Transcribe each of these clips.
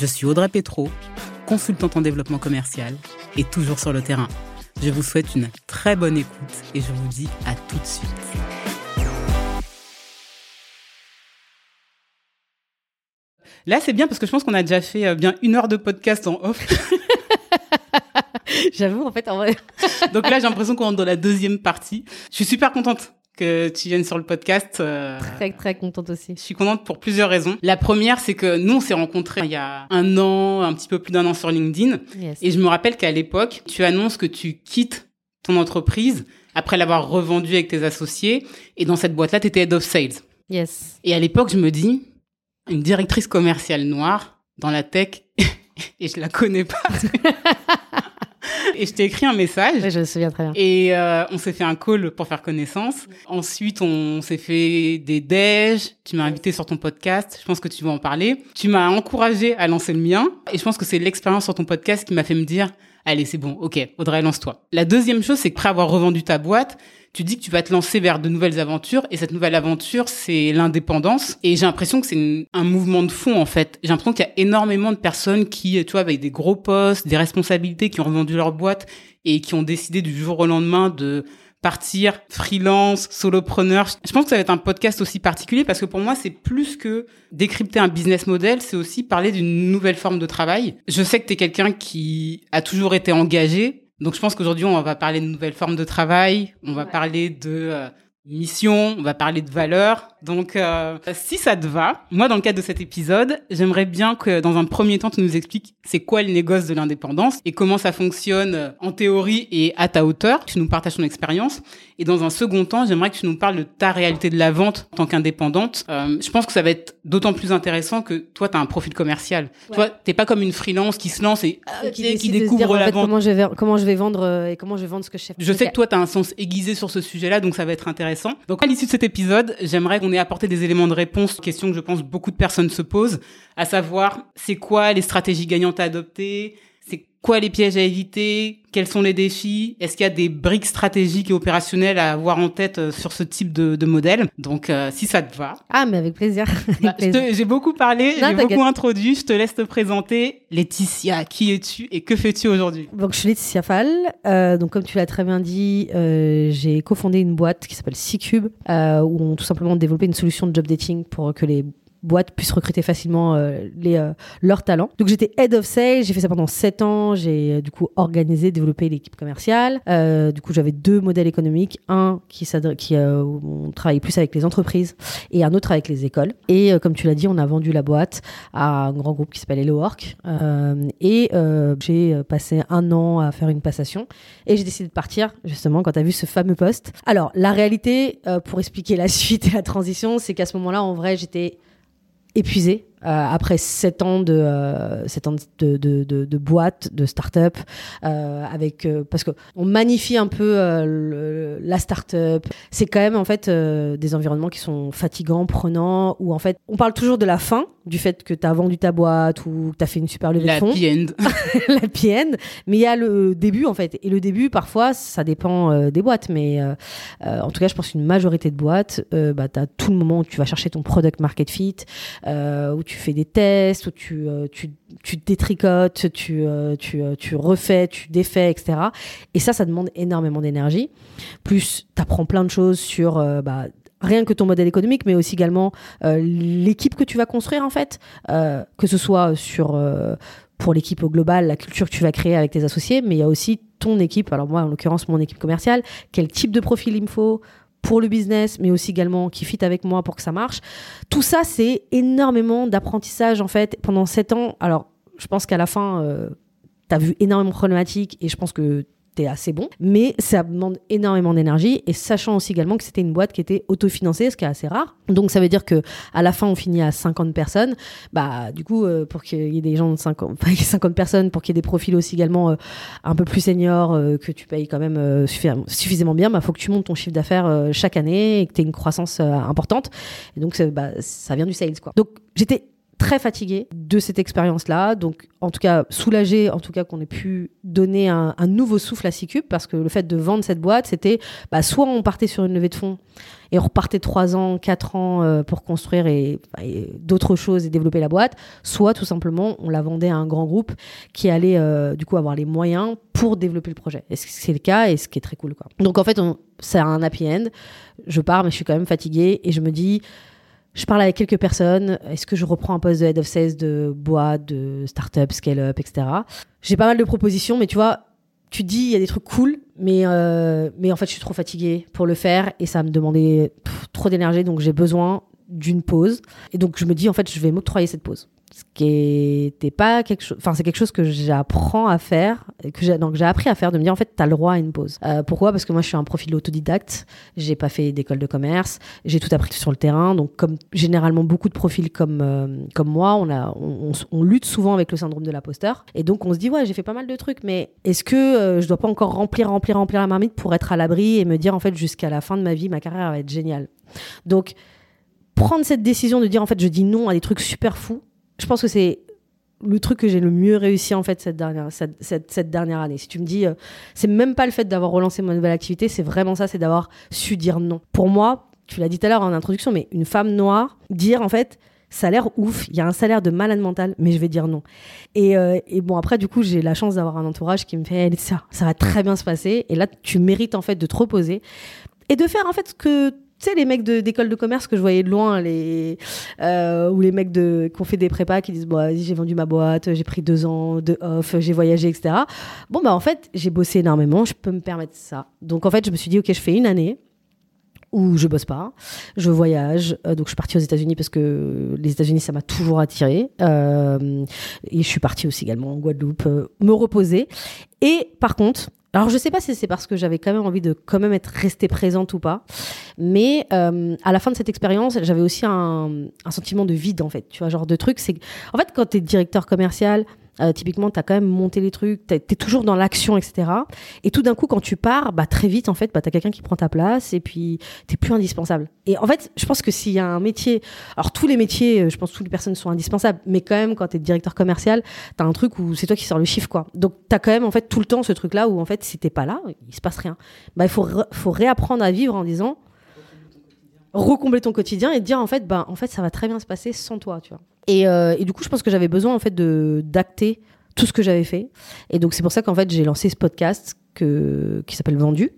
Je suis Audrey Petro, consultante en développement commercial et toujours sur le terrain. Je vous souhaite une très bonne écoute et je vous dis à tout de suite. Là, c'est bien parce que je pense qu'on a déjà fait euh, bien une heure de podcast en off. J'avoue, en fait, en vrai. Donc là, j'ai l'impression qu'on rentre dans la deuxième partie. Je suis super contente que tu viennes sur le podcast. Euh, Très, très contente aussi. je suis contente pour plusieurs raisons. La première, c'est que nous, on s'est rencontrés il y a un an, un petit peu plus d'un an sur LinkedIn. Yes. Et je me rappelle qu'à l'époque, tu annonces que tu quittes ton entreprise après l'avoir revendue avec tes associés. Et dans cette boîte-là, tu étais head of sales. Yes. Et à l'époque, je me dis, une directrice commerciale noire dans la tech, et je la connais pas. et je t'ai écrit un message. Oui, je me souviens très bien. Et euh, on s'est fait un call pour faire connaissance. Ensuite, on s'est fait des déj. Tu m'as invité sur ton podcast. Je pense que tu vas en parler. Tu m'as encouragé à lancer le mien. Et je pense que c'est l'expérience sur ton podcast qui m'a fait me dire, allez, c'est bon, ok, Audrey, lance-toi. La deuxième chose, c'est qu'après avoir revendu ta boîte, tu dis que tu vas te lancer vers de nouvelles aventures. Et cette nouvelle aventure, c'est l'indépendance. Et j'ai l'impression que c'est un mouvement de fond, en fait. J'ai l'impression qu'il y a énormément de personnes qui, tu vois, avec des gros postes, des responsabilités, qui ont revendu leur boîte et qui ont décidé du jour au lendemain de partir freelance, solopreneur. Je pense que ça va être un podcast aussi particulier parce que pour moi, c'est plus que décrypter un business model, c'est aussi parler d'une nouvelle forme de travail. Je sais que tu es quelqu'un qui a toujours été engagé. Donc je pense qu'aujourd'hui, on va parler de nouvelles formes de travail, on va parler de euh, mission, on va parler de valeurs. Donc euh, si ça te va, moi dans le cadre de cet épisode, j'aimerais bien que dans un premier temps, tu nous expliques c'est quoi le négoce de l'indépendance et comment ça fonctionne euh, en théorie et à ta hauteur. Tu nous partages ton expérience. Et dans un second temps, j'aimerais que tu nous parles de ta réalité de la vente en tant qu'indépendante. Euh, je pense que ça va être d'autant plus intéressant que toi, tu as un profil commercial. Ouais. Toi, t'es pas comme une freelance qui se lance et euh, qui, qui découvre dire, en la fait, vente. Comment je vais, comment je vais vendre et comment je vais vendre ce que je sais. Je sais que toi, tu as un sens aiguisé sur ce sujet-là, donc ça va être intéressant. Donc, à l'issue de cet épisode, j'aimerais qu'on ait apporté des éléments de réponse aux questions que je pense beaucoup de personnes se posent, à savoir, c'est quoi les stratégies gagnantes à adopter? C'est quoi les pièges à éviter? Quels sont les défis? Est-ce qu'il y a des briques stratégiques et opérationnelles à avoir en tête euh, sur ce type de, de modèle? Donc, euh, si ça te va. Ah, mais avec plaisir. Bah, J'ai beaucoup parlé, j'ai beaucoup introduit, je te laisse te présenter. Laetitia, qui es-tu et que fais-tu aujourd'hui? Donc, je suis Laetitia Fall. Euh, donc, comme tu l'as très bien dit, euh, j'ai cofondé une boîte qui s'appelle C-Cube, où on tout simplement développé une solution de job dating pour que les boîtes puissent recruter facilement euh, les, euh, leurs talents. Donc j'étais head of sales, j'ai fait ça pendant 7 ans, j'ai euh, du coup organisé, développé l'équipe commerciale. Du coup j'avais deux modèles économiques, un qui, qui on travaillait plus avec les entreprises et un autre avec les écoles. Et comme tu l'as dit, on a vendu la boîte à un grand groupe qui s'appelle Hello Work. Et j'ai passé un an à faire une passation et j'ai décidé de partir justement quand tu as vu ce fameux poste. Alors la réalité, pour expliquer la suite et la transition, c'est qu'à ce moment-là, en vrai, j'étais épuisée. Euh, après sept ans de euh, sept ans de, de, de, de boîte, de start-up, euh, avec euh, parce que on magnifie un peu euh, le- la start-up. C'est quand même en fait euh, des environnements qui sont fatigants, prenants, où en fait on parle toujours de la fin, du fait que tu as vendu ta boîte ou que tu as fait une super levée La de fonds la PN, mais il y a le début en fait. Et le début, parfois, ça dépend euh, des boîtes, mais euh, euh, en tout cas, je pense qu'une majorité de boîtes, euh, bah, tu as tout le moment où tu vas chercher ton product market fit, euh, où tu fais des tests, où tu, euh, tu, tu détricotes, tu, euh, tu, euh, tu refais, tu défais, etc. Et ça, ça demande énormément d'énergie. Plus, tu apprends plein de choses sur... bah, rien que ton modèle économique, mais aussi également l'équipe que tu vas construire en fait, que ce soit sur pour l'équipe au global, la culture que tu vas créer avec tes associés, mais il y a aussi ton équipe. Alors moi, en l'occurrence, mon équipe commerciale, quel type de profil il me faut pour le business, mais aussi également qui fit avec moi pour que ça marche. Tout ça, c'est énormément d'apprentissage en fait pendant sept ans. Alors, je pense qu'à la fin, tu as vu énormément de problématiques et je pense que t'es assez bon, mais ça demande énormément d'énergie et sachant aussi également que c'était une boîte qui était autofinancée, ce qui est assez rare. Donc ça veut dire que à la fin on finit à 50 personnes. Bah du coup euh, pour qu'il y ait des gens de 50, 50 personnes, pour qu'il y ait des profils aussi également euh, un peu plus seniors euh, que tu payes quand même suffisamment bien, bah faut que tu montes ton chiffre d'affaires chaque année et que tu aies une croissance importante. Et donc bah, ça vient du sales quoi. Donc j'étais très fatiguée de cette expérience-là. Donc, en tout cas, soulagée, en tout cas, qu'on ait pu donner un, nouveau souffle à Cicube, parce que le fait de vendre cette boîte, c'était bah, soit on partait sur une levée de fonds et on repartait trois ans, quatre ans euh, pour construire et, d'autres choses et développer la boîte, soit tout simplement on la vendait à un grand groupe qui allait euh, du coup avoir les moyens pour développer le projet. Et c'est le cas et ce qui est très cool. Quoi. Donc en fait, c'est un happy end. Je pars, mais je suis quand même fatiguée et je me dis je parle avec quelques personnes. Est-ce que je reprends un poste de head of sales de boîte, de start-up, scale-up, etc. J'ai pas mal de propositions, mais tu vois, tu dis, il y a des trucs cool, mais, euh, mais en fait, je suis trop fatiguée pour le faire et ça me demandait trop d'énergie, donc j'ai besoin d'une pause. Et donc, je me dis, en fait, je vais m'octroyer cette pause. Ce qui était pas quelque chose enfin c'est quelque chose que j'apprends à faire que j'ai donc j'ai appris à faire de me dire en fait tu as le droit à une pause. Euh, pourquoi? Parce que moi je suis un profil autodidacte. J'ai pas fait d'école de commerce. J'ai tout appris sur le terrain. Donc comme généralement beaucoup de profils comme euh, comme moi on a on, lutte souvent avec le syndrome de l'imposteur. Et donc on se dit ouais j'ai fait pas mal de trucs mais est-ce que euh, je dois pas encore remplir remplir remplir la marmite pour être à l'abri et me dire en fait jusqu'à la fin de ma vie ma carrière va être géniale? Donc prendre cette décision de dire en fait je dis non à des trucs super fous je pense que c'est le truc que j'ai le mieux réussi en fait cette dernière, cette, dernière année. Si tu me dis, euh, c'est même pas le fait d'avoir relancé ma nouvelle activité, c'est vraiment ça, c'est d'avoir su dire non. Pour moi, tu l'as dit tout à l'heure en introduction, mais une femme noire, dire en fait, ça a l'air ouf, il y a un salaire de malade mental, mais je vais dire non. Et, euh, bon, après, du coup, j'ai la chance d'avoir un entourage qui me fait, ça, ça va très bien se passer. Et là, tu mérites en fait de te reposer et de faire en fait ce que tu sais, les mecs d'école de, commerce que je voyais de loin, euh, ou les mecs de, qui ont fait des prépas qui disent, bon, j'ai vendu ma boîte, j'ai pris deux ans de off, j'ai voyagé, etc. Bon, bah, en fait, j'ai bossé énormément, je peux me permettre ça. Donc, en fait, je me suis dit, OK, je fais une année où je bosse pas, je voyage. Euh, donc je suis partie aux États-Unis parce que les États-Unis ça m'a toujours attiré. Euh, et je suis partie aussi également en Guadeloupe me reposer. Et par contre, alors je sais pas si c'est parce que j'avais quand même envie de quand même être restée présente ou pas, mais euh, à la fin de cette expérience, j'avais aussi un, un, sentiment de vide en fait, tu vois, genre de truc. C'est en fait quand tu es directeur commercial, euh, typiquement, tu as quand même monté les trucs, tu es, toujours dans l'action, etc. Et tout d'un coup, quand tu pars, bah, très vite, en fait, bah, tu as quelqu'un qui prend ta place et puis tu plus indispensable. Et en fait, je pense que s'il y a un métier, alors tous les métiers, euh, je pense que toutes les personnes sont indispensables, mais quand même, quand tu es directeur commercial, tu as un truc où c'est toi qui sors le chiffre, quoi. Donc, tu as quand même, en fait, tout le temps ce truc-là où, en fait, si t'es pas là, il se passe rien. Bah, il faut, faut réapprendre à vivre en disant, recombler ton quotidien et te dire en fait bah en fait ça va très bien se passer sans toi tu vois. Et, euh, et du coup je pense que j'avais besoin en fait de d'acter tout ce que j'avais fait. Et donc c'est pour ça qu'en fait j'ai lancé ce podcast que qui s'appelle Vendu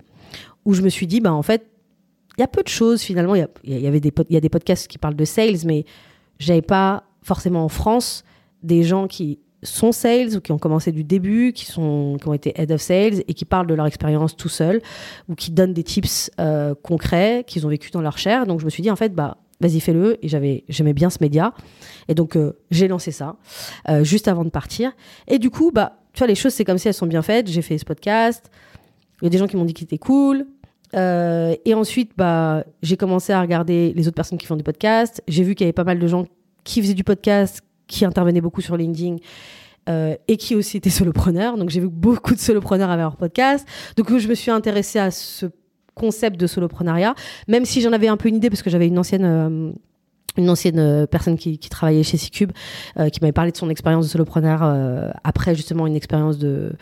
où je me suis dit bah en fait il y a peu de choses finalement. Il y, y, avait des il y a des podcasts qui parlent de sales mais j'avais pas forcément en France des gens qui sont sales ou qui ont commencé du début, qui, sont, qui ont été head of sales et qui parlent de leur expérience tout seul ou qui donnent des tips euh, concrets qu'ils ont vécu dans leur chair. Donc je me suis dit, en fait, bah, vas-y, fais-le. Et j'avais, j'aimais bien ce média. Et donc euh, j'ai lancé ça euh, juste avant de partir. Et du coup, bah, tu vois, les choses, c'est comme si elles sont bien faites. J'ai fait ce podcast. Il y a des gens qui m'ont dit qu'il était cool. et ensuite, bah, j'ai commencé à regarder les autres personnes qui font du podcast. J'ai vu qu'il y avait pas mal de gens qui faisaient du podcast, qui intervenait beaucoup sur LinkedIn euh, et qui aussi était solopreneur. Donc j'ai vu beaucoup de solopreneurs avaient leur podcast. Donc je me suis intéressée à ce concept de soloprenariat, même si j'en avais un peu une idée parce que j'avais une ancienne euh, une ancienne euh, personne qui, travaillait chez C-Cube qui m'avait parlé de son expérience de solopreneur après justement une expérience de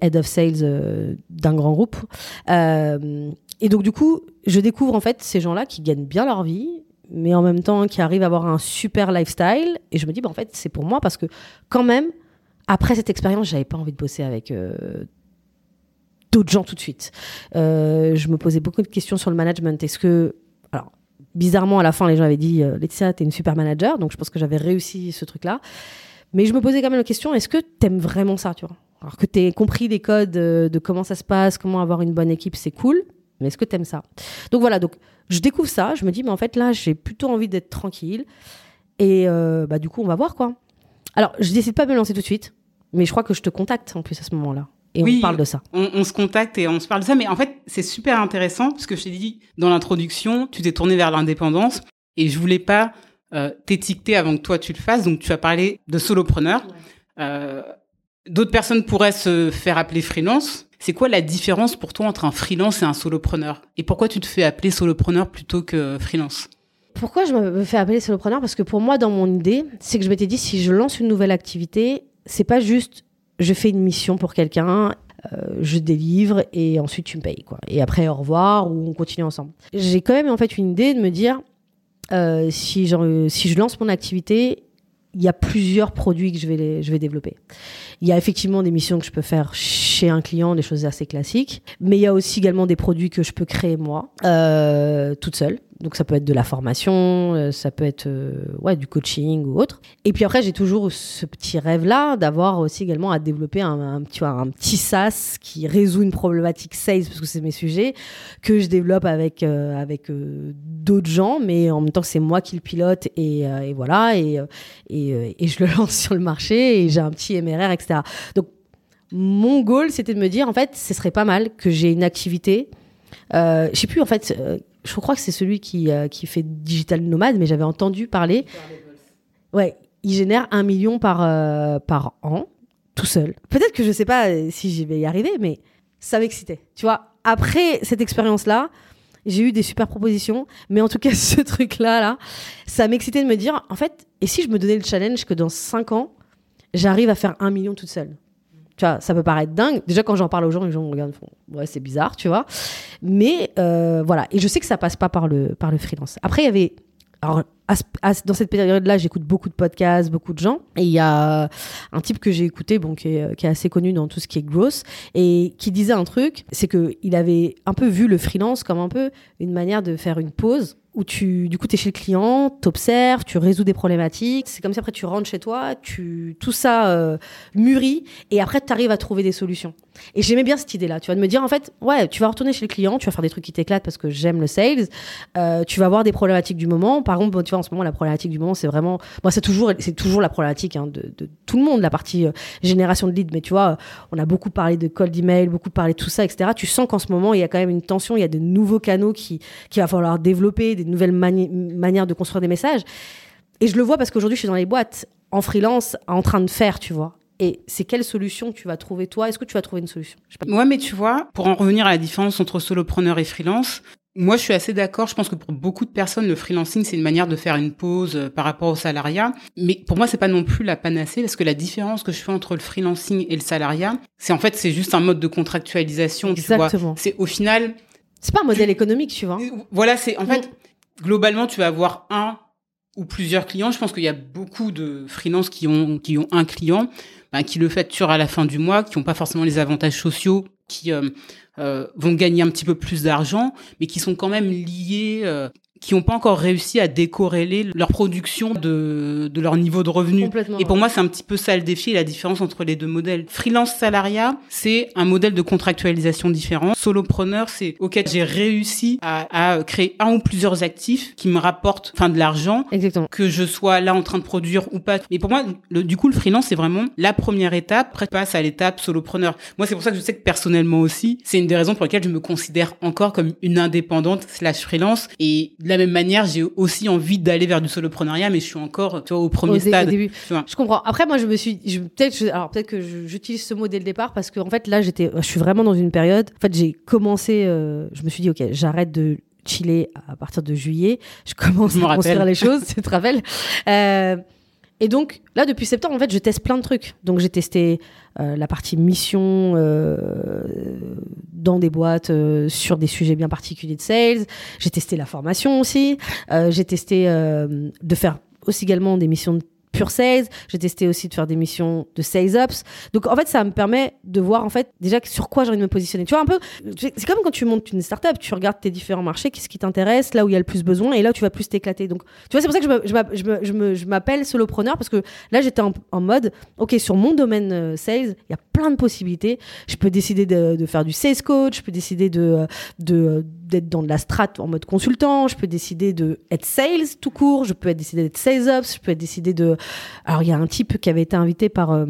head of sales d'un grand groupe. et donc du coup, je découvre en fait ces gens-là qui gagnent bien leur vie, mais en même temps qui arrivent à avoir un super lifestyle. Et je me dis, bah, en fait, c'est pour moi parce que quand même, après cette expérience, j'avais pas envie de bosser avec euh, d'autres gens tout de suite. Euh, je me posais beaucoup de questions sur le management. Est-ce que, alors, bizarrement, à la fin, les gens avaient dit, euh, Laetitia, t'es une super manager, donc je pense que j'avais réussi ce truc-là. Mais je me posais quand même la question, est-ce que t'aimes vraiment ça, tu vois? Alors que t'aies compris les codes de comment ça se passe, comment avoir une bonne équipe, c'est cool. Mais est-ce que t'aimes ça? Donc voilà, donc je découvre ça, je me dis, mais en fait, là, j'ai plutôt envie d'être tranquille. Et euh, bah, du coup, on va voir quoi. Alors, je décide pas de me lancer tout de suite, mais je crois que je te contacte en plus à ce moment-là. et Oui, on parle de ça. on, on se contacte et on se parle de ça. Mais en fait, c'est super intéressant parce que je t'ai dit dans l'introduction, tu t'es tourné vers l'indépendance et je voulais pas euh, t'étiqueter avant que toi tu le fasses. Donc tu as parlé de solopreneur. Euh, D'autres personnes pourraient se faire appeler freelance. C'est quoi la différence pour toi entre un freelance et un solopreneur? Et pourquoi tu te fais appeler solopreneur plutôt que freelance? Pourquoi je me fais appeler solopreneur? Parce que pour moi, dans mon idée, c'est que je m'étais dit, si je lance une nouvelle activité, c'est pas juste je fais une mission pour quelqu'un, euh, je délivre et ensuite tu me payes. Quoi. Et après, au revoir ou on continue ensemble. J'ai quand même en fait une idée de me dire, euh, si, je lance mon activité, il y a plusieurs produits que je vais, je vais développer. Il y a effectivement des missions que je peux faire un client, des choses assez classiques, mais il y a aussi également des produits que je peux créer moi, euh, toute seule. Donc ça peut être de la formation, euh, ça peut être euh, ouais, du coaching ou autre. Et puis après, j'ai toujours ce petit rêve-là d'avoir aussi également à développer un, tu vois, un petit SaaS qui résout une problématique sales, parce que c'est mes sujets, que je développe avec, euh, avec d'autres gens, mais en même temps, c'est moi qui le pilote et, voilà, et, et je le lance sur le marché et j'ai un petit MRR, etc. Donc, mon goal, c'était de me dire, en fait, ce serait pas mal que j'ai une activité. Euh, je sais plus, en fait, euh, je crois que c'est celui qui, euh, qui fait Digital Nomade, mais j'avais entendu parler. Ouais, il génère un million par, par an, tout seul. Peut-être que je sais pas si j'y vais y arriver, mais ça m'excitait. Tu vois, après cette expérience-là, j'ai eu des super propositions, mais en tout cas, ce truc-là, là, ça m'excitait de me dire, en fait, et si je me donnais le challenge que dans 5 ans, j'arrive à faire un million toute seule? Tu vois, ça peut paraître dingue. Déjà, quand j'en parle aux gens, les gens me regardent, font, ouais, c'est bizarre, tu vois. Mais euh, voilà. Et je sais que ça passe pas par le, par le freelance. Après, il y avait. Alors, dans cette période-là, j'écoute beaucoup de podcasts, beaucoup de gens. Et il y a un type que j'ai écouté, bon, qui est, qui est assez connu dans tout ce qui est growth, et qui disait un truc, c'est qu'il avait un peu vu le freelance comme un peu une manière de faire une pause où tu, du coup, tu es chez le client, t'observes, tu résous des problématiques. C'est comme ça, après, tu rentres chez toi, tu, tout ça euh, mûrit, et après, tu arrives à trouver des solutions. Et j'aimais bien cette idée-là, tu vois, de me dire, en fait, ouais, tu vas retourner chez le client, tu vas faire des trucs qui t'éclatent parce que j'aime le sales, euh, tu vas voir des problématiques du moment. Par exemple, tu vois, en ce moment, la problématique du moment, c'est vraiment, moi, c'est toujours, toujours la problématique hein, de, tout le monde, la partie euh, génération de leads. Mais tu vois, on a beaucoup parlé de cold email, beaucoup parlé de tout ça, etc. Tu sens qu'en ce moment, il y a quand même une tension, il y a de nouveaux canaux qui, qu'il va falloir développer, des nouvelles mani- manières de construire des messages. Et je le vois parce qu'aujourd'hui, je suis dans les boîtes, en freelance, en train de faire, tu vois. Et c'est quelle solution tu vas trouver toi? Est-ce que tu vas trouver une solution? Ouais, mais tu vois, pour en revenir à la différence entre solopreneur et freelance, moi, je suis assez d'accord. Je pense que pour beaucoup de personnes, le freelancing, c'est une manière de faire une pause euh, par rapport au salariat. Mais pour moi, c'est pas non plus la panacée parce que la différence que je fais entre le freelancing et le salariat, c'est en fait, c'est juste un mode de contractualisation. Tu vois. Exactement. C'est au final, C'est pas un modèle économique, tu vois. voilà, c'est en fait, globalement, tu vas avoir un ou plusieurs clients. Je pense qu'il y a beaucoup de freelances qui ont qui ont un client, ben, qui le facturent à la fin du mois, qui n'ont pas forcément les avantages sociaux, qui euh, euh, vont gagner un petit peu plus d'argent, mais qui sont quand même liés, euh, qui n'ont pas encore réussi à décorréler leur production de de leur niveau de revenu. Et pour moi, c'est un petit peu ça le défi la différence entre les deux modèles. Freelance salariat, c'est un modèle de contractualisation différent. Solopreneur, c'est ok, j'ai réussi à, à créer un ou plusieurs actifs qui me rapportent, enfin, de l'argent, Exactement. que je sois là en train de produire ou pas. Mais pour moi, le, du coup, le freelance, c'est vraiment la première étape. Après, tu passes à l'étape solopreneur. Moi, c'est pour ça que je sais que personnellement aussi, c'est une des raisons pour lesquelles je me considère encore comme une indépendante slash freelance. Et la même manière, j'ai aussi envie d'aller vers du soloprenariat, mais je suis encore, tu vois, au premier Au dé- au stade. début. tu vois. Je comprends. Après, moi, je me suis, je, peut-être, je- alors peut-être que j'utilise ce mot dès le départ parce qu'en fait, là, j'étais, je suis vraiment dans une période. En fait, j'ai commencé, euh, je me suis dit, ok, j'arrête de chiller à partir de juillet. Je commence Je à construire les choses, tu te rappelles Euh, Et donc, là, depuis septembre, en fait, je teste plein de trucs. Donc, j'ai testé euh, la partie mission euh, dans des boîtes euh, sur des sujets bien particuliers de sales. J'ai testé la formation aussi. J'ai testé de faire aussi également des missions de pure sales. J'ai testé aussi de faire des missions de sales ops. Donc en fait, ça me permet de voir en fait déjà sur quoi j'ai envie de me positionner. Tu vois un peu, c'est comme quand tu montes une startup, tu regardes tes différents marchés, qu'est-ce qui t'intéresse, là où il y a le plus besoin, et là où tu vas plus t'éclater. Donc tu vois, c'est pour ça que je m'appelle solopreneur parce que là j'étais en, en mode, ok, sur mon domaine euh, sales, il y a plein de possibilités. Je peux décider de, faire du sales coach, je peux décider de d'être dans de la strat en mode consultant, je peux décider de être sales tout court, je peux décider d'être sales ops, je peux décider de alors il y a un type qui avait été invité par euh,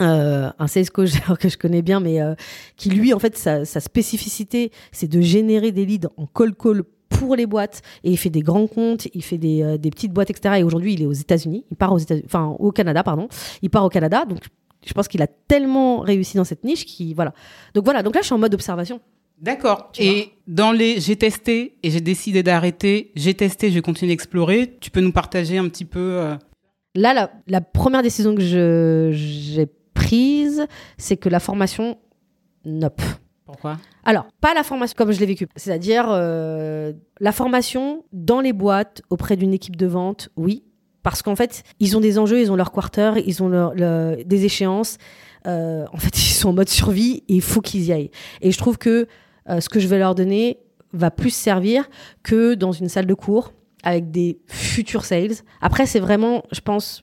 euh, un sales coach que je connais bien, mais euh, qui lui, en fait, sa, spécificité, c'est de générer des leads en call call pour les boîtes et il fait des grands comptes, il fait des, des petites boîtes, etc. Et aujourd'hui, il est aux États-Unis, il part aux États, enfin au Canada, pardon, il part au Canada, donc je pense qu'il a tellement réussi dans cette niche qui, voilà. Donc voilà, donc là, je suis en mode observation. D'accord. Et dans les j'ai testé et j'ai décidé d'arrêter, j'ai testé, je vais continuer d'explorer. Tu peux nous partager un petit peu euh, Là, la, la première décision que je- j'ai prise, c'est que la formation, nope. pourquoi? Alors, pas la formation comme je l'ai vécu. C'est-à-dire, euh, la formation dans les boîtes, auprès d'une équipe de vente, oui. Parce qu'en fait, ils ont des enjeux, ils ont leur quarter, ils ont leur- le- des échéances. Euh, en fait, ils sont en mode survie et il faut qu'ils y aillent. Et je trouve que euh, ce que je vais leur donner va plus servir que dans une salle de cours avec des futurs sales. Après, c'est vraiment, je pense,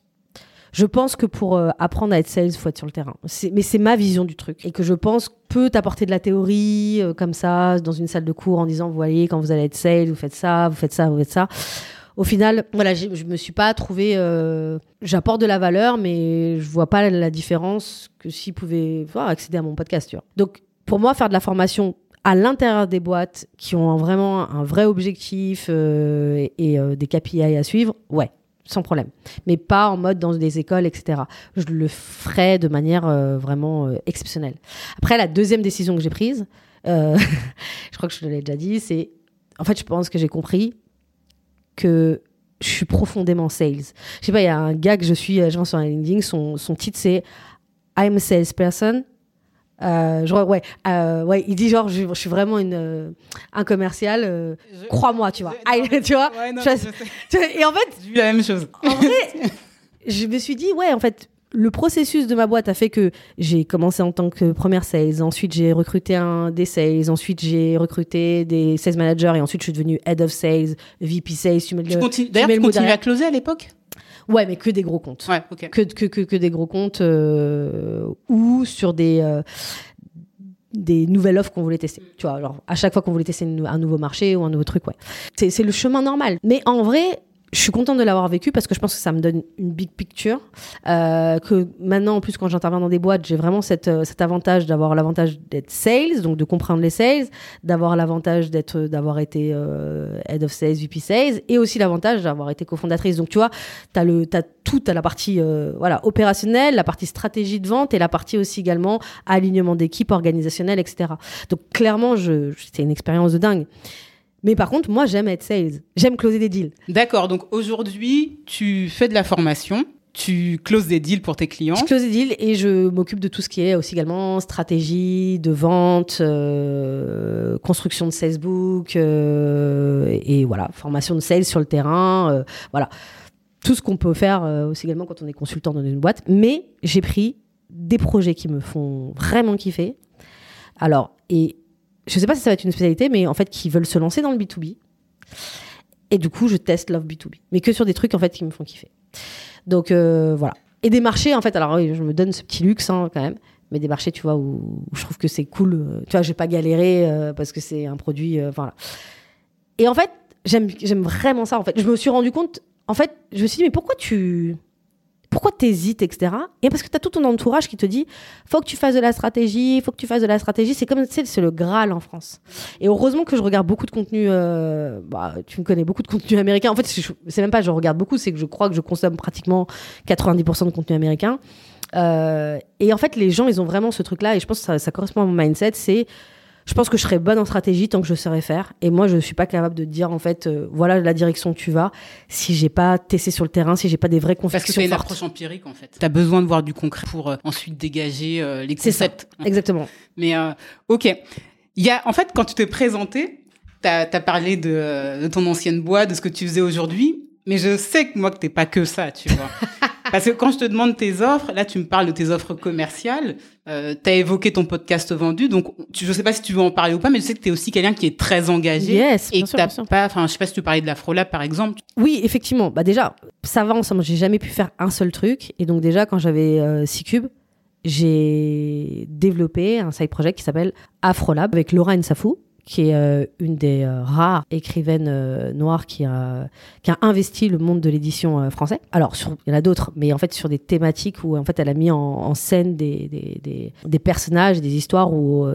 je pense que pour euh, apprendre à être sales, faut être sur le terrain. Mais c'est ma vision du truc. Et que je pense peut t'apporter de la théorie, comme ça, dans une salle de cours, en disant, vous voyez, quand vous allez être sales, vous faites ça, vous faites ça, vous faites ça. Au final, voilà, j'ai- je me suis pas trouvé. euh, J'apporte de la valeur, mais je vois pas la différence que s'ils pouvaient voilà, accéder à mon podcast. Donc, pour moi, faire de la formation à l'intérieur des boîtes qui ont vraiment un vrai objectif euh, et, euh, des KPI à suivre, ouais, sans problème. Mais pas en mode dans des écoles, etc. Je le ferai de manière vraiment exceptionnelle. Après, la deuxième décision que j'ai prise, je crois que je te l'ai déjà dit, c'est en fait, je pense que j'ai compris que je suis profondément sales. Je sais pas, il y a un gars que je suis, euh, je sur LinkedIn, son, son titre c'est I'm a salesperson. Euh, ouais, euh, ouais, il dit genre, je, je suis vraiment une, euh, un commercial, crois-moi, tu vois. Je- non, tu vois Ouais, non. Et en fait, J'ai vu la même chose. en vrai, je me suis dit, ouais, en fait, le processus de ma boîte a fait que j'ai commencé en tant que première sales, ensuite j'ai recruté un des sales, ensuite j'ai recruté des sales managers et ensuite je suis devenue head of sales, VP sales. Tu Tu continues- D'ailleurs, tu continues à closer à l'époque? Ouais, mais que des gros comptes. Ouais, ok. Que, que, que, que des gros comptes euh, ou sur des, euh, des nouvelles offres qu'on voulait tester. Tu vois, alors à chaque fois qu'on voulait tester un nouveau marché ou un nouveau truc, ouais. C'est le chemin normal. Mais en vrai, je suis contente de l'avoir vécu parce que je pense que ça me donne une big picture. Euh, que maintenant, en plus, quand j'interviens dans des boîtes, j'ai vraiment cette, euh, cet avantage d'avoir l'avantage d'être sales, donc de comprendre les sales, d'avoir l'avantage d'être, d'avoir été euh, head of sales, VP sales, et aussi l'avantage d'avoir été cofondatrice. Donc, tu vois, t'as le, t'as tout, t'as la partie euh, voilà opérationnelle, la partie stratégie de vente et la partie aussi également alignement d'équipe, organisationnel, etc. Donc, clairement, je, c'est une expérience de dingue. Mais par contre, moi, j'aime être sales. J'aime closer des deals. D'accord, donc aujourd'hui, tu fais de la formation, tu closes des deals pour tes clients. Je close des deals et je m'occupe de tout ce qui est aussi également stratégie de vente, euh, construction de salesbook euh, et voilà, formation de sales sur le terrain, euh, voilà. Tout ce qu'on peut faire euh, aussi également quand on est consultant dans une boîte. Mais j'ai pris des projets qui me font vraiment kiffer. Alors, et je sais pas si ça va être une spécialité, mais en fait, qui veulent se lancer dans le B2B. Et du coup, je teste Love B2B. Mais que sur des trucs, en fait, qui me font kiffer. Donc, euh, voilà. Et des marchés, en fait, alors oui, je me donne ce petit luxe, hein, quand même. Mais des marchés, tu vois, où, je trouve que c'est cool. euh, tu vois, je vais pas galérer euh, parce que c'est un produit. voilà. Et en fait, j'aime vraiment ça, en fait. Je me suis rendu compte, en fait, je me suis dit, mais pourquoi tu. Pourquoi t'hésites, etc. Et parce que tu as tout ton entourage qui te dit faut que tu fasses de la stratégie, faut que tu fasses de la stratégie. C'est comme, tu sais, c'est le Graal en France. Et heureusement que je regarde beaucoup de contenu. euh, bah, tu me connais beaucoup de contenu américain. En fait, c'est même pas je regarde beaucoup, c'est que je crois que je consomme pratiquement 90% de contenu américain. Euh, et en fait, les gens, ils ont vraiment ce truc-là. Et je pense que ça, ça correspond à mon mindset. C'est je pense que je serais bonne en stratégie tant que je saurais faire. Et moi, je suis pas capable de dire en fait, euh, voilà la direction que tu vas. Si j'ai pas testé sur le terrain, si j'ai pas des vraies Parce que convictions c'est une fortes. approche empirique en fait. Tu as besoin de voir du concret pour euh, ensuite dégager euh, les C'est ça. concepts. Exactement. Mais euh, ok. Il y a, en fait, quand tu t'es présenté, tu as, parlé de, de ton ancienne boîte, de ce que tu faisais aujourd'hui. Mais je sais que moi, que t'es pas que ça, tu vois. Parce que quand je te demande tes offres, là, tu me parles de tes offres commerciales. Euh, tu as évoqué ton podcast vendu. Donc, tu, je sais pas si tu veux en parler ou pas, mais je sais que tu es aussi quelqu'un qui est très engagé. Yes, et bien que sûr, bien sûr. pas, enfin, je sais pas si tu parlais de l'Afrolab, par exemple. Oui, effectivement. Bah déjà, ça va ensemble. J'ai jamais pu faire un seul truc. Et donc déjà, quand j'avais euh, C-Cube, j'ai développé un side project qui s'appelle Afrolab avec Laura Nsafou, qui est euh, une des euh, rares écrivaines euh, noires qui a, qui a investi le monde de l'édition français. Alors, il y en a d'autres, mais en fait sur des thématiques où en fait elle a mis en, scène des, des, des, personnages, des histoires où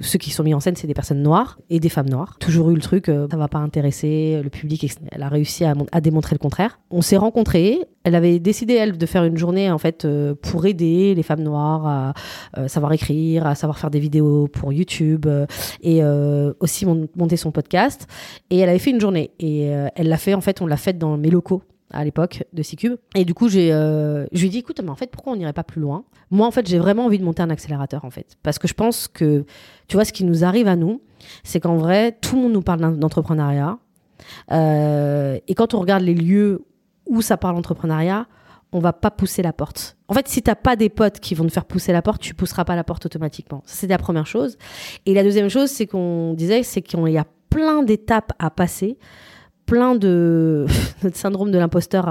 ceux qui sont mis en scène c'est des personnes noires et des femmes noires. Toujours eu le truc, ça va pas intéresser le public. Elle a réussi à démontrer le contraire. On s'est rencontrés. Elle avait décidé elle de faire une journée en fait euh, pour aider les femmes noires à euh, savoir écrire, à savoir faire des vidéos pour YouTube euh, et aussi mon- monter son podcast. Et elle avait fait une journée et elle l'a fait en fait, on l'a faite dans mes locaux à l'époque de C-Cube. Et du coup, j'ai, je lui ai dit, écoute, mais en fait, pourquoi on n'irait pas plus loin? Moi, en fait, j'ai vraiment envie de monter un accélérateur, en fait. Parce que je pense que, tu vois, ce qui nous arrive à nous, c'est qu'en vrai, tout le monde nous parle d'en- d'entrepreneuriat. Et quand on regarde les lieux où ça parle d'entrepreneuriat, on va pas pousser la porte. En fait, si t'as pas des potes qui vont te faire pousser la porte, tu pousseras pas la porte automatiquement. C'est la première chose. Et la deuxième chose, c'est qu'on disait, c'est qu'il y a plein d'étapes à passer, plein de notre syndrome de l'imposteur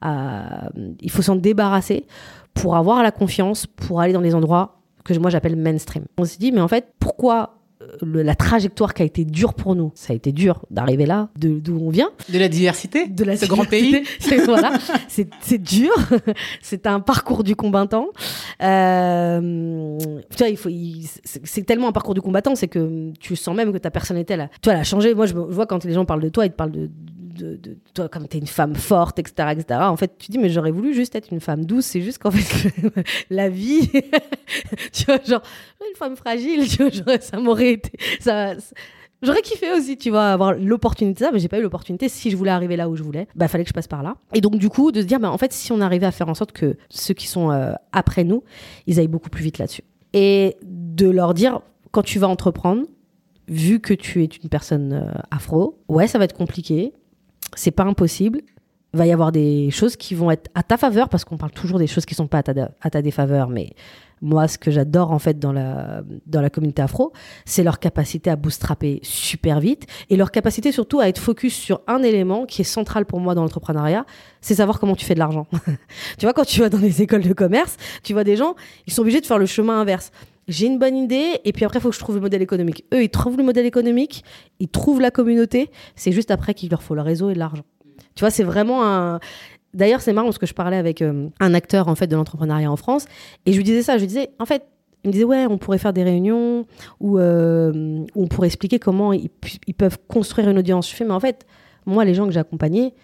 à, il faut s'en débarrasser pour avoir la confiance, pour aller dans les endroits que moi j'appelle mainstream. On s'est dit, mais en fait, pourquoi le- la trajectoire qui a été dure pour nous, ça a été dur d'arriver là, de- d'où on vient, De la diversité de la ce grand pays. C'est- voilà, c'est c'est dur. c'est un parcours du combattant. Euh, tu vois, il faut, c'est tellement un parcours du combattant, c'est que tu sens même que ta personnalité, elle a, tu vois, elle a changé. Moi, je, je vois quand les gens parlent de toi, ils te parlent de, de, de toi comme t'es une femme forte, etc., etc. En fait, tu dis, mais j'aurais voulu juste être une femme douce. C'est juste qu'en fait, la vie, tu vois, genre, une femme fragile, tu vois, ça m'aurait été, ça, J'aurais kiffé aussi, tu vois, avoir l'opportunité ça, mais j'ai pas eu l'opportunité. Si je voulais arriver là où je voulais, bah fallait que je passe par là. Et donc du coup, de se dire, bah en fait, si on arrivait à faire en sorte que ceux qui sont euh, après nous, ils aillent beaucoup plus vite là-dessus. Et de leur dire, quand tu vas entreprendre, vu que tu es une personne euh, afro, ouais, ça va être compliqué, c'est pas impossible. Il va y avoir des choses qui vont être à ta faveur, parce qu'on parle toujours des choses qui sont pas à ta, à ta défaveur, mais moi, ce que j'adore en fait dans la, dans la communauté afro, c'est leur capacité à bootstrapper super vite et leur capacité surtout à être focus sur un élément qui est central pour moi dans l'entrepreneuriat, c'est savoir comment tu fais de l'argent. tu vois, quand tu vas dans les écoles de commerce, tu vois des gens, ils sont obligés de faire le chemin inverse. J'ai une bonne idée et puis après, il faut que je trouve le modèle économique. Eux, ils trouvent le modèle économique, ils trouvent la communauté, c'est juste après qu'il leur faut le réseau et l'argent. Tu vois, c'est vraiment un... D'ailleurs, c'est marrant parce que je parlais avec euh, un acteur en fait de l'entrepreneuriat en France et je lui disais ça. Je lui disais, en fait, il me disait ouais, on pourrait faire des réunions où, euh, on pourrait expliquer comment ils, ils peuvent construire une audience. Je fais, mais en fait, moi, les gens que j'ai accompagnés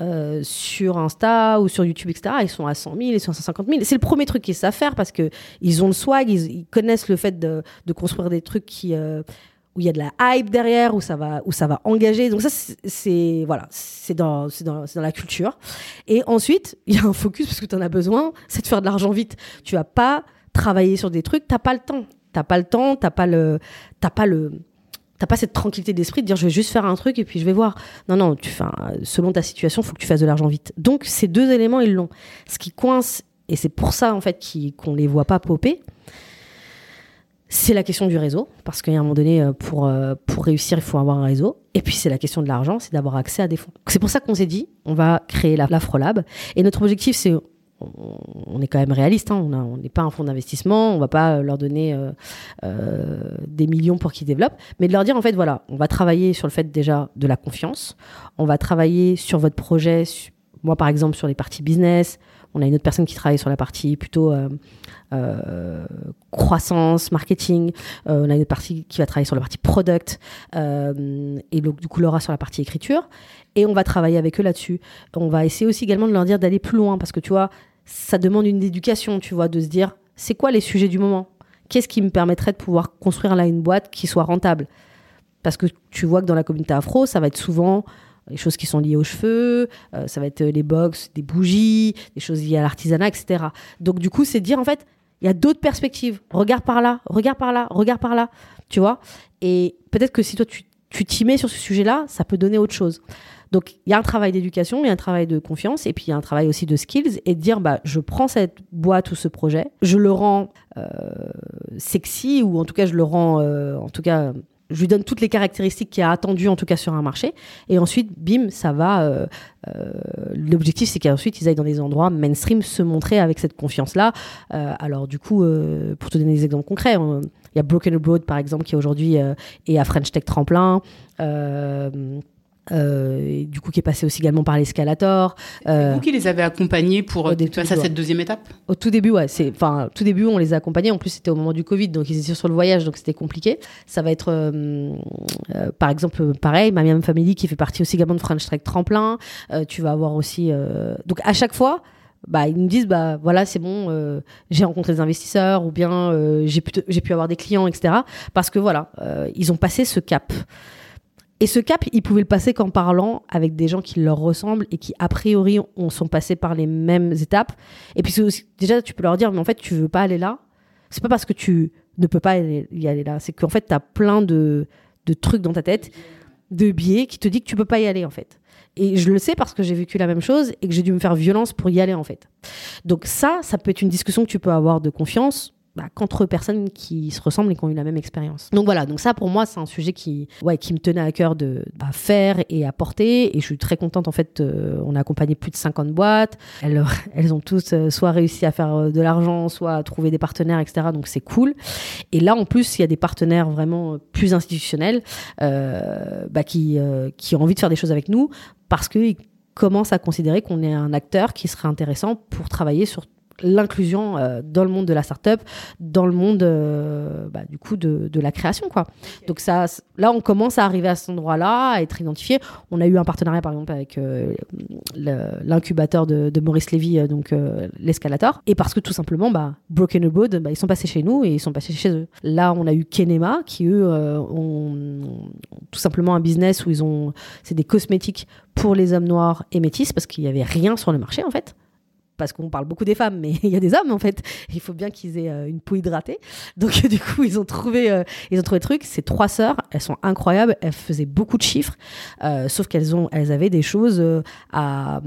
euh, sur Insta ou sur YouTube, etc., ils sont à 100 000, ils sont à 150 000. C'est le premier truc qu'ils savent faire parce que ils ont le swag, ils, connaissent le fait de, construire des trucs qui euh, où il y a de la hype derrière, où ça va, où ça va engager. Donc ça, c'est- voilà, c'est dans, dans, dans la culture. Et ensuite, il y a un focus parce que tu en as besoin, c'est de faire de l'argent vite. Tu vas pas travailler sur des trucs, t'as pas le temps. T'as pas le temps, t'as pas le, t'as pas le, t'as pas cette tranquillité d'esprit de dire je vais juste faire un truc et puis je vais voir. Non, non, tu, enfin, selon ta situation, faut que tu fasses de l'argent vite. Donc ces deux éléments, ils l'ont. Ce qui coince, et c'est pour ça en fait qu'on les voit pas popper, c'est la question du réseau, parce qu'à un moment donné, euh, pour, euh, pour réussir, il faut avoir un réseau. Et puis, c'est la question de l'argent, c'est d'avoir accès à des fonds. C'est pour ça qu'on s'est dit, on va créer la- l'Afrolab. Et notre objectif, c'est, on, est quand même réaliste, hein, on n'est pas un fonds d'investissement, on va pas euh, leur donner euh, euh, des millions pour qu'ils développent, mais de leur dire, en fait, voilà, on va travailler sur le fait déjà de la confiance, on va travailler sur votre projet, moi, par exemple, sur les parties business, on a une autre personne qui travaille sur la partie plutôt croissance, marketing. On a une autre partie qui va travailler sur la partie product. et donc, du coup, Laura sur la partie écriture. Et on va travailler avec eux là-dessus. On va essayer aussi également de leur dire d'aller plus loin parce que tu vois, ça demande une éducation, tu vois, de se dire c'est quoi les sujets du moment? Qu'est-ce qui me permettrait de pouvoir construire là une boîte qui soit rentable? Parce que tu vois que dans la communauté afro, ça va être souvent les choses qui sont liées aux cheveux, euh, ça va être les box, des bougies, des choses liées à l'artisanat, etc. Donc du coup, c'est dire en fait, il y a d'autres perspectives. Regarde par là, regarde par là, regarde par là, tu vois? Et peut-être que si toi tu t'y mets sur ce sujet-là, ça peut donner autre chose. Donc il y a un travail d'éducation, il y a un travail de confiance, et puis il y a un travail aussi de skills, et de dire bah je prends cette boîte ou ce projet, je le rends euh, sexy ou en tout cas je le rends euh, en tout cas je lui donne toutes les caractéristiques qui a attendues en tout cas sur un marché. Et ensuite, bim, ça va. Euh, l'objectif, c'est qu'ensuite ils aillent dans des endroits mainstream se montrer avec cette confiance-là. Alors du coup, pour te donner des exemples concrets, il y a Broken Abroad par exemple qui aujourd'hui est à French Tech Tremplin. Du coup qui est passé aussi également par l'escalator. Euh, vous qui les avez accompagnés pour passer à cette deuxième étape Au tout début, ouais. C'est, enfin, tout début, on les a accompagnés. En plus, c'était au moment du Covid, donc ils étaient sur le voyage, donc c'était compliqué. Ça va être, euh, euh, par exemple, pareil, ma même famille qui fait partie aussi également de French Trek Tremplin. tu vas avoir aussi, donc à chaque fois. Bah, ils nous disent bah voilà c'est bon j'ai rencontré des investisseurs ou bien j'ai pu j'ai pu avoir des clients etc parce que voilà ils ont passé ce cap et ce cap, ils pouvaient le passer qu'en parlant avec des gens qui leur ressemblent et qui, a priori, ont, sont passés par les mêmes étapes. Et puis, déjà, tu peux leur dire, mais en fait, tu veux pas aller là. C'est pas parce que tu ne peux pas y aller là. C'est qu'en fait, tu as plein de, de trucs dans ta tête, de biais qui te disent que tu peux pas y aller, en fait. Et je le sais parce que j'ai vécu la même chose et que j'ai dû me faire violence pour y aller, en fait. Donc ça, ça peut être une discussion que tu peux avoir de confiance bah, qu'entre personnes qui se ressemblent et qui ont eu la même expérience. Donc voilà, donc ça pour moi c'est un sujet qui, ouais, qui me tenait à cœur de bah, faire et apporter et je suis très contente en fait, euh, on a accompagné plus de 50 boîtes, elles, elles ont tous euh, soit réussi à faire euh, de l'argent, soit à trouver des partenaires, etc. Donc c'est cool. Et là en plus il y a des partenaires vraiment plus institutionnels bah, qui, qui ont envie de faire des choses avec nous parce qu'ils commencent à considérer qu'on est un acteur qui serait intéressant pour travailler sur l'inclusion euh, dans le monde de la startup, dans le monde euh, bah, du coup de, de, la création quoi. Donc ça, là on commence à arriver à cet endroit-là, à être identifié. On a eu un partenariat par exemple avec euh, l'incubateur de, de, Maurice Lévy, donc l'escalator, et parce que tout simplement bah, Broken Abroad, bah, ils sont passés chez nous et ils sont passés chez eux. Là on a eu Kenema qui eux ont tout simplement un business où ils ont, c'est des cosmétiques pour les hommes noirs et métis parce qu'il y avait rien sur le marché en fait parce qu'on parle beaucoup des femmes, mais il y a des hommes en fait. Il faut bien qu'ils aient euh, une peau hydratée. Donc du coup, ils ont trouvé, euh, ils ont trouvé truc. Ces trois sœurs, elles sont incroyables. Elles faisaient beaucoup de chiffres, euh, sauf qu'elles ont, elles avaient des choses à,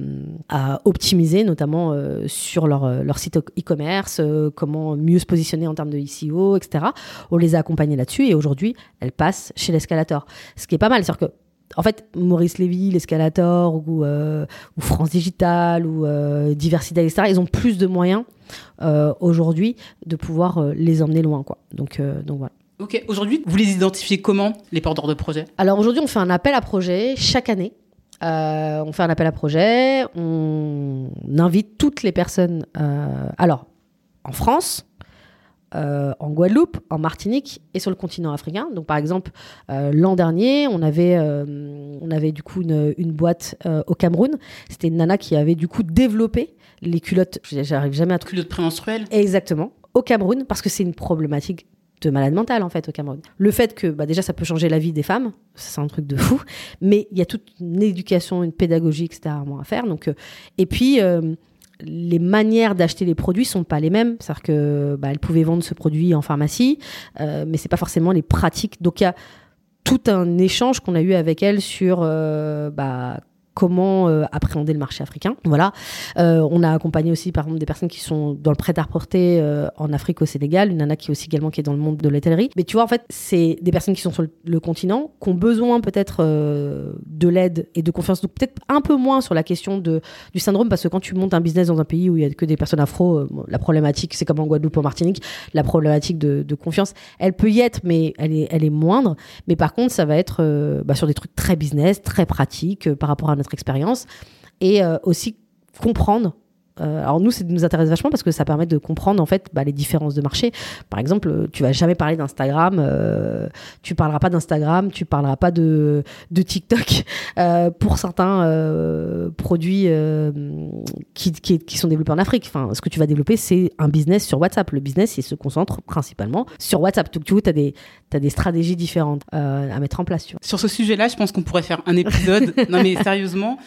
à, optimiser, notamment sur leur, site e-commerce, comment mieux se positionner en termes de ICO, etc. On les a accompagnées là-dessus et aujourd'hui, elles passent chez l'escalator. Ce qui est pas mal, c'est-à-dire que en fait, Maurice Lévy, l'Escalator ou, euh, ou, France Digital ou euh, Diversité, etc., ils ont plus de moyens euh, aujourd'hui de pouvoir les emmener loin. Quoi. Donc, donc voilà. Ok, aujourd'hui, vous les identifiez comment, les porteurs de projets? Alors aujourd'hui, on fait un appel à projet chaque année. on fait un appel à projet, on invite toutes les personnes. alors, en France, euh, en Guadeloupe, en Martinique et sur le continent africain. Donc, par exemple, euh, l'an dernier, on avait, euh, on avait du coup une, une boîte au Cameroun. C'était une nana qui avait du coup développé les culottes. J'arrive jamais à trouver. Culottes prémenstruelles Exactement. Au Cameroun, parce que c'est une problématique de malade mentale en fait au Cameroun. Le fait que bah, déjà ça peut changer la vie des femmes, c'est un truc de fou, mais il y a toute une éducation, une pédagogie, etc. à faire. Donc, et puis les manières d'acheter les produits sont pas les mêmes. C'est-à-dire que bah, elle pouvait vendre ce produit en pharmacie, euh, mais c'est pas forcément les pratiques. Donc il y a tout un échange qu'on a eu avec elle sur euh, bah, comment euh, appréhender le marché africain. Voilà. Euh, on a accompagné aussi, par exemple, des personnes qui sont dans le prêt-à-porter euh, en Afrique, au Sénégal, une nana qui est aussi également qui est dans le monde de l'hôtellerie. Mais tu vois, en fait, c'est des personnes qui sont sur le, continent, qui ont besoin peut-être de l'aide et de confiance, donc peut-être un peu moins sur la question du syndrome, parce que quand tu montes un business dans un pays où il y a que des personnes afro, la problématique, c'est comme en Guadeloupe, en Martinique, la problématique de, de, confiance, elle peut y être, mais elle est, elle est moindre. Mais par contre, ça va être bah, sur des trucs très business, très pratiques par rapport à notre expérience et euh, aussi comprendre euh, alors nous, ça nous intéresse vachement parce que ça permet de comprendre en fait bah, les différences de marché. Par exemple, tu vas jamais parler d'Instagram, euh, tu parleras pas d'Instagram, tu parleras pas de, de TikTok pour certains produits qui, qui, qui, sont développés en Afrique. Enfin, ce que tu vas développer, c'est un business sur WhatsApp. Le business, il se concentre principalement sur WhatsApp. Donc, tu vois, tu as des, as des stratégies différentes à mettre en place. Tu vois. Sur ce sujet-là, je pense qu'on pourrait faire un épisode. non, mais sérieusement.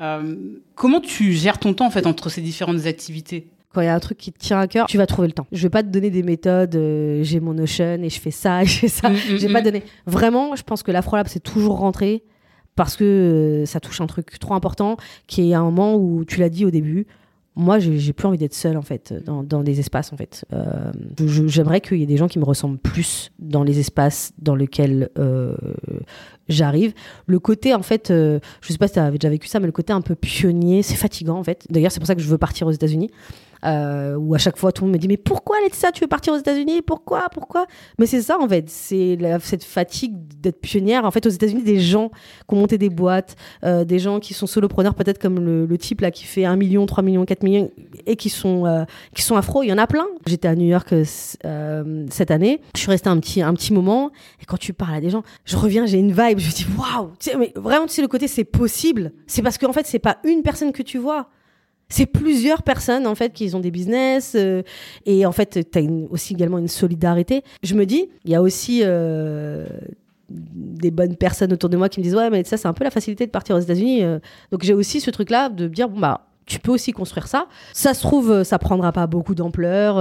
Euh, comment tu gères ton temps en fait entre ces différentes activités? Quand il y a un truc qui te tient à cœur, tu vas trouver le temps. Je vais pas te donner des méthodes, euh, j'ai mon Notion et je fais ça et je fais ça. Mm, mm, je vais pas mm. donner. Vraiment, je pense que l'Afrolab, c'est toujours rentré parce que euh, ça touche un truc trop important qui est un moment où tu l'as dit au début, moi, j'ai plus envie d'être seule en fait dans, dans des espaces en fait. Euh, J'aimerais qu'il y ait des gens qui me ressemblent plus dans les espaces dans lesquels j'arrive. Le côté en fait, euh, je sais pas si tu avais déjà vécu ça, mais le côté un peu pionnier, c'est fatigant en fait. D'ailleurs, c'est pour ça que je veux partir aux États-Unis euh, où à chaque fois tout le monde me dit mais pourquoi ça tu veux partir aux États-Unis? Pourquoi? Pourquoi? Mais c'est ça en fait. C'est cette fatigue d'être pionnière. En fait aux États-Unis des gens qui ont monté des boîtes euh, des gens qui sont solopreneurs peut-être comme le, type là qui fait 1 million 3 millions 4 millions et qui sont euh, qui sont afro. Il y en a plein. J'étais à New York euh, cette année. Je suis restée un petit un petit moment. Et quand tu parles à des gens je reviens j'ai une vibe. Je me dis waouh! Mais vraiment tu sais le côté c'est possible. C'est parce qu'en fait c'est pas une personne que tu vois c'est plusieurs personnes en fait qui ont des business euh, et en fait tu as aussi également une solidarité. Je me dis, il y a aussi euh, des bonnes personnes autour de moi qui me disent ouais mais ça c'est un peu la facilité de partir aux États-Unis. Euh. Donc j'ai aussi ce truc là de dire bon bah tu peux aussi construire ça. Ça se trouve, ça prendra pas beaucoup d'ampleur.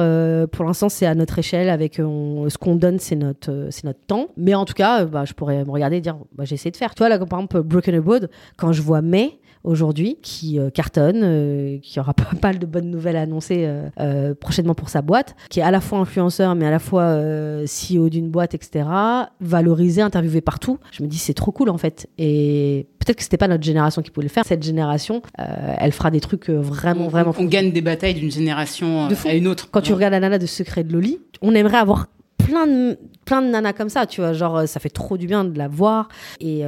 pour l'instant, c'est à notre échelle. Avec ce qu'on donne, c'est notre, c'est notre temps. Mais en tout cas, bah, je pourrais me regarder et dire, bah, j'ai essayé de faire. Tu vois, là, par exemple, Broken Abroad, quand je vois May, aujourd'hui, qui euh, cartonne, euh, qui aura pas mal de bonnes nouvelles à annoncer euh, prochainement pour sa boîte, qui est à la fois influenceur, mais à la fois CEO d'une boîte, etc., valorisé, interviewé partout. Je me dis, c'est trop cool en fait. Et peut-être que c'était pas notre génération qui pouvait le faire. Cette génération, elle fera des trucs vraiment, vraiment. On, gagne des batailles d'une génération à une autre. Quand tu regardes la nana de Secret de Loli, on aimerait avoir plein de plein de nanas comme ça, tu vois, genre ça fait trop du bien de la voir. Et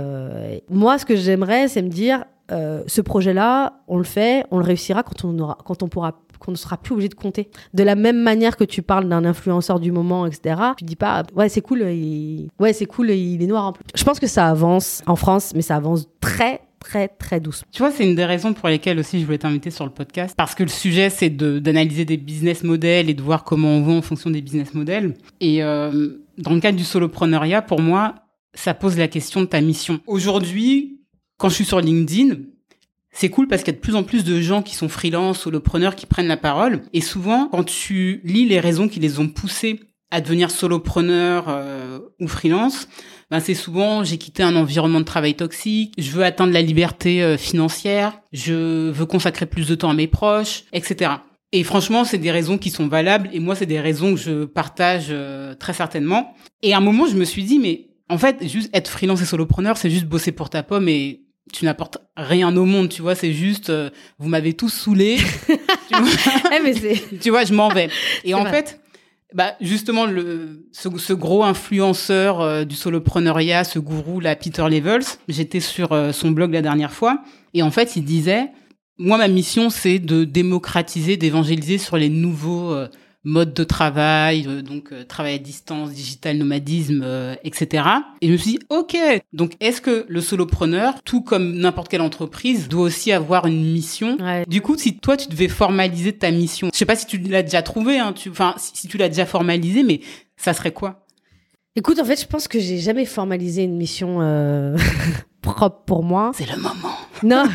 moi, ce que j'aimerais, c'est me dire, euh, ce projet-là, on le fait, on le réussira quand on aura, quand on pourra qu'on ne sera plus obligé de compter. De la même manière que tu parles d'un influenceur du moment, etc. Tu dis pas, ouais, c'est cool, il... ouais, c'est cool, il est noir en plus. Je pense que ça avance en France, mais ça avance très, très très doucement. Tu vois, c'est une des raisons pour lesquelles aussi je voulais t'inviter sur le podcast, parce que le sujet c'est d'analyser des business models et de voir comment on vend en fonction des business models. Et euh, dans le cadre du solopreneuriat, pour moi, ça pose la question de ta mission. Aujourd'hui, quand je suis sur LinkedIn, c'est cool parce qu'il y a de plus en plus de gens qui sont freelance, solopreneurs, qui prennent la parole. Et souvent, quand tu lis les raisons qui les ont poussés à devenir solopreneur euh, ou freelance, ben c'est souvent j'ai quitté un environnement de travail toxique, je veux atteindre la liberté euh, financière, je veux consacrer plus de temps à mes proches, etc. Et franchement, c'est des raisons qui sont valables et moi, c'est des raisons que je partage euh, très certainement. Et à un moment, je me suis dit, mais en fait, juste être freelance et solopreneur, c'est juste bosser pour ta pomme et tu n'apportes rien au monde, tu vois, c'est juste, euh, vous m'avez tous saoulé. tu, vois, eh, tu vois, je m'en vais. Et en fait, bah, justement, le, ce, gros influenceur euh, du solopreneuriat, ce gourou, là, Peter Levels, j'étais sur euh, son blog la dernière fois, et en fait, il disait, moi, ma mission, c'est de démocratiser, d'évangéliser sur les nouveaux mode de travail, euh, donc euh, travail à distance, digital nomadisme, euh, etc. Et je me suis dit, ok, donc est-ce que le solopreneur, tout comme n'importe quelle entreprise, doit aussi avoir une mission? Du coup, si toi tu devais formaliser ta mission, je sais pas si tu l'as déjà trouvé, hein, tu, enfin si, tu l'as déjà formalisé, mais ça serait quoi? Écoute, en fait, je pense que j'ai jamais formalisé une mission propre pour moi. C'est le moment. Non.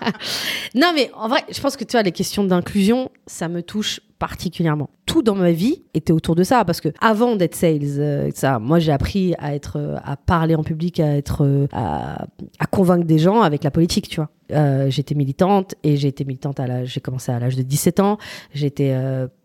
non, mais en vrai, je pense que tu vois, les questions d'inclusion, ça me touche particulièrement. Tout dans ma vie était autour de ça parce que avant d'être sales, euh, ça, moi j'ai appris à être, euh, à parler en public, à être, euh, à, convaincre des gens avec la politique, tu vois. j'étais militante et j'ai été militante à l'âge, j'ai commencé à l'âge de 17 ans. J'étais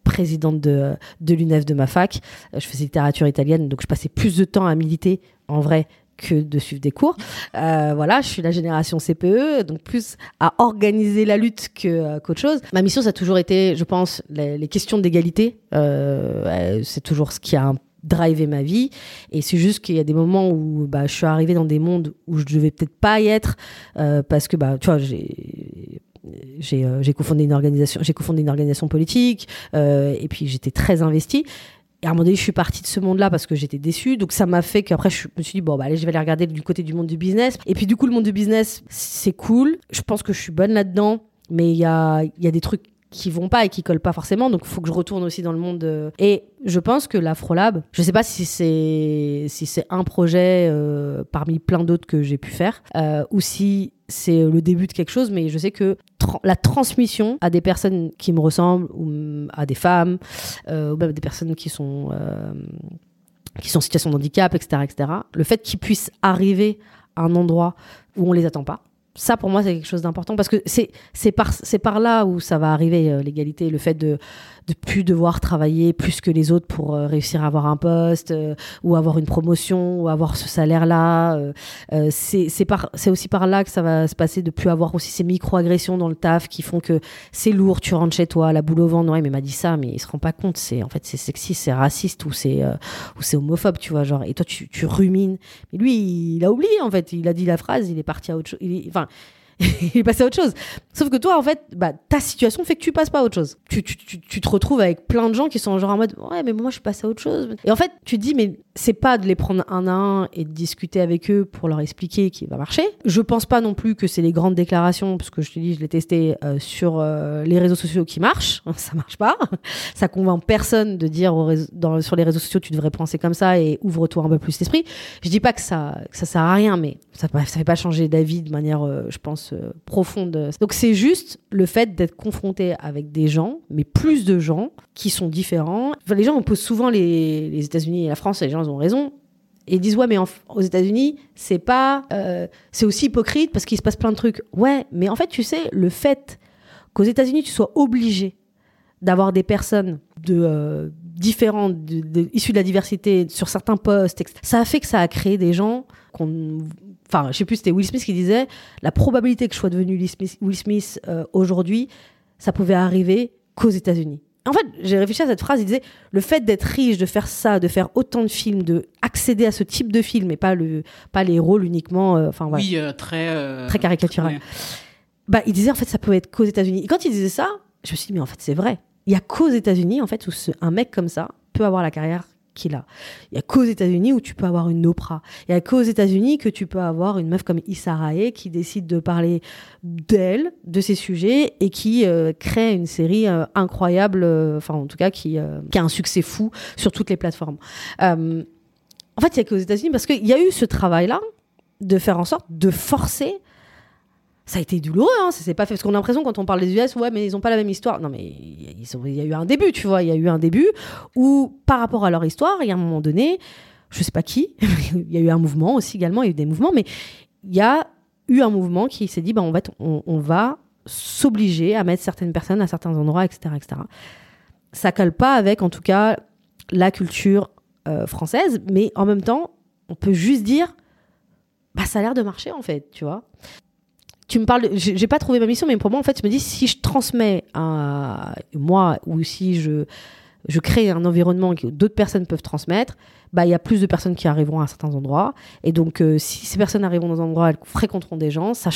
présidente de, de l'UNEF de ma fac. Je faisais littérature italienne, donc je passais plus de temps à militer en vrai que de suivre des cours. Euh, voilà, je suis la génération CPE, donc plus à organiser la lutte que euh, qu'autre chose. Ma mission, ça a toujours été, je pense, les, questions d'égalité. Euh, c'est toujours ce qui a drivé ma vie et c'est juste qu'il y a des moments où bah, je suis arrivée dans des mondes où je devais peut-être pas y être parce que bah tu vois j'ai j'ai cofondé une organisation j'ai cofondé une organisation politique et puis j'étais très investie et à un moment donné, je suis partie de ce monde-là parce que j'étais déçue. Donc ça m'a fait qu'après, je me suis dit, bon, bah, allez, je vais aller regarder du côté du monde du business. Et puis du coup, le monde du business, c'est cool. Je pense que je suis bonne là-dedans. Mais il y a, y a des trucs qui vont pas et qui collent pas forcément. Donc, il faut que je retourne aussi dans le monde. Et je pense que l'Afrolab, je sais pas si c'est si c'est un projet euh, parmi plein d'autres que j'ai pu faire, euh, ou si c'est le début de quelque chose, mais je sais que la transmission à des personnes qui me ressemblent, ou à des femmes, euh, ou même des personnes qui sont qui sont en situation de handicap, etc., etc. Le fait qu'ils puissent arriver à un endroit où on les attend pas ça pour moi c'est quelque chose d'important parce que c'est par c'est par là où ça va arriver euh, l'égalité le fait de de plus devoir travailler plus que les autres pour euh, réussir à avoir un poste euh, ou avoir une promotion ou avoir ce salaire là c'est par aussi par là que ça va se passer de plus avoir aussi ces micro-agressions dans le taf qui font que c'est lourd tu rentres chez toi la boule au ventre non mais m'a dit ça mais il se rend pas compte c'est en fait c'est sexiste c'est raciste ou c'est ou c'est homophobe tu vois genre et toi tu tu rumines. Mais lui il a oublié en fait il a dit la phrase il est parti à autre chose enfin il est à autre chose. Sauf que toi, en fait, bah, ta situation fait que tu passes pas à autre chose. Tu, te retrouves avec plein de gens qui sont genre en mode ouais, mais moi je passé à autre chose. Et en fait, tu te dis mais c'est pas de les prendre un à un et de discuter avec eux pour leur expliquer qui va marcher. Je pense pas non plus que c'est les grandes déclarations, parce que je te dis, je l'ai testé euh, sur euh, les réseaux sociaux qui marchent. Ça marche pas. Ça convainc personne de dire sur les réseaux sociaux tu devrais penser comme ça et ouvre-toi un peu plus l'esprit. Je dis pas que ça, que ça sert à rien, mais ça, ça fait pas changer d'avis de manière, euh, je pense, profonde. Donc c'est juste le fait d'être confronté avec des gens, mais plus de gens qui sont différents. les gens opposent souvent les, États-Unis et la France, et les gens ont raison. Et disent ouais mais aux États-Unis c'est pas euh, c'est aussi hypocrite parce qu'il se passe plein de trucs. Ouais mais en fait tu sais le fait qu'aux États-Unis tu sois obligé d'avoir des personnes de euh, différentes issues de la diversité sur certains postes ça a fait que ça a créé des gens qu'on enfin je sais plus c'était Will Smith qui disait la probabilité que je sois devenu Will Smith, euh, aujourd'hui ça pouvait arriver qu'aux États-Unis en fait, j'ai réfléchi à cette phrase. Il disait le fait d'être riche, de faire ça, de faire autant de films, de accéder à ce type de film et pas le, pas les rôles uniquement, euh, enfin Oui, euh, très très caricatural. Bah, il disait en fait ça pouvait être qu'aux États-Unis. Et quand il disait ça, je me suis dit mais en fait c'est vrai. Il y a qu'aux États-Unis en fait où un mec comme ça peut avoir la carrière qu'il a. Il y a qu'aux États-Unis où tu peux avoir une Oprah. Il y a qu'aux États-Unis que tu peux avoir une meuf comme Issa Rae qui décide de parler d'elle, de ses sujets et qui euh, crée une série euh, incroyable, euh, enfin en tout cas qui, qui, a un succès fou sur toutes les plateformes. en fait, il y a qu'aux États-Unis parce qu'il y a eu ce travail-là de faire en sorte de forcer ça a été douloureux, hein, ça s'est pas fait. Parce qu'on a l'impression quand on parle des US, ouais, mais ils ont pas la même histoire. Non, mais il y a eu un début, tu vois. Il y a eu un début où, par rapport à leur histoire, il y a un moment donné, je sais pas qui, il y a eu un mouvement aussi également, il y a eu des mouvements, mais il y a eu un mouvement qui s'est dit, bah, en fait, on, va s'obliger à mettre certaines personnes à certains endroits, etc., etc. Ça colle pas avec, en tout cas, la culture euh, française, mais en même temps, on peut juste dire, bah, ça a l'air de marcher, en fait, tu vois tu me parles, j'ai pas trouvé ma mission, mais pour moi, en fait, je me dis, si je transmets à moi ou si je, crée un environnement que d'autres personnes peuvent transmettre, bah il y a plus de personnes qui arriveront à certains endroits. Et donc, euh, si ces personnes arriveront dans un endroit, elles fréquenteront des gens, ça,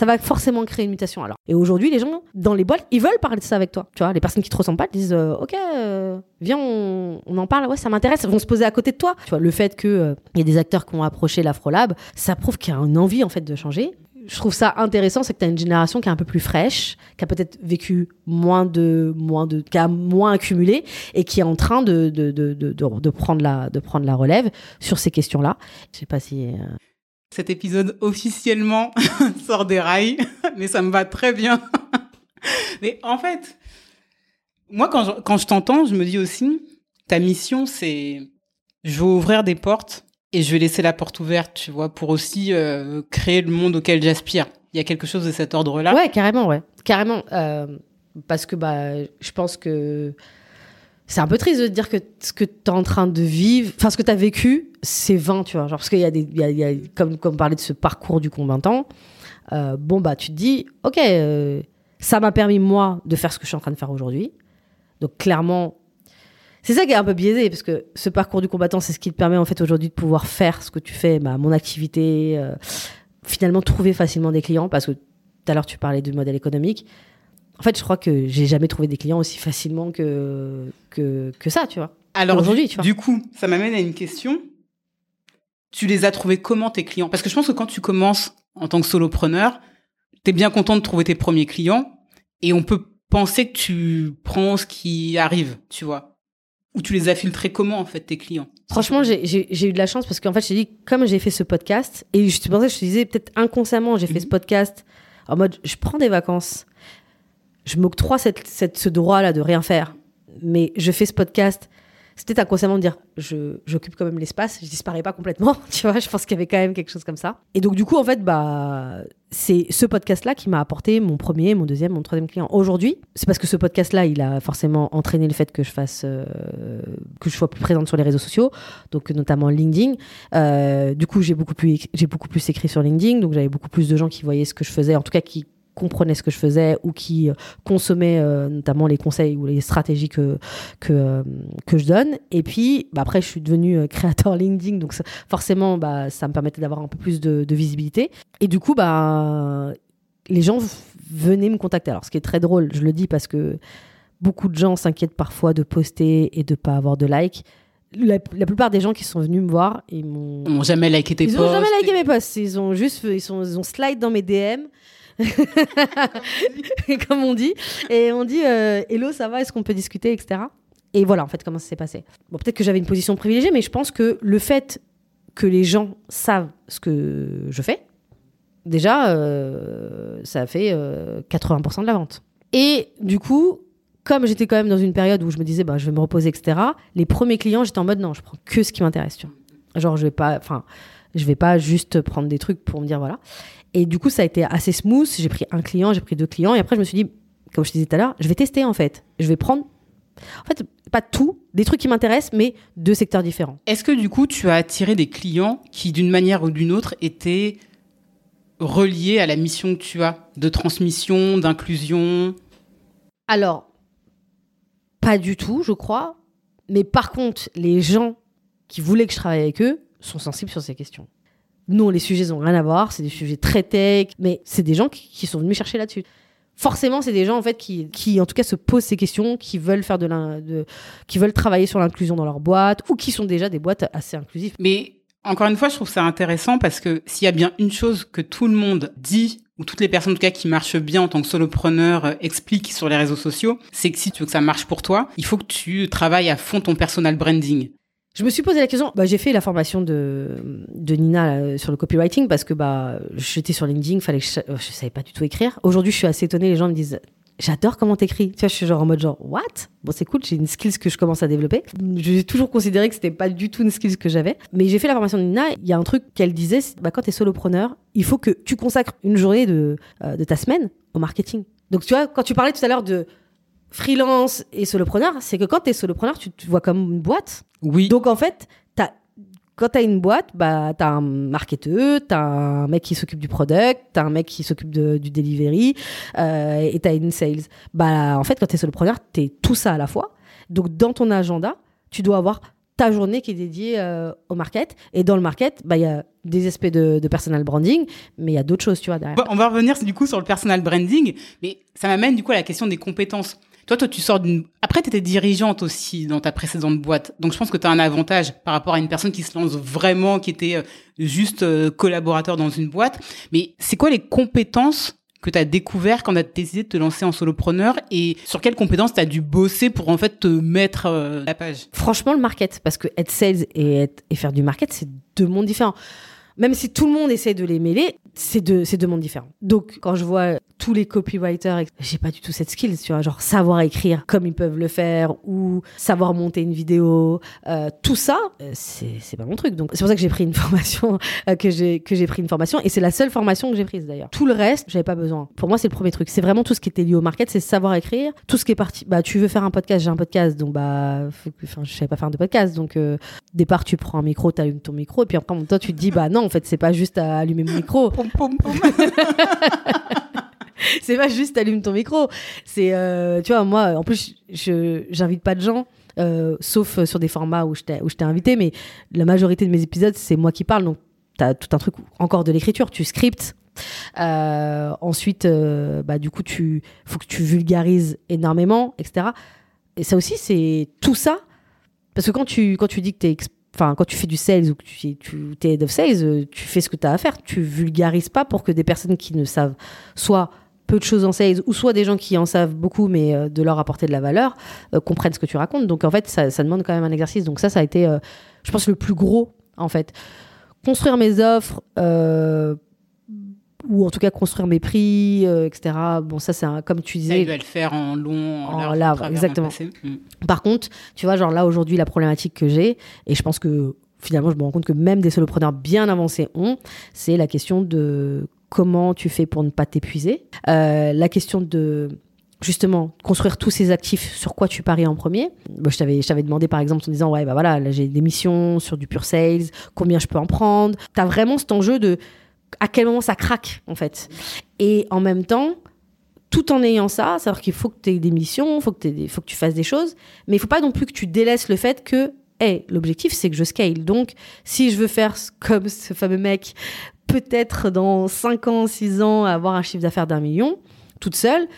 va forcément créer une mutation. Alors, et aujourd'hui, les gens dans les boîtes, ils veulent parler de ça avec toi. Tu vois, les personnes qui te ressemblent pas, disent, euh, ok, euh, viens, on, en parle. Ouais, ça m'intéresse. Vont se poser à côté de toi. Tu vois, le fait que il y a des acteurs qui ont approché l'Afrolab, ça prouve qu'il y a une envie en fait de changer je trouve ça intéressant, c'est que tu as une génération qui est un peu plus fraîche, qui a peut-être vécu moins de, moins de, qui a moins accumulé et qui est en train de, de, de, de, de prendre, la, de prendre la relève sur ces questions-là. Je sais pas si. Euh, Cet épisode officiellement sort des rails, mais ça me va très bien. mais en fait, moi, quand quand je t'entends, je me dis aussi, ta mission, c'est je veux ouvrir des portes et je vais laisser la porte ouverte, tu vois, pour aussi euh, créer le monde auquel j'aspire. Il y a quelque chose de cet ordre-là. Ouais, carrément, ouais, carrément. Euh, parce que bah, je pense que c'est un peu triste de dire que ce que tu es en train de vivre, enfin ce que tu as vécu, c'est vain, tu vois. Genre, parce qu'il y a des, y y a, comme, comme parler de ce parcours du combattant, euh, bon bah tu te dis, ok, euh, ça m'a permis moi de faire ce que je suis en train de faire aujourd'hui. Donc clairement, c'est ça qui est un peu biaisé, parce que ce parcours du combattant, c'est ce qui te permet en fait aujourd'hui de pouvoir faire ce que tu fais, bah, mon activité, euh, finalement trouver facilement des clients, parce que tout à l'heure tu parlais du modèle économique. En fait, je crois que j'ai jamais trouvé des clients aussi facilement que, que, que ça, tu vois. Alors aujourd'hui, tu vois. Du coup, ça m'amène à une question. Tu les as trouvés comment tes clients? Parce que je pense que quand tu commences en tant que solopreneur, tu es bien content de trouver tes premiers clients et on peut penser que tu prends ce qui arrive, tu vois. Ou tu les as filtrés comment, en fait, tes clients? Franchement, j'ai eu de la chance parce qu'en fait, j'ai dit, comme j'ai fait ce podcast, et je pensais, je te disais, peut-être inconsciemment, j'ai fait ce mhm. podcast en mode, je prends des vacances, je m'octroie cette, cette, ce droit-là de rien faire, mais je fais ce podcast. C'était inconsciemment de dire je j'occupe quand même l'espace, je disparais pas complètement, tu vois, je pense qu'il y avait quand même quelque chose comme ça. Et donc du coup en fait bah c'est ce podcast là qui m'a apporté mon premier, mon deuxième, mon troisième client. Aujourd'hui, c'est parce que ce podcast là, il a forcément entraîné le fait que je fasse euh, que je sois plus présente sur les réseaux sociaux, donc notamment LinkedIn. Euh, du coup, j'ai beaucoup plus j'ai beaucoup plus écrit sur LinkedIn, donc j'avais beaucoup plus de gens qui voyaient ce que je faisais, en tout cas qui comprenaient ce que je faisais ou qui euh, consommaient euh, notamment les conseils ou les stratégies que, que, euh, que je donne. Et puis, bah, après, je suis devenue créateur LinkedIn, donc forcément, bah, ça me permettait d'avoir un peu plus de, visibilité. Et du coup, bah, les gens venaient me contacter. Alors, ce qui est très drôle, je le dis parce que beaucoup de gens s'inquiètent parfois de poster et de pas avoir de likes. La, plupart des gens qui sont venus me voir, ils m'ont jamais liké tes posts. Ils n'ont jamais liké mes posts. Ils ont juste, ils, sont, ils ont slide dans mes DM. comme on dit. Et on dit euh, Hello, ça va Est-ce qu'on peut discuter etc. Et voilà, en fait, comment ça s'est passé. Bon, peut-être que j'avais une position privilégiée, mais je pense que le fait que les gens savent ce que je fais, déjà, euh, ça fait 80% euh, de la vente. Et du coup, comme j'étais quand même dans une période où je me disais, bah, je vais me reposer, etc., les premiers clients, j'étais en mode, non, je prends que ce qui m'intéresse. Genre, je vais pas, enfin, je vais pas juste prendre des trucs pour me dire, voilà. Et du coup, ça a été assez smooth. J'ai pris un client, j'ai pris deux clients. Et après, je me suis dit, comme je te disais tout à l'heure, je vais tester en fait. Je vais prendre, en fait, pas tout, des trucs qui m'intéressent, mais deux secteurs différents. Est-ce que du coup, tu as attiré des clients qui, d'une manière ou d'une autre, étaient reliés à la mission que tu as de transmission, d'inclusion? Alors, pas du tout, je crois. Mais par contre, les gens qui voulaient que je travaille avec eux sont sensibles sur ces questions. Non, les sujets n'ont rien à voir, c'est des sujets très tech, mais c'est des gens qui, sont venus chercher là-dessus. Forcément, c'est des gens en fait qui, qui, en tout cas, se posent ces questions, qui veulent faire de, de qui veulent travailler sur l'inclusion dans leur boîte ou qui sont déjà des boîtes assez inclusives. Mais encore une fois, je trouve ça intéressant parce que s'il y a bien une chose que tout le monde dit ou toutes les personnes en tout cas qui marchent bien en tant que solopreneur euh, expliquent sur les réseaux sociaux, c'est que si tu veux que ça marche pour toi, il faut que tu travailles à fond ton personal branding. Je me suis posé la question. Bah, j'ai fait la formation de, de Nina sur le copywriting parce que bah, j'étais sur LinkedIn, fallait je, ne savais pas du tout écrire. Aujourd'hui, je suis assez étonnée. Les gens me disent J'adore comment t'écris. Tu vois, je suis genre en mode genre What? Bon, c'est cool, j'ai une skills que je commence à développer. J'ai toujours considéré que c'était pas du tout une skills que j'avais. Mais j'ai fait la formation de Nina. Il y a un truc qu'elle disait bah, quand t'es solopreneur, il faut que tu consacres une journée de, euh, de ta semaine au marketing. Donc, tu vois, quand tu parlais tout à l'heure de freelance et solopreneur, c'est que quand tu es solopreneur, tu te vois comme une boîte. Oui. Donc en fait, as, quand tu as une boîte, bah, tu as un marketeur, tu as un mec qui s'occupe du product, tu as un mec qui s'occupe du delivery euh, et tu as une sales. Bah, en fait, quand tu es solopreneur, tu es tout ça à la fois. Donc dans ton agenda, tu dois avoir ta journée qui est dédiée euh, au market. Et dans le market, bah, il y a des aspects de, de personal branding, mais il y a d'autres choses, tu vois, derrière. on va revenir du coup sur le personal branding, mais ça m'amène du coup à la question des compétences. Toi, toi, tu sors d'une. Après, tu étais dirigeante aussi dans ta précédente boîte. Donc, je pense que tu as un avantage par rapport à une personne qui se lance vraiment, qui était euh, juste euh, collaborateur dans une boîte. Mais c'est quoi les compétences que tu as découvert quand tu as décidé de te lancer en solopreneur et sur quelles compétences tu as dû bosser pour en fait te mettre euh, la page? Franchement, le market, parce que être sales et, et faire du market, c'est deux mondes différents même si tout le monde essaie de les mêler, c'est deux, deux mondes différents. Donc, quand je vois tous les copywriters, j'ai pas du tout cette skill, tu vois, genre savoir écrire comme ils peuvent le faire ou savoir monter une vidéo, euh, tout ça, euh, c'est, pas mon truc. Donc, c'est pour ça que j'ai pris une formation, euh, que j'ai, pris une formation et c'est la seule formation que j'ai prise d'ailleurs. Tout le reste, j'avais pas besoin. Pour moi, c'est le premier truc. C'est vraiment tout ce qui était lié au market, c'est savoir écrire. Tout ce qui est parti, bah, tu veux faire un podcast, j'ai un podcast, donc bah, enfin, je savais pas faire de podcast. Donc, départ, tu prends un micro, tu allumes ton micro et puis après, toi, tu te dis, bah non, en fait, c'est pas juste à allumer mon micro. c'est pas juste allume ton micro. C'est, euh, tu vois, moi, en plus, je j'invite pas de gens. Euh, sauf sur des formats où je t'ai invité, mais la majorité de mes épisodes, c'est moi qui parle. Donc, tu as tout un truc, encore de l'écriture, tu scriptes. Euh, ensuite, bah, du coup, tu faut que tu vulgarises énormément, etc. Et ça aussi, c'est tout ça. Parce que quand tu, quand tu dis que tu es enfin, quand tu fais du sales ou que tu, es head of sales, euh, tu fais ce que tu as à faire. Tu vulgarises pas pour que des personnes qui ne savent soit peu de choses en sales ou soit des gens qui en savent beaucoup mais euh, de leur apporter de la valeur euh, comprennent ce que tu racontes. Donc en fait, ça, ça, demande quand même un exercice. Donc ça, ça a été, je pense, le plus gros en fait. Construire mes offres ou en tout cas construire mes prix, euh, etc. Bon, ça, c'est comme tu disais. il doit le faire en long, en, large, exactement. Mm. Par contre, tu vois, genre là, aujourd'hui, la problématique que j'ai, et je pense que finalement, je me rends compte que même des solopreneurs bien avancés ont, c'est la question de comment tu fais pour ne pas t'épuiser, euh, la question de justement construire tous ces actifs sur quoi tu paries en premier. je t'avais je t'avais demandé par exemple en disant ouais bah voilà, là j'ai des missions sur du pure sales, combien je peux en prendre. Tu as vraiment cet enjeu de à quel moment ça craque en fait. Et en même temps, tout en ayant ça, c'est-à-dire qu'il faut que tu aies des missions, faut faut que tu fasses des choses, mais il faut pas non plus que tu délaisses le fait que hey, l'objectif c'est que je scale. Donc si je veux faire comme ce fameux mec peut-être dans 5 ans, 6 ans avoir un chiffre d'affaires d'un million toute seule,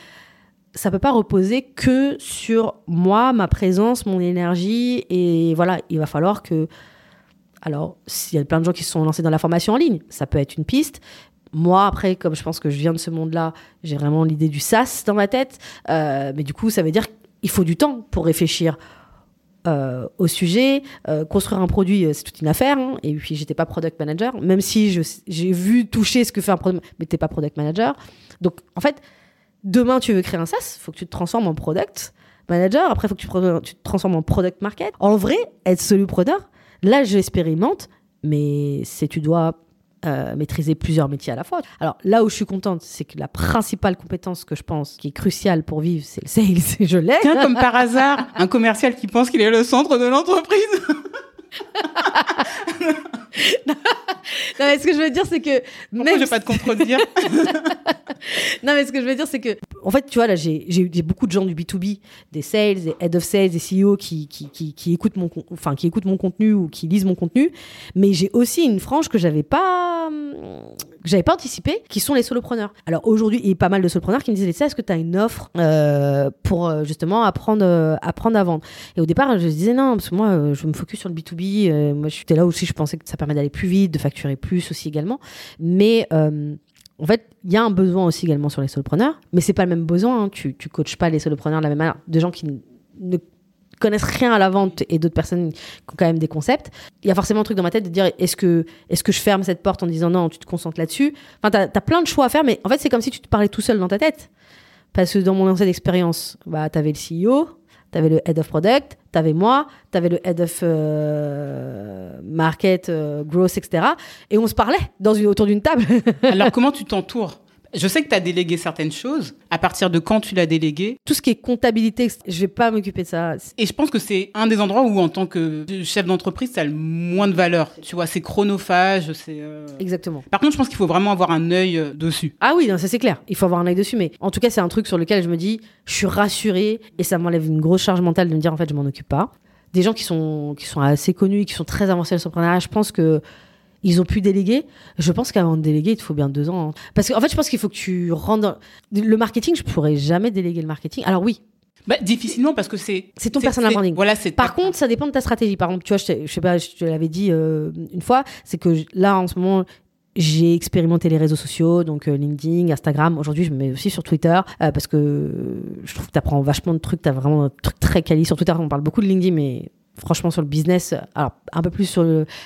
ça peut pas reposer que sur moi, ma présence, mon énergie et voilà, il va falloir que alors, s'il y a plein de gens qui se sont lancés dans la formation en ligne, ça peut être une piste. Moi, après, comme je pense que je viens de ce monde-là, j'ai vraiment l'idée du SaaS dans ma tête. Euh, mais du coup, ça veut dire qu'il faut du temps pour réfléchir euh, au sujet. Euh, construire un produit, c'est toute une affaire. Hein. Et puis, j'étais pas product manager, même si j'ai vu toucher ce que fait un product, mais t'es pas product manager. Donc, en fait, Demain, tu veux créer un SaaS, faut que tu te transformes en product manager. Après, il faut que tu, te transformes en product market. En vrai, être solopreneur, là, j'expérimente, mais c'est tu dois euh, maîtriser plusieurs métiers à la fois. Alors là où je suis contente, c'est que la principale compétence que je pense qui est cruciale pour vivre, c'est le sales. je l'ai. Tiens, comme par hasard, un commercial qui pense qu'il est le centre de l'entreprise. non, mais ce que je veux dire, c'est que. Pourquoi je vais pas te contredire Non, mais ce que je veux dire, c'est que. En fait, tu vois, là, j'ai beaucoup de gens du B2B, des sales, des head of sales, des CEO qui, qui, qui, qui, écoutent mon, enfin, qui écoutent mon contenu ou qui lisent mon contenu. Mais j'ai aussi une frange que j'avais pas que j'avais pas anticipé, qui sont les solopreneurs. Alors aujourd'hui, il y a pas mal de solopreneurs qui me disaient, est-ce que tu as une offre euh, pour euh, justement apprendre, euh, apprendre à vendre? Et au départ, je disais non, parce que moi, je me focus sur le B2B. moi, j'étais là aussi, je pensais que ça permet d'aller plus vite, de facturer plus aussi également. Mais en fait, il y a un besoin aussi également sur les solopreneurs, mais c'est pas le même besoin. Hein. Tu, tu coaches pas les solopreneurs de la même manière. De gens qui ne connaissent rien à la vente et d'autres personnes qui ont quand même des concepts, il y a forcément un truc dans ma tête de dire est-ce que, est que je ferme cette porte en disant non, tu te concentres là-dessus? Enfin, tu as, plein de choix à faire, mais en fait, c'est comme si tu te parlais tout seul dans ta tête. Parce que dans mon ancienne expérience, bah, tu avais le CEO, tu avais le head of product, tu avais moi, tu avais le head of euh, market, euh, growth, etc. Et on se parlait dans une, autour d'une table. Alors, comment tu t'entoures? Je sais que tu as délégué certaines choses. À partir de quand tu l'as délégué? Tout ce qui est comptabilité, je vais pas m'occuper de ça. Et je pense que c'est un des endroits où, en tant que chef d'entreprise, ça a le moins de valeur. Tu vois, c'est chronophage. c'est... Euh, Exactement. Par contre, je pense qu'il faut vraiment avoir un œil euh, dessus. Ah oui, ça c'est clair. Il faut avoir un œil dessus. Mais en tout cas, c'est un truc sur lequel je me dis, je suis rassurée et ça m'enlève une grosse charge mentale de me dire, en fait, je m'en occupe pas. Des gens qui sont, qui sont assez connus, qui sont très avancés dans l'entrepreneuriat, je pense que ils ont pu déléguer. Je pense qu'avant de déléguer, il te faut bien deux ans. Hein. Parce qu'en fait, je pense qu'il faut que tu rentres Le marketing, je pourrais jamais déléguer le marketing. Alors oui. Bah, difficilement parce que c'est... C'est ton personal branding. Voilà, Par contre, ça dépend de ta stratégie. Par exemple, tu vois, je, je sais pas, je te l'avais dit euh, une fois, c'est que là, en ce moment, j'ai expérimenté les réseaux sociaux, donc euh, LinkedIn, Instagram. Aujourd'hui, je me mets aussi sur Twitter euh, parce que je trouve que tu apprends vachement de trucs. Tu as vraiment un truc très quali sur Twitter. On parle beaucoup de LinkedIn, mais franchement, sur le business, alors un peu plus sur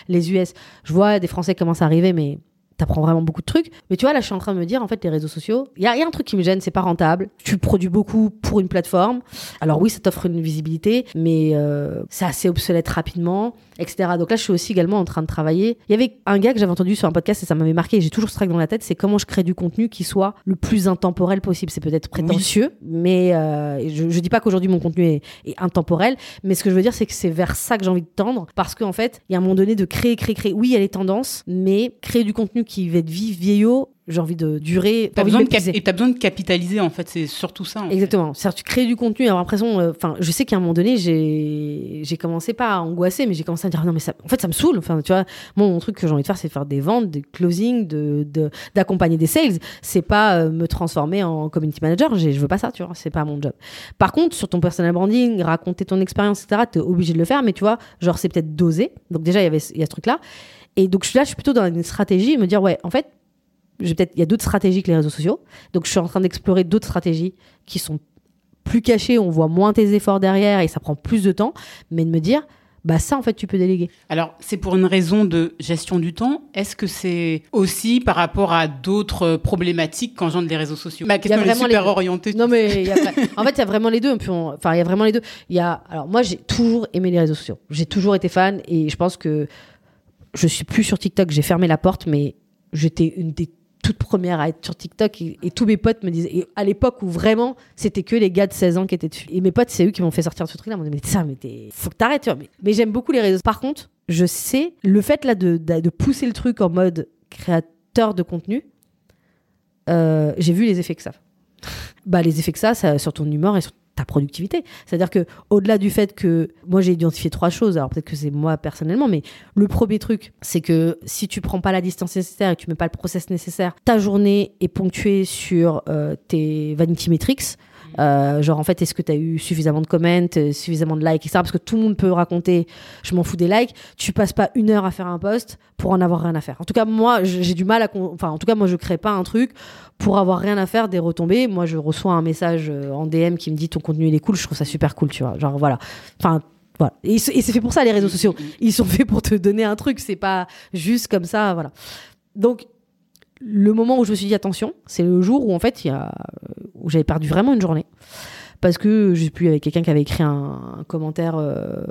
les US, je vois des Français commencent à arriver, mais t'apprends vraiment beaucoup de trucs. Mais tu vois, là, je suis en train de me dire, en fait, les réseaux sociaux, il y, a, un truc qui me gêne, c'est pas rentable. Tu produis beaucoup pour une plateforme. Alors oui, ça t'offre une visibilité, mais euh, c'est assez obsolète rapidement, etc. Donc là, je suis aussi également en train de travailler. Il y avait un gars que j'avais entendu sur un podcast et ça m'avait marqué, j'ai toujours ce truc dans la tête, c'est comment je crée du contenu qui soit le plus intemporel possible. C'est peut-être prétentieux, mais euh, je, je dis pas qu'aujourd'hui mon contenu est, est, intemporel, mais ce que je veux dire, c'est que c'est vers ça que j'ai envie de tendre, parce qu'en fait, il y a un moment donné de créer, créer, créer. Oui, il y a les tendances, mais créer du contenu qui va être vif, vieillot, j'ai envie de durer. Besoin de, et t'as besoin de capitaliser en fait, c'est surtout ça. Exactement. C'est-à-dire tu crées du contenu, avoir l'impression. Euh, enfin, je sais qu'à un moment donné, j'ai j'ai commencé pas à angoisser, mais j'ai commencé à dire non mais ça, en fait ça me saoule. Enfin, tu vois, mon truc que j'ai envie de faire, c'est faire des ventes, des closing, de d'accompagner des sales. C'est pas euh, me transformer en community manager. Je veux pas ça, tu vois. C'est pas mon job. Par contre, sur ton personal branding, raconter ton expérience, etc. T'es obligé de le faire, mais tu vois, genre c'est peut-être dosé. Donc déjà il y avait il y a ce truc là. Et donc là, je suis plutôt dans une stratégie, me dire ouais, en fait peut-être il y a d'autres stratégies que les réseaux sociaux. Donc je suis en train d'explorer d'autres stratégies qui sont plus cachées, on voit moins tes efforts derrière et ça prend plus de temps, mais de me dire bah ça en fait tu peux déléguer. Alors c'est pour une raison de gestion du temps. Est-ce que c'est aussi par rapport à d'autres problématiques qu'engendrent les réseaux sociaux? Ma question est super orientée. Non mais en fait il y a vraiment les deux. Enfin il y a vraiment les deux. Il y a alors moi j'ai toujours aimé les réseaux sociaux. J'ai toujours été fan et je pense que je suis plus sur TikTok. J'ai fermé la porte mais j'étais une des toute première à être sur TikTok et, tous mes potes me disaient, et à l'époque où vraiment c'était que les gars de 16 ans qui étaient dessus. Et mes potes, c'est eux qui m'ont fait sortir de ce truc-là. Ils m'ont dit, mais ça, mais faut que t'arrêtes. Mais, mais j'aime beaucoup les réseaux. Par contre, je sais, le fait là de, de, pousser le truc en mode créateur de contenu, euh, j'ai vu les effets que ça. bah, les effets que ça, ça sur ton humeur et sur ta productivité. C'est-à-dire que au-delà du fait que moi j'ai identifié trois choses, alors peut-être que c'est moi personnellement, mais le premier truc, c'est que si tu prends pas la distance nécessaire et tu mets pas le process nécessaire, ta journée est ponctuée sur euh, tes vanity metrics. Euh, genre, en fait, est-ce que tu as eu suffisamment de comments, euh, suffisamment de likes, etc. Parce que tout le monde peut raconter, je m'en fous des likes. Tu passes pas une heure à faire un post pour en avoir rien à faire. En tout cas, moi, j'ai du mal à. Enfin, en tout cas, moi, je crée pas un truc pour avoir rien à faire des retombées. Moi, je reçois un message euh, en DM qui me dit ton contenu, il est cool. Je trouve ça super cool, tu vois. Genre, voilà. Enfin, voilà. Et, et c'est fait pour ça, les réseaux sociaux. Ils sont faits pour te donner un truc. C'est pas juste comme ça, voilà. Donc, le moment où je me suis dit attention, c'est le jour où en fait, il y a, où j'avais perdu vraiment une journée. Parce que j'ai pu avec quelqu'un qui avait écrit un, commentaire euh,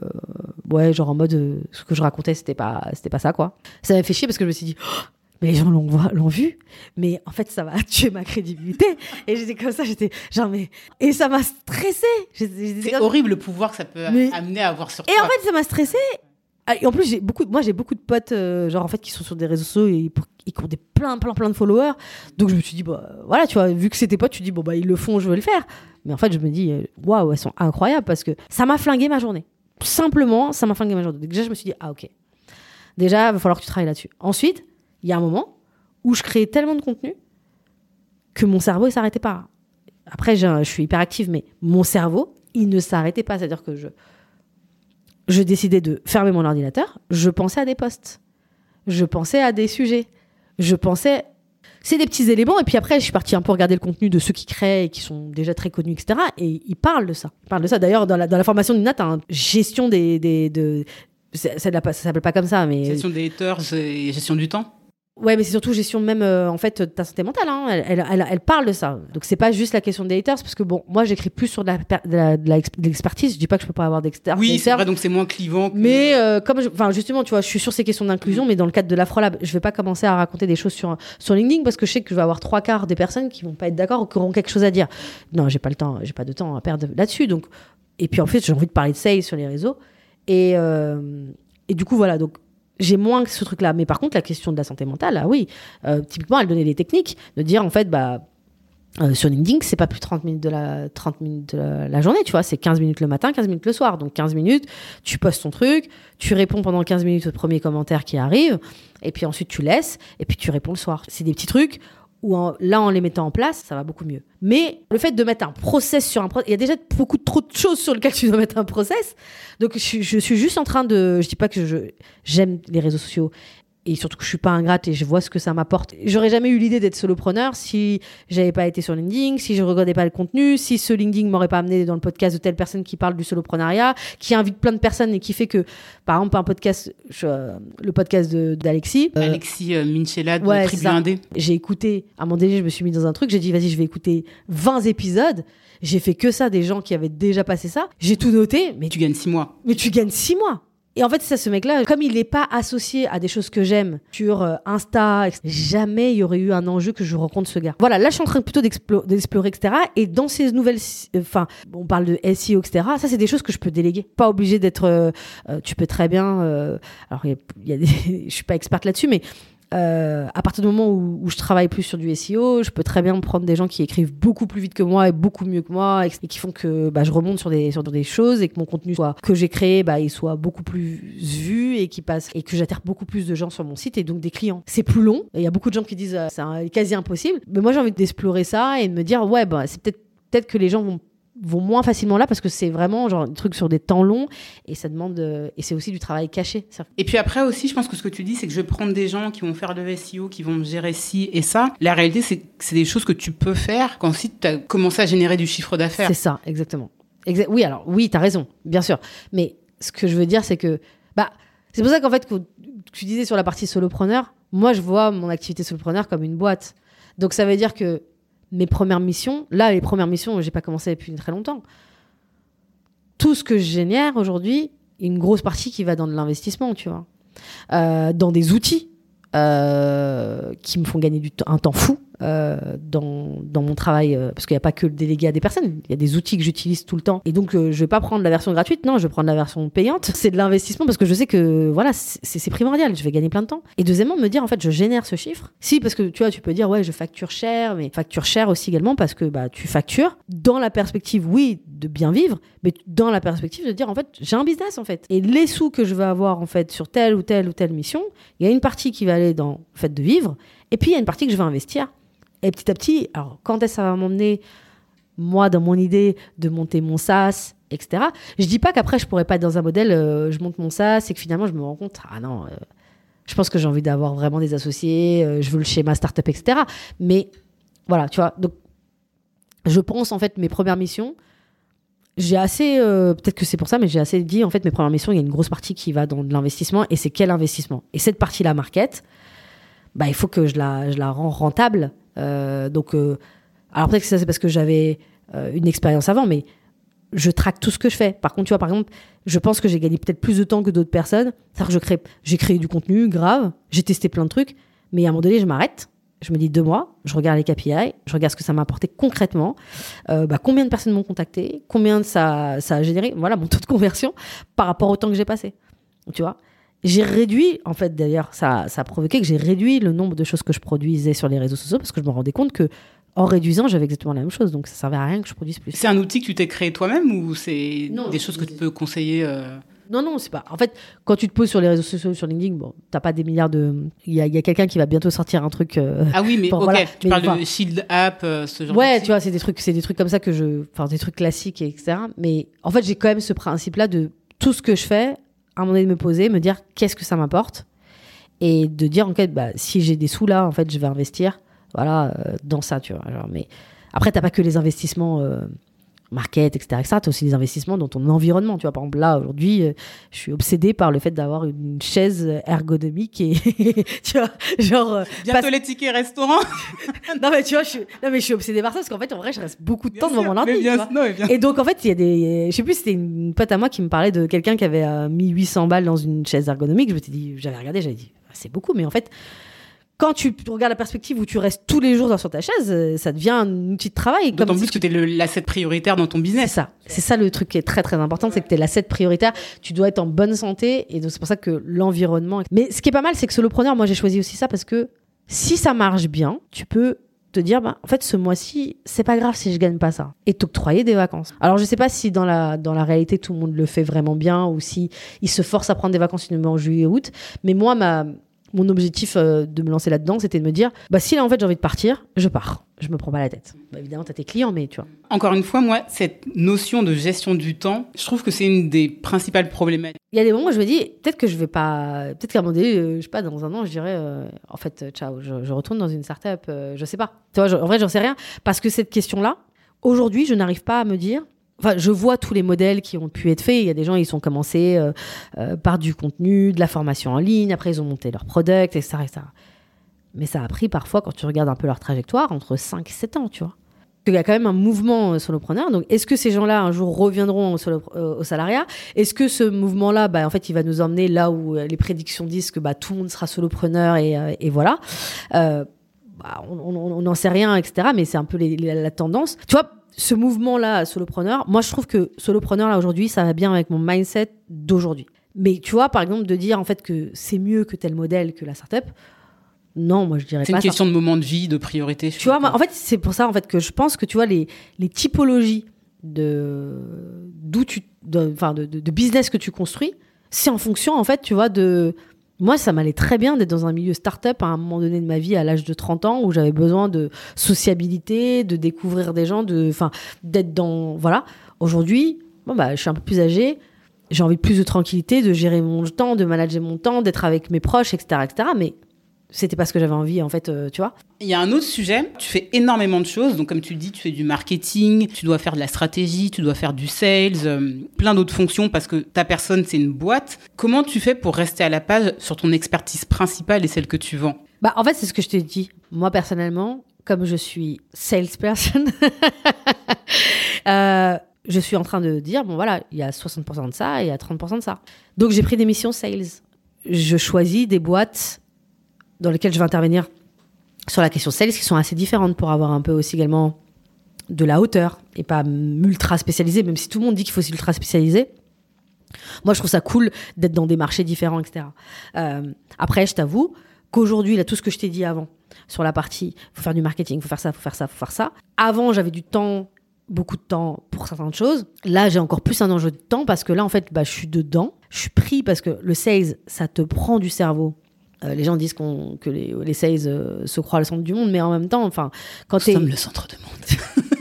ouais genre en mode euh, ce que je racontais c'était pas c'était pas ça quoi. Ça m'a fait chier parce que je me suis dit oh, mais les gens l'ont l'ont vu. Mais en fait ça va tuer ma crédibilité. Et j'étais comme ça j'étais genre mais et ça m'a stressé c'est horrible le pouvoir que ça peut amener à avoir sur toi et en fait ça m'a stressé ah, en plus, moi, j'ai beaucoup de potes, euh, genre en fait, qui sont sur des réseaux sociaux et ils ont des plein, plein, plein de followers. Donc je me suis dit, bah, voilà, tu vois, vu que c'est tes potes, tu dis, bon, bah, ils le font, je veux le faire. Mais en fait, je me dis, euh, waouh, elles sont incroyables parce que ça m'a flingué ma journée. Simplement, ça m'a flingué ma journée. déjà, je me suis dit, ah, ok. Déjà, il va falloir que tu travailles là-dessus. Ensuite, il y a un moment où je créais tellement de contenu que mon cerveau, il s'arrêtait pas. Après, je, suis hyper active, mais mon cerveau, il ne s'arrêtait pas. C'est-à-dire que je, je décidais de fermer mon ordinateur, je pensais à des postes. Je pensais à des sujets. Je pensais. C'est des petits éléments. Et puis après, je suis partie un peu regarder le contenu de ceux qui créent et qui sont déjà très connus, etc. Et ils parlent de ça. Ils parlent de ça. D'ailleurs, dans la, dans la formation d'une tu gestion des. des de, ça ne s'appelle pas comme ça, mais. Gestion des haters et gestion du temps? Ouais, mais c'est surtout gestion même euh, en fait de ta santé mentale. Hein. Elle, elle, elle, parle de ça. Donc c'est pas juste la question des haters, parce que bon, moi j'écris plus sur de l'expertise. La, je dis pas que je peux pas avoir d'expertise. Oui, c'est vrai, donc c'est moins clivant. Mais euh, comme, enfin justement, tu vois, je suis sur ces questions d'inclusion, mais dans le cadre de l'Afrolab, je vais pas commencer à raconter des choses sur sur LinkedIn parce que je sais que je vais avoir trois quarts des personnes qui vont pas être d'accord ou qui auront quelque chose à dire. Non, j'ai pas le temps, j'ai pas de temps à perdre là-dessus. Donc et puis en fait, j'ai envie de parler de sales sur les réseaux et euh, et du coup voilà donc j'ai moins que ce truc-là. Mais par contre, la question de la santé mentale, ah oui, euh, typiquement, elle donnait des techniques de dire en fait, bah, euh, sur LinkedIn, c'est pas plus de 30 minutes de la 30 minutes de la, journée, tu vois, c'est 15 minutes le matin, 15 minutes le soir. Donc 15 minutes, tu postes ton truc, tu réponds pendant 15 minutes au premier commentaire qui arrive et puis ensuite tu laisses et puis tu réponds le soir. C'est des petits trucs ou là, en les mettant en place, ça va beaucoup mieux. Mais le fait de mettre un process sur un process, il y a déjà beaucoup trop de choses sur lesquelles tu dois mettre un process. Donc, je, je suis juste en train de, je dis pas que j'aime les réseaux sociaux et surtout que je suis pas ingrate et je vois ce que ça m'apporte. J'aurais jamais eu l'idée d'être solopreneur si j'avais pas été sur LinkedIn, si je regardais pas le contenu, si ce LinkedIn m'aurait pas amené dans le podcast de telle personne qui parle du soloprenariat, qui invite plein de personnes et qui fait que, par exemple, un podcast, le podcast d'Alexis. Euh, Alexis euh, Minchella de ouais, J'ai écouté, à un moment donné, je me suis mis dans un truc, j'ai dit, vas-y, je vais écouter 20 épisodes. J'ai fait que ça, des gens qui avaient déjà passé ça. J'ai tout noté, mais. Tu gagnes 6 mois. Mais tu gagnes 6 mois. Et en fait, ça, ce mec-là, comme il n'est pas associé à des choses que j'aime sur euh, Insta, jamais il y aurait eu un enjeu que je rencontre ce gars. Voilà, là, je suis en train plutôt d'explorer, etc. Et dans ces nouvelles, enfin, on parle de SEO, etc. Ça, c'est des choses que je peux déléguer. Pas obligé d'être. Euh, euh, tu peux très bien. alors, il y a, des, je suis pas experte là-dessus, mais euh, à partir du moment où, je travaille plus sur du SEO, je peux très bien prendre des gens qui écrivent beaucoup plus vite que moi et beaucoup mieux que moi et, qui font que bah, je remonte sur des, choses et que mon contenu soit, que j'ai créé, bah, soit beaucoup plus vu et qui et que j'atterre beaucoup plus de gens sur mon site et donc des clients. C'est plus long. Il y a beaucoup de gens qui disent euh, c'est quasi impossible. Mais moi, j'ai envie d'explorer ça et de me dire ouais, bah, c'est peut-être que les gens vont vont moins facilement là parce que c'est vraiment genre un truc sur des temps longs et ça demande euh, et c'est aussi du travail caché. Et puis après aussi je pense que ce que tu dis c'est que je vais prendre des gens qui vont faire de SEO qui vont gérer ci et ça. La réalité c'est que c'est des choses que tu peux faire quand si tu as commencé à générer du chiffre d'affaires. C'est ça exactement. Oui alors oui tu as raison bien sûr. Mais ce que je veux dire, c'est que, bah, c'est pour ça qu'en fait, que tu disais sur la partie solopreneur, moi, je vois mon activité solopreneur comme une boîte. Donc, ça veut dire que mes premières missions, là, les premières missions, j'ai pas commencé depuis très longtemps. Tout ce que je génère aujourd'hui, une grosse partie qui va dans de l'investissement, tu vois, euh, dans des outils euh, qui me font gagner du un temps fou euh, dans, mon travail, euh, parce qu'il n'y a pas que le délégué à des personnes, il y a des outils que j'utilise tout le temps. Et donc, euh, je vais pas prendre la version gratuite, non, je vais prendre la version payante. C'est de l'investissement parce que je sais que voilà, c'est primordial, je vais gagner plein de temps. Et deuxièmement, me dire, en fait, je génère ce chiffre. Si, parce que tu vois, tu peux dire, ouais, je facture cher, mais facture cher aussi également parce que bah, tu factures dans la perspective, oui, de bien vivre, mais dans la perspective de dire, en fait, j'ai un business, en fait. Et les sous que je vais avoir, en fait, sur telle ou telle ou telle mission, il y a une partie qui va aller dans le fait de vivre, et puis il y a une partie que je vais investir et petit à petit, alors quand est-ce que ça va m'emmener, moi, dans mon idée de monter mon SaaS, etc. Je dis pas qu'après, je pourrais pas être dans un modèle, euh, je monte mon SaaS et que finalement, je me rends compte, ah non, euh, je pense que j'ai envie d'avoir vraiment des associés, euh, je veux le schéma startup, etc. Mais voilà, tu vois. Donc, je pense, en fait, mes premières missions, j'ai assez, peut-être que c'est pour ça, mais j'ai assez dit, en fait, mes premières missions, il y a une grosse partie qui va dans de l'investissement et c'est quel investissement? Et cette partie-là, market, bah, il faut que je la, je la rentable donc, euh, alors peut-être que ça c'est parce que j'avais euh, une expérience avant, mais je traque tout ce que je fais. Par contre, tu vois, par exemple, je pense que j'ai gagné peut-être plus de temps que d'autres personnes. C'est-à-dire que je crée, j'ai créé du contenu grave, j'ai testé plein de trucs, mais à un moment donné, je m'arrête. Je me dis deux mois, je regarde les KPI, je regarde ce que ça m'a apporté concrètement, bah, combien de personnes m'ont contacté, combien ça, ça a généré, voilà mon taux de conversion par rapport au temps que j'ai passé. Tu vois? J'ai réduit, en fait, d'ailleurs, ça, ça a provoqué que j'ai réduit le nombre de choses que je produisais sur les réseaux sociaux parce que je me rendais compte que en réduisant, j'avais exactement la même chose. Donc, ça servait à rien que je produise plus. C'est un outil que tu t'es créé toi-même ou c'est des choses que tu peux conseiller euh Non, non, c'est pas. En fait, quand tu te poses sur les réseaux sociaux, sur LinkedIn, bon, t'as pas des milliards de. Il y a, quelqu'un qui va bientôt sortir un truc. Euh, ah oui, mais ok, tu parles de Shield App, euh, ce genre Ouais, tu vois, c'est des trucs, c'est des trucs comme ça que je. Enfin, des trucs classiques, etc. Mais en fait, j'ai quand même ce principe-là de tout ce que je fais, à un moment donné de me poser, me dire qu'est-ce que ça m'apporte et de dire en fait bah, si j'ai des sous là en fait je vais investir voilà euh, dans ça tu vois mais après t'as pas que les investissements euh, market etc etc t'as aussi des investissements dans ton environnement. Tu vois par exemple là aujourd'hui euh, je suis obsédée par le fait d'avoir une chaise ergonomique et tu vois genre bientôt les tickets restaurant. Non mais tu vois je suis non mais je suis obsédée par ça parce qu'en fait en vrai je reste beaucoup de temps devant mon ordi et donc en fait il y a des je sais plus c'était une pote à moi qui me parlait de quelqu'un qui avait mis 800 balles dans une chaise ergonomique. Je me suis dit j'avais regardé j'avais dit c'est beaucoup, mais en fait, quand tu regardes la perspective où tu restes tous les jours sur ta chaise, euh, ça devient un outil de travail. D'autant plus que tu es l'asset prioritaire dans ton business. C'est ça. C'est ça le truc qui est très très important, c'est que tu es l'asset prioritaire. Tu dois être en bonne santé et c'est pour ça que l'environnement. Mais ce qui est pas mal, c'est que solopreneur, moi j'ai choisi aussi ça parce que si ça marche bien, tu peux te dire bah, en fait ce mois-ci c'est pas grave si je gagne pas ça et t'octroyer des vacances alors je sais pas si dans la dans la réalité tout le monde le fait vraiment bien ou si il se force à prendre des vacances uniquement en juillet août mais moi ma mon objectif euh, de me lancer là-dedans, c'était de me dire, bah si là en fait j'ai envie de partir, je pars. Je me prends pas la tête. Bah, évidemment, tu as tes clients, mais tu vois. Encore une fois, moi, cette notion de gestion du temps, je trouve que c'est une des principales problématiques. Il y a des moments où je me dis, peut-être que je vais pas, peut-être qu'à un moment donné, euh, je sais pas, dans un an, je dirais, euh, en fait, ciao, je, retourne dans une startup, up je sais pas. Tu vois, en vrai, j'en sais rien, parce que cette question-là, aujourd'hui, je n'arrive pas à me dire, Enfin, je vois tous les modèles qui ont pu être faits. Il y a des gens, ils sont commencés euh, euh, par du contenu, de la formation en ligne. Après, ils ont monté leur product, etc., Mais ça a pris parfois, quand tu regardes un peu leur trajectoire, entre 5 et 7 ans, tu vois. Il y a quand même un mouvement euh, solopreneur. Donc, est-ce que ces gens-là, un jour, reviendront au, salariat? Est-ce que ce mouvement-là, bah, en fait, il va nous emmener là où les prédictions disent que bah, tout le monde sera solopreneur et, voilà? Bah, On n'en sait rien, etc. Mais c'est un peu la tendance. Tu vois ce mouvement-là, solopreneur, moi je trouve que solopreneur là aujourd'hui, ça va bien avec mon mindset d'aujourd'hui. Mais tu vois, par exemple, de dire en fait que c'est mieux que tel modèle que la startup, non, moi je dirais pas. C'est une question de moment de vie, de priorité. Tu vois, en fait, c'est pour ça en fait que je pense que tu vois les, les typologies de d'où tu, de, de, business que tu construis, c'est en fonction en fait, tu vois, de moi, ça m'allait très bien d'être dans un milieu start-up à un moment donné de ma vie, à l'âge de 30 ans, où j'avais besoin de sociabilité, de découvrir des gens, de, enfin, d'être dans, voilà. Aujourd'hui, bon, bah, je suis un peu plus âgée, j'ai envie de plus de tranquillité, de gérer mon temps, de manager mon temps, d'être avec mes proches, etc., etc. Mais c'était pas ce que j'avais envie, en fait, euh, tu vois. Il y a un autre sujet. Tu fais énormément de choses. Donc, comme tu le dis, tu fais du marketing, tu dois faire de la stratégie, tu dois faire du sales, euh, plein d'autres fonctions parce que ta personne, c'est une boîte. Comment tu fais pour rester à la page sur ton expertise principale et celle que tu vends? Bah, en fait, c'est ce que je te dis. Moi, personnellement, comme je suis salesperson, euh, je suis en train de dire, bon voilà, il y a 60% de ça et il y a 30% de ça. Donc j'ai pris des missions sales. Je choisis des boîtes dans lesquelles je vais intervenir sur la question sales qui sont assez différentes pour avoir un peu aussi également de la hauteur et pas ultra spécialisé, même si tout le monde dit qu'il faut aussi ultra spécialisé. Moi, je trouve ça cool d'être dans des marchés différents, etc. Euh, après, je t'avoue qu'aujourd'hui, là, tout ce que je t'ai dit avant, sur la partie, faut faire du marketing, faut faire ça, faut faire ça, faut faire ça. Avant, j'avais du temps beaucoup de temps pour certaines choses. Là, j'ai encore plus un enjeu de temps parce que là, en fait, bah, je suis dedans. Je suis pris parce que le sales, ça te prend du cerveau. Euh, les gens disent qu'on que les, les sales euh, se croient le centre du monde, mais en même temps, enfin, quand tu sommes le centre du monde.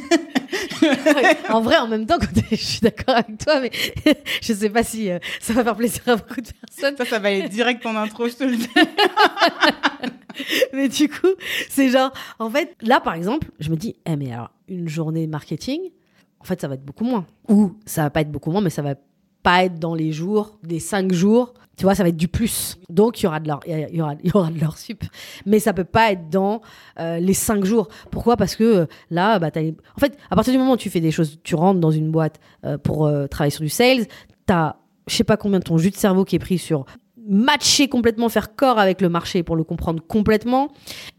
en vrai, en même temps, quand je suis d'accord avec toi, mais je sais pas si euh, ça va faire plaisir à beaucoup de personnes. Ça, ça va être direct en intro, je te le dis. mais du coup, c'est genre, en fait, là, par exemple, je me dis, eh, mais alors, une journée marketing, en fait, ça va être beaucoup moins. Ou ça va pas être beaucoup moins, mais ça va pas être dans les jours, des cinq jours. Tu vois, ça va être du plus. Donc, il y aura de leur, il y aura, de leur sup. Mais ça peut pas être dans euh, les cinq jours. Pourquoi? Parce que euh, là, bah, en fait, à partir du moment où tu fais des choses, tu rentres dans une boîte euh, pour travailler sur du sales, tu as je sais pas combien de ton jus de cerveau qui est pris sur matcher complètement, faire corps avec le marché pour le comprendre complètement,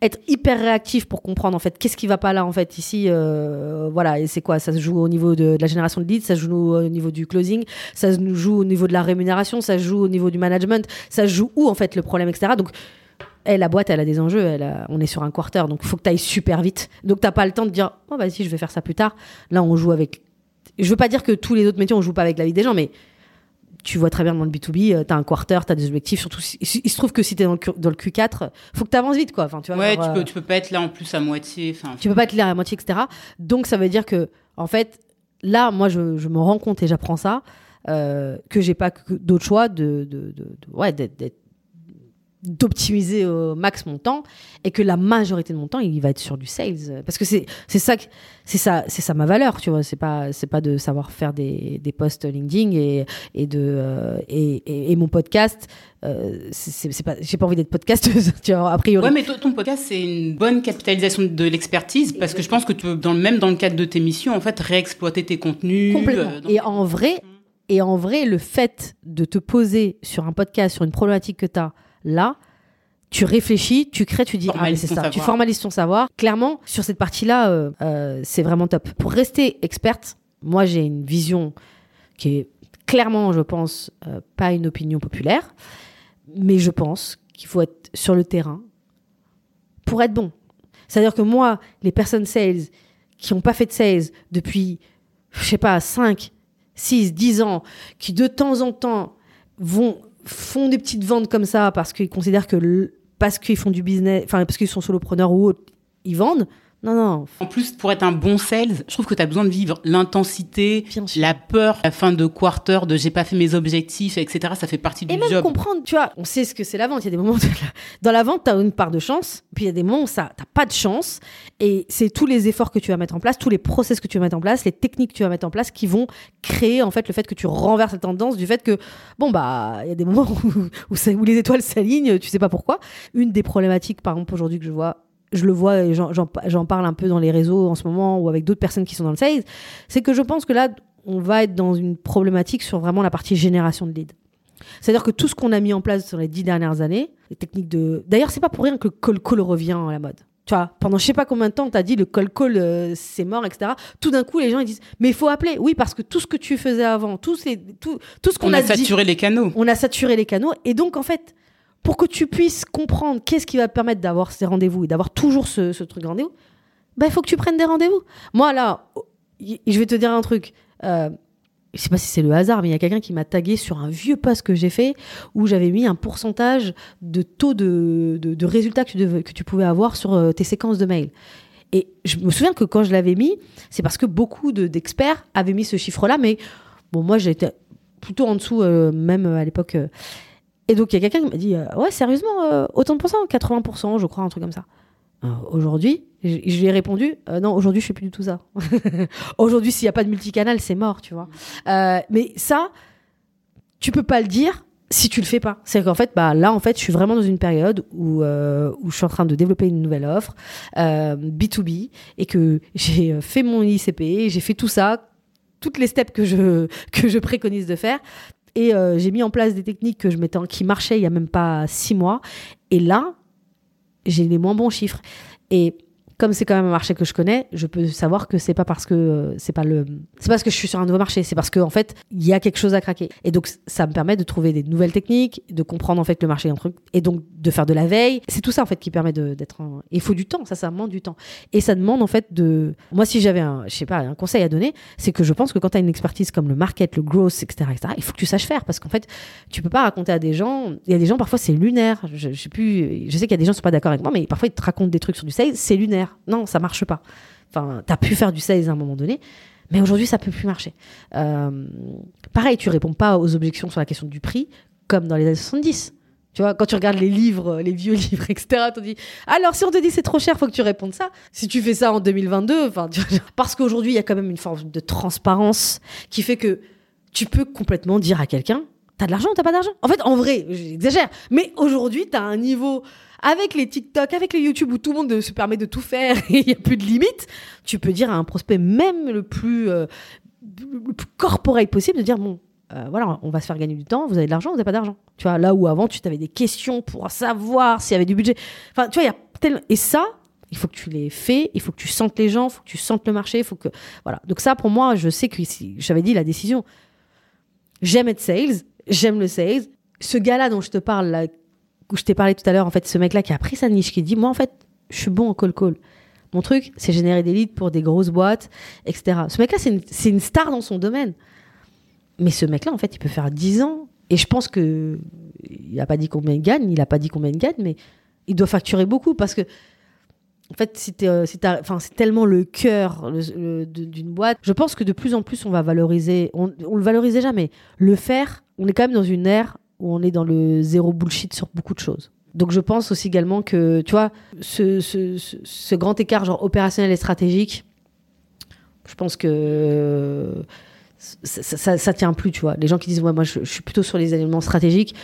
être hyper réactif pour comprendre en fait qu'est-ce qui va pas là en fait ici, euh, voilà, et c'est quoi Ça se joue au niveau de, la génération de leads, ça se joue au niveau du closing, ça se joue au niveau de la rémunération, ça se joue au niveau du management, ça se joue où en fait le problème, etc. Donc eh, la boîte, elle a des enjeux. Elle on est sur un quarter, donc faut que tu ailles super vite. Donc t'as pas le temps de dire, oh vas-y, je vais faire ça plus tard. Là, on joue avec. Je veux pas dire que tous les autres métiers, on joue pas avec la vie des gens, mais tu vois très bien dans le B2B, tu as un quarter, tu as des objectifs. Surtout, il se trouve que si tu es dans le, dans le Q4, faut que tu avances vite. Quoi. Enfin, tu vois, ouais, tu, peux, tu peux pas être là en plus à moitié. Tu peux pas être là à moitié, etc. Donc, ça veut dire que, en fait, là, moi, je, je me rends compte et j'apprends ça, euh, que j'ai pas d'autre choix de, de, de, de ouais, d'être d'optimiser au max mon temps et que la majorité de mon temps il va être sur du sales. Parce que c'est c'est ça c'est ça c'est ça ma valeur tu vois. C'est pas c'est pas de savoir faire des, des posts LinkedIn et et de euh, et, et, mon podcast euh, c'est pas j'ai pas envie d'être podcasteuse tu vois a priori. Ouais mais ton podcast c'est une bonne capitalisation de l'expertise parce que je pense que tu peux dans le même dans le cadre de tes missions en fait réexploiter tes contenus complètement. euh, et en vrai et en vrai le fait de te poser sur un podcast sur une problématique que tu as là, tu réfléchis, tu crées, tu dis ah c'est ça, tu formalises ton savoir. Clairement, sur cette partie-là, euh, euh, c'est vraiment top. Pour rester experte, moi j'ai une vision qui est clairement, je pense, euh, pas une opinion populaire, mais je pense qu'il faut être sur le terrain pour être bon. C'est-à-dire que moi, les personnes sales qui n'ont pas fait de sales depuis, je sais pas, 5, 6, 10 ans, qui de temps en temps vont font des petites ventes comme ça parce qu'ils considèrent que parce qu'ils font du business, enfin parce qu'ils sont solopreneurs ou autres, ils vendent. Non, non. En plus, pour être un bon sales, je trouve que tu as besoin de vivre l'intensité, la peur, la fin de quarter, de j'ai pas fait mes objectifs, etc. Ça fait partie du job. Et même comprendre, tu vois, on sait ce que c'est la vente. Il y a des moments, dans la vente, tu as une part de chance, puis il y a des moments où ça, t'as pas de chance. Et c'est tous les efforts que tu vas mettre en place, tous les process que tu vas mettre en place, les techniques que tu vas mettre en place qui vont créer, en fait, le fait que tu renverses la tendance du fait que, bon, bah, il y a des moments où, où les étoiles s'alignent, tu sais pas pourquoi. Une des problématiques, par exemple, aujourd'hui que je vois je le vois et j'en parle un peu dans les réseaux en ce moment ou avec d'autres personnes qui sont dans le sales, c'est que je pense que là, on va être dans une problématique sur vraiment la partie génération de leads. C'est-à-dire que tout ce qu'on a mis en place sur les dix dernières années, les techniques de... D'ailleurs, c'est pas pour rien que le call call revient à la mode. Tu vois, pendant je sais pas combien de temps, tu as dit le call call, euh, c'est mort, etc. Tout d'un coup, les gens ils disent, mais il faut appeler. Oui, parce que tout ce que tu faisais avant, tout, tout, tout ce qu'on a, a saturé les canaux. On a saturé les canaux. Et donc, en fait, pour que tu puisses comprendre qu'est-ce qui va te permettre d'avoir ces rendez-vous et d'avoir toujours ce, truc de rendez-vous, bah, il faut que tu prennes des rendez-vous. Moi, là, je vais te dire un truc. Euh, je sais pas si c'est le hasard, mais il y a quelqu'un qui m'a tagué sur un vieux post que j'ai fait où j'avais mis un pourcentage de taux de, résultats que tu, pouvais avoir sur euh, tes séquences de mails. Et je me souviens que quand je l'avais mis, c'est parce que beaucoup d'experts avaient mis ce chiffre-là, mais bon, moi j'étais plutôt en dessous, euh, même à l'époque. Et donc, il y a quelqu'un qui m'a dit euh, Ouais, sérieusement, euh, autant de pourcents 80%, je crois, un truc comme ça. Euh, aujourd'hui, je, lui ai répondu euh, Non, aujourd'hui, je fais plus du tout ça. aujourd'hui, s'il n'y a pas de multicanal, c'est mort, tu vois. Mais ça, tu peux pas le dire si tu le fais pas. C'est qu'en fait, bah, là, en fait, je suis vraiment dans une période où, où je suis en train de développer une nouvelle offre, euh, B2B, et que j'ai fait mon ICP, j'ai fait tout ça, toutes les steps que je, que je préconise de faire. Et euh, j'ai mis en place des techniques que je mettais en- qui marchaient il y a même pas six mois. Et là, j'ai les moins bons chiffres. Et comme c'est quand même un marché que je connais, je peux savoir que c'est pas parce que euh, c'est pas le c'est parce que je suis sur un nouveau marché, c'est parce que en fait il y a quelque chose à craquer. Et donc ça me permet de trouver des nouvelles techniques, de comprendre en fait le marché est un truc et donc de faire de la veille. C'est tout ça en fait qui permet d'être. Il faut du temps, ça ça demande du temps. Et ça demande en fait de. Moi si j'avais un je sais pas un conseil à donner, c'est que je pense que quand tu as une expertise comme le market, le growth, etc., etc., il faut que tu saches faire parce qu'en fait tu peux pas raconter à des gens. Il y a des gens parfois c'est lunaire. Je, je sais plus. Je sais qu'il y a des gens qui sont pas d'accord avec moi, mais parfois ils te racontent des trucs sur du sales, c'est lunaire. Non, ça marche pas. Enfin, t'as pu faire du sales à un moment donné, mais aujourd'hui ça peut plus marcher. Euh, pareil, tu réponds pas aux objections sur la question du prix comme dans les années 70. Tu vois, quand tu regardes les livres, les vieux livres, etc., t'on dit alors si on te dit c'est trop cher, faut que tu répondes ça. Si tu fais ça en 2022, enfin, tu parce qu'aujourd'hui il y a quand même une forme de transparence qui fait que tu peux complètement dire à quelqu'un T'as de l'argent ou t'as pas d'argent? En fait, en vrai, j'exagère. Mais aujourd'hui, t'as un niveau avec les TikTok, avec les YouTube où tout le monde se permet de tout faire et il n'y a plus de limite. Tu peux dire à un prospect, même le plus, euh, possible, de dire bon, euh, voilà, on va se faire gagner du temps. Vous avez de l'argent, vous n'avez pas d'argent. Tu vois, là où avant, tu avais des questions pour savoir s'il y avait du budget. Enfin, tu vois, il y a tellement. Et ça, il faut que tu les fais, il faut que tu sentes les gens, il faut que tu sentes le marché, il faut que. Voilà. Donc, ça, pour moi, je sais que j'avais dit la décision. J'aime être sales, j'aime le sales. Ce gars-là dont je te parle, là, où je t'ai parlé tout à l'heure, en fait, ce mec-là qui a pris sa niche, qui dit Moi, en fait, je suis bon en call-call. Mon truc, c'est générer des leads pour des grosses boîtes, etc. Ce mec-là, c'est une, star dans son domaine. Mais ce mec-là, en fait, il peut faire 10 ans. Et je pense que. Il n'a pas dit combien il gagne, il n'a pas dit combien il gagne, mais il doit facturer beaucoup parce que. En fait, euh, c'est tellement le cœur d'une boîte. Je pense que de plus en plus, on va valoriser. On, on le valorise déjà, mais le faire, on est quand même dans une ère où on est dans le zéro bullshit sur beaucoup de choses. Donc je pense aussi également que, tu vois, ce, ce- ce- ce grand écart genre opérationnel et stratégique, je pense que ça, ça, ça- ça tient plus, tu vois. Les gens qui disent, ouais, moi je, je suis plutôt sur les éléments stratégiques.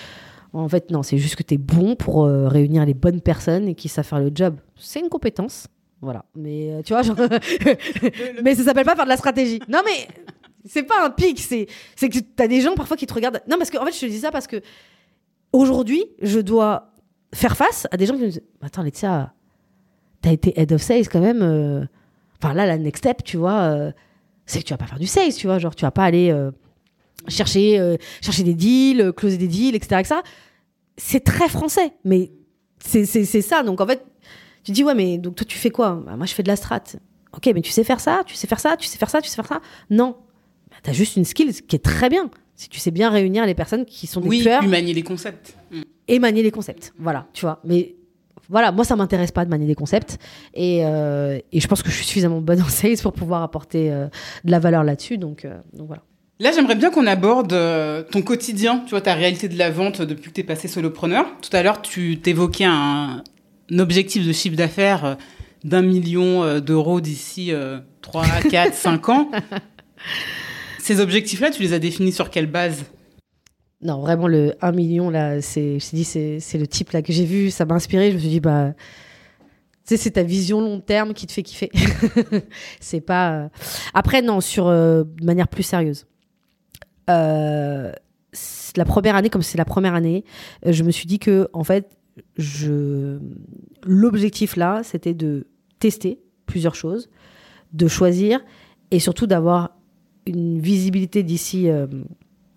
En fait, non, c'est juste que tu es bon pour euh, réunir les bonnes personnes et qui savent faire le job. C'est une compétence. Voilà. Mais euh, tu vois, genre... mais ça s'appelle pas faire de la stratégie. Non, mais c'est pas un pic. C'est que tu as des gens parfois qui te regardent. Non, parce que en fait, je te dis ça parce que aujourd'hui, je dois faire face à des gens qui me disent Attends, Laetitia, t'as été head of sales quand même. euh, Enfin, là, la next step, tu vois, euh, c'est que tu vas pas faire du sales, tu vois. Genre, tu vas pas aller euh, chercher, chercher des deals, closer des deals, etc. etc. C'est très français, mais c'est ça. Donc, en fait, tu dis Ouais, mais donc toi, tu fais quoi? Bah, Moi, je fais de la strat. Ok, mais tu sais faire ça, tu sais faire ça, tu sais faire ça, tu sais faire ça? Non. Tu as juste une skill qui est très bien. Si tu sais bien réunir les personnes qui sont des Oui, tueurs puis manier les concepts. Mm. et manier les concepts. Voilà, tu vois. Mais voilà, moi, ça m'intéresse pas de manier des concepts. Et, euh, et je pense que je suis suffisamment bonne en sales pour pouvoir apporter euh, de la valeur là-dessus. Donc, euh, donc voilà. Là, j'aimerais bien qu'on aborde ton quotidien, tu vois, ta réalité de la vente depuis que tu es passé solopreneur. Tout à l'heure, tu t'évoquais un, un objectif de chiffre d'affaires d'un million d'euros d'ici euh, 3, 4, 5 ans. Ces objectifs-là, tu les as définis sur quelle base? Non, vraiment, le 1 million, là, c'est, le type là que j'ai vu. Ça m'a inspiré. Je me suis dit, bah. Tu sais, c'est ta vision long terme qui te fait kiffer. c'est pas. euh, Après, non, sur. euh, de manière plus sérieuse. Euh, la première année, comme c'est la première année, je me suis dit que, en fait, je... l'objectif là, c'était de tester plusieurs choses, de choisir et surtout d'avoir une visibilité d'ici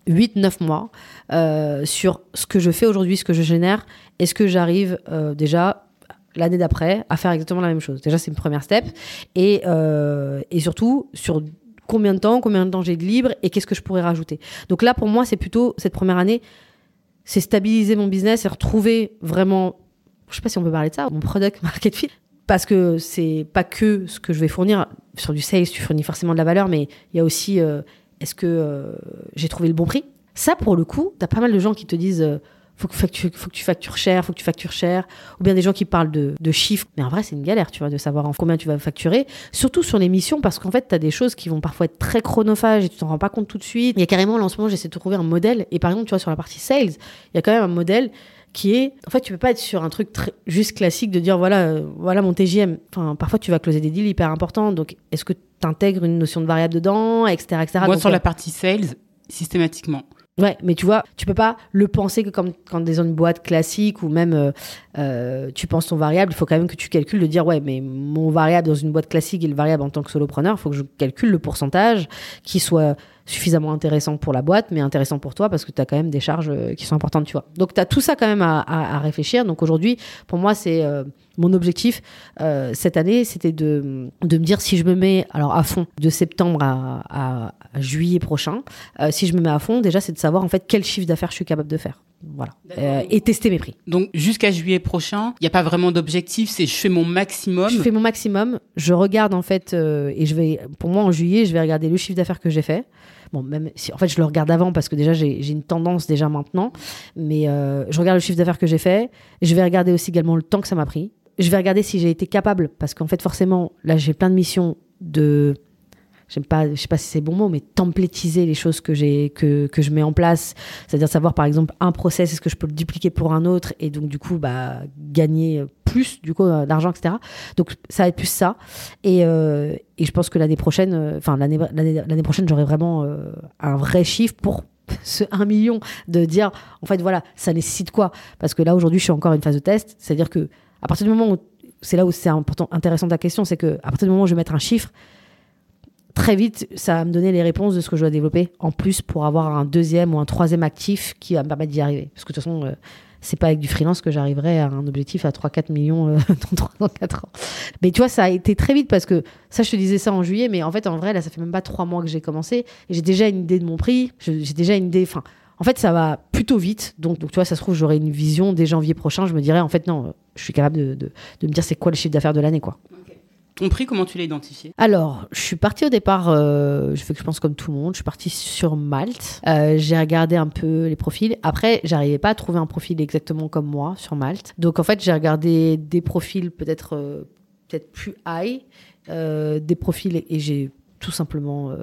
8-9 mois euh, sur ce que je fais aujourd'hui, ce que je génère, est-ce que j'arrive euh, déjà l'année d'après à faire exactement la même chose. Déjà, c'est une première step. Et, euh, et surtout, sur combien de temps, combien de temps j'ai de libre et qu'est-ce que je pourrais rajouter. Donc là, pour moi, c'est plutôt cette première année, c'est stabiliser mon business et retrouver vraiment, je sais pas si on peut parler de ça, mon product market fit. Parce que c'est pas que ce que je vais fournir. Sur du sales, tu fournis forcément de la valeur, mais il y a aussi euh, est-ce que euh, j'ai trouvé le bon prix? Ça, pour le coup, tu as pas mal de gens qui te disent euh, faut que, tu, faut que tu factures cher, faut que tu factures cher, ou bien des gens qui parlent de, chiffres. Mais en vrai, c'est une galère, tu vois, de savoir en combien tu vas facturer, surtout sur les missions, parce qu'en fait, tu as des choses qui vont parfois être très chronophages et tu t'en rends pas compte tout de suite. Il y a carrément, là, en ce moment, j'essaie de trouver un modèle, et par exemple, tu vois, sur la partie sales, il y a quand même un modèle qui est, en fait, tu peux pas être sur un truc très, juste classique de dire, voilà, euh, voilà mon TGM. Enfin, parfois, tu vas closer des deals hyper importants, donc est-ce que tu intègres une notion de variable dedans, etc., etc. Moi, Donc, sur euh, la partie sales, systématiquement. Ouais, mais tu vois, tu peux pas le penser que comme quand des une boîte classique ou même euh, euh, tu penses ton variable, il faut quand même que tu calcules de dire ouais, mais mon variable dans une boîte classique et le variable en tant que solopreneur, il faut que je calcule le pourcentage qui soit suffisamment intéressant pour la boîte, mais intéressant pour toi parce que tu as quand même des charges euh, qui sont importantes, tu vois. Donc tu as tout ça quand même à, à- à réfléchir. Donc aujourd'hui, pour moi, c'est euh, mon objectif euh, cette année, c'était de, de me dire si je me mets alors à fond de septembre à, juillet prochain, euh, si je me mets à fond, déjà c'est de savoir en fait quel chiffre d'affaires je suis capable de faire. Voilà. Et tester mes prix. Donc, jusqu'à juillet prochain, il n'y a pas vraiment d'objectif, c'est je fais mon maximum. Je fais mon maximum. Je regarde en fait, et je vais, pour moi en juillet, je vais regarder le chiffre d'affaires que j'ai fait. Bon, même si, en fait, je le regarde avant parce que déjà j'ai une tendance déjà maintenant, mais euh, je regarde le chiffre d'affaires que j'ai fait. Je vais regarder aussi également le temps que ça m'a pris. Je vais regarder si j'ai été capable, parce qu'en fait, forcément, là, j'ai plein de missions de j'aime pas je sais pas si c'est bon mot mais templétiser les choses que j'ai que, que je mets en place. C'est-à-dire savoir par exemple un process est-ce que je peux le dupliquer pour un autre et donc du coup bah gagner plus du coup euh, d'argent etc donc ça va être plus ça. Et, euh, et je pense que l'année prochaine euh, enfin l'année l'année prochaine j'aurai vraiment un vrai chiffre pour ce 1 million de dire en fait voilà ça nécessite quoi? Parce que là aujourd'hui je suis encore à une phase de test. C'est à dire que à partir du moment où c'est là où c'est important intéressant ta question c'est que à partir du moment où je vais mettre un chiffre très vite, ça va me donner les réponses de ce que je dois développer en plus pour avoir un deuxième ou un troisième actif qui va me permettre d'y arriver. Parce que de toute façon, euh, c'est pas avec du freelance que j'arriverai à un objectif à 3-4 millions euh, dans 3 ans, 4 ans. Mais tu vois, ça a été très vite parce que ça, je te disais ça en juillet, mais en fait, en vrai, là, ça fait même pas 3 mois que j'ai commencé j'ai déjà une idée de mon prix, j'ai déjà une idée. Enfin, en fait, ça va plutôt vite. Donc, donc tu vois, ça se trouve, j'aurai une vision dès janvier prochain. Je me dirais, en fait, non, euh, je suis capable de, de, de me dire c'est quoi le chiffre d'affaires de l'année, quoi. Ton prix, comment tu l'as identifié? Alors, je suis partie au départ, euh, je fais que je pense comme tout le monde, je suis partie sur Malte. Euh, j'ai regardé un peu les profils. Après, j'arrivais pas à trouver un profil exactement comme moi sur Malte. Donc, en fait, j'ai regardé des profils peut-être euh, peut-être plus high, des profils et, j'ai tout simplement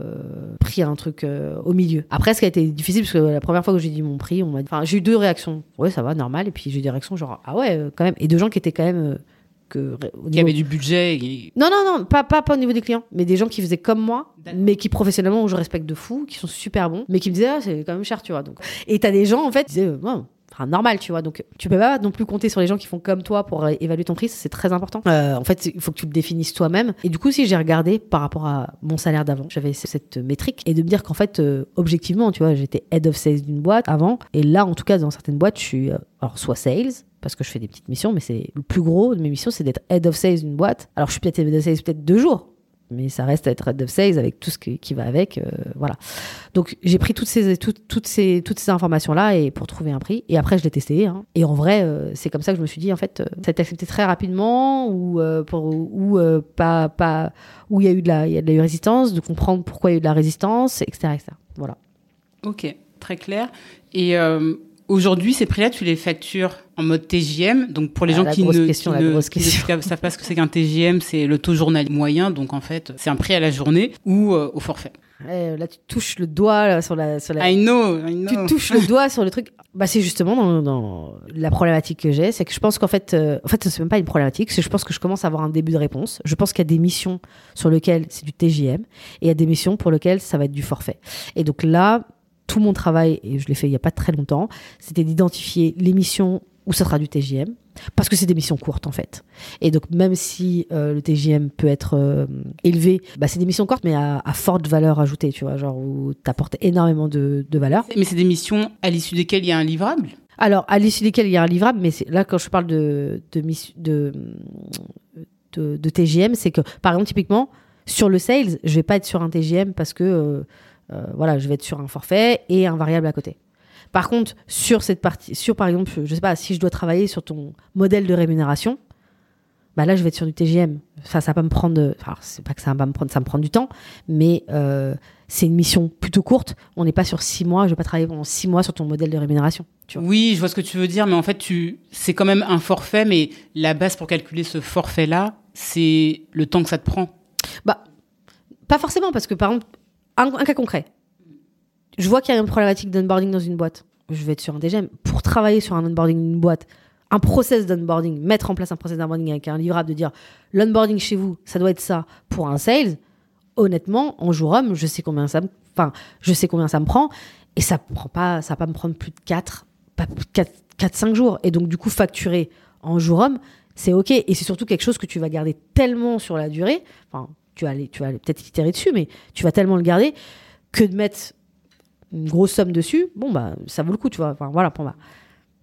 pris un truc au milieu. Après, ce qui a été difficile, parce que la première fois que j'ai dit mon prix, on m'a dit... Enfin, j'ai eu deux réactions. Ouais, ça va, normal. Et puis, j'ai eu des réactions genre, ah ouais, quand même. Et deux gens qui étaient quand même... que, au Qui niveau- avait du budget et- non, non, non, pas, pas, pas au niveau des clients, mais des gens qui faisaient comme moi, mais qui professionnellement, où je respecte de fou, qui sont super bons, mais qui me disaient, ah, c'est quand même cher, tu vois. Donc. Et t'as des gens, en fait, qui disaient, Ouais, normal, tu vois. Donc, tu peux pas non plus compter sur les gens qui font comme toi pour euh, évaluer ton prix, c'est très important. Euh, en fait, il faut que tu le définisses toi-même. Et du coup, si j'ai regardé par rapport à mon salaire d'avant, j'avais cette métrique, et de me dire qu'en fait, euh, objectivement, tu vois, j'étais head of sales d'une boîte avant, et là, en tout cas, dans certaines boîtes, je suis, alors, soit sales, parce que je fais des petites missions, mais c'est le plus gros de mes missions, c'est d'être head of sales d'une boîte. Alors je suis peut-être head of sales peut-être deux jours, mais ça reste être head of sales avec tout ce qui, va avec, euh, voilà. Donc j'ai pris toutes ces toutes, toutes ces toutes ces informations là et pour trouver un prix. Et après je l'ai testé. hein. Et en vrai, euh, c'est comme ça que je me suis dit en fait, euh, ça a été accepté très rapidement ou euh, ou pas pas où il y a eu de la y a de résistance, de comprendre pourquoi il y a eu de la résistance, etc. etc. Voilà. Ok, très clair. Et aujourd'hui, ces prix-là, tu les factures en mode TJM. Donc pour les Ah, gens qui ne, question, qui la ne- grosse qui ne question. savent pas ce que c'est qu'un TJM, c'est le taux journalier moyen. Donc en fait, c'est un prix à la journée ou euh, au forfait. Ouais, là tu touches le doigt là, sur la sur la I know, I tu know. touches le doigt sur le truc. Bah, c'est justement dans, dans la problématique que j'ai, c'est que je pense qu'en fait, euh, en fait, c'est même pas une problématique, c'est que je pense que je commence à avoir un début de réponse. Je pense qu'il y a des missions sur lesquelles c'est du TJM et il y a des missions pour lesquelles ça va être du forfait. Et donc là, tout mon travail, et je l'ai fait il y a pas très longtemps, c'était d'identifier les missions où ça sera du TJM, parce que c'est des missions courtes en fait. Et donc même si euh, le TJM peut être euh, élevé, bah, c'est des missions courtes mais à, à forte valeur ajoutée, tu vois, genre où t'apportes énormément de, de valeur. Mais c'est des missions à l'issue desquelles il y a un livrable? Alors, à l'issue desquelles il y a un livrable, mais là, quand je parle de, de, miss- de, de, de TGM, c'est que, par exemple, typiquement, sur le sales, je vais pas être sur un TGM parce que, euh, voilà, je vais être sur un forfait et un variable à côté. Par contre, sur cette partie, sur par exemple, je sais pas, si je dois travailler sur ton modèle de rémunération, bah là, je vais être sur du TGM. Enfin, ça va pas me prendre. Enfin, c'est pas que ça va pas me prendre, ça me prend du temps, mais euh, c'est une mission plutôt courte. On n'est pas sur six mois. Je vais pas travailler pendant six mois sur ton modèle de rémunération. Tu vois. Oui, je vois ce que tu veux dire, mais en fait, tu, c'est quand même un forfait, mais la base pour calculer ce forfait-là, c'est le temps que ça te prend. Bah, pas forcément, parce que par exemple, un, cas concret. Je vois qu'il y a une problématique d'onboarding dans une boîte. Je vais être sur un TGM. Pour travailler sur un onboarding d'une boîte, un process d'onboarding, mettre en place un process d'onboarding avec un livrable, de dire l'onboarding chez vous, ça doit être ça pour un sales. Honnêtement, en jour homme, je sais combien ça me, enfin, je sais combien ça me prend et ça prend pas, ça va pas me prendre plus de 4, pas plus de 4, 4 5 jours. Et donc, du coup, facturer en jour homme, c'est OK. Et c'est surtout quelque chose que tu vas garder tellement sur la durée. Tu vas aller, tu vas peut-être itérer dessus, mais tu vas tellement le garder que de mettre une grosse somme dessus, bon, bah, ça vaut le coup, tu vois. Enfin, voilà, pour moi.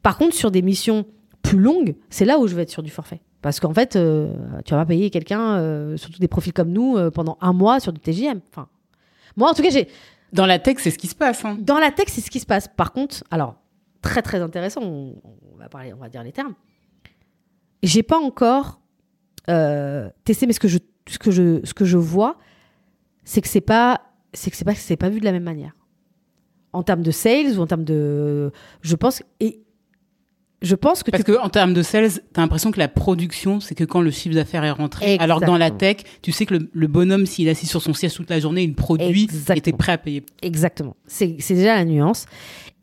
Par contre, sur des missions plus longue, c'est là où je vais être sur du forfait. Parce qu'en fait, euh, tu vas pas payer quelqu'un, euh, surtout des profils comme nous, euh, pendant un mois sur du TGM. Enfin, moi, en tout cas, j'ai. Dans la tech, c'est ce qui se passe. Hein. Dans la tech, c'est ce qui se passe. Par contre, alors, très très intéressant, on, on va parler, on va dire les termes. J'ai pas encore testé, mais ce que je, ce que je, ce que je vois, c'est que c'est pas, c'est que c'est pas, c'est pas vu de la même manière. En termes de sales ou en termes de, je pense, et je pense que parce tu... que en termes de sales, t'as l'impression que la production, c'est que quand le chiffre d'affaires est rentré. Exactement. Alors que dans la tech, tu sais que le, le bonhomme, s'il est assis sur son siège toute la journée, il produit, Exactement. et t'es prêt à payer. Exactement. C'est déjà la nuance.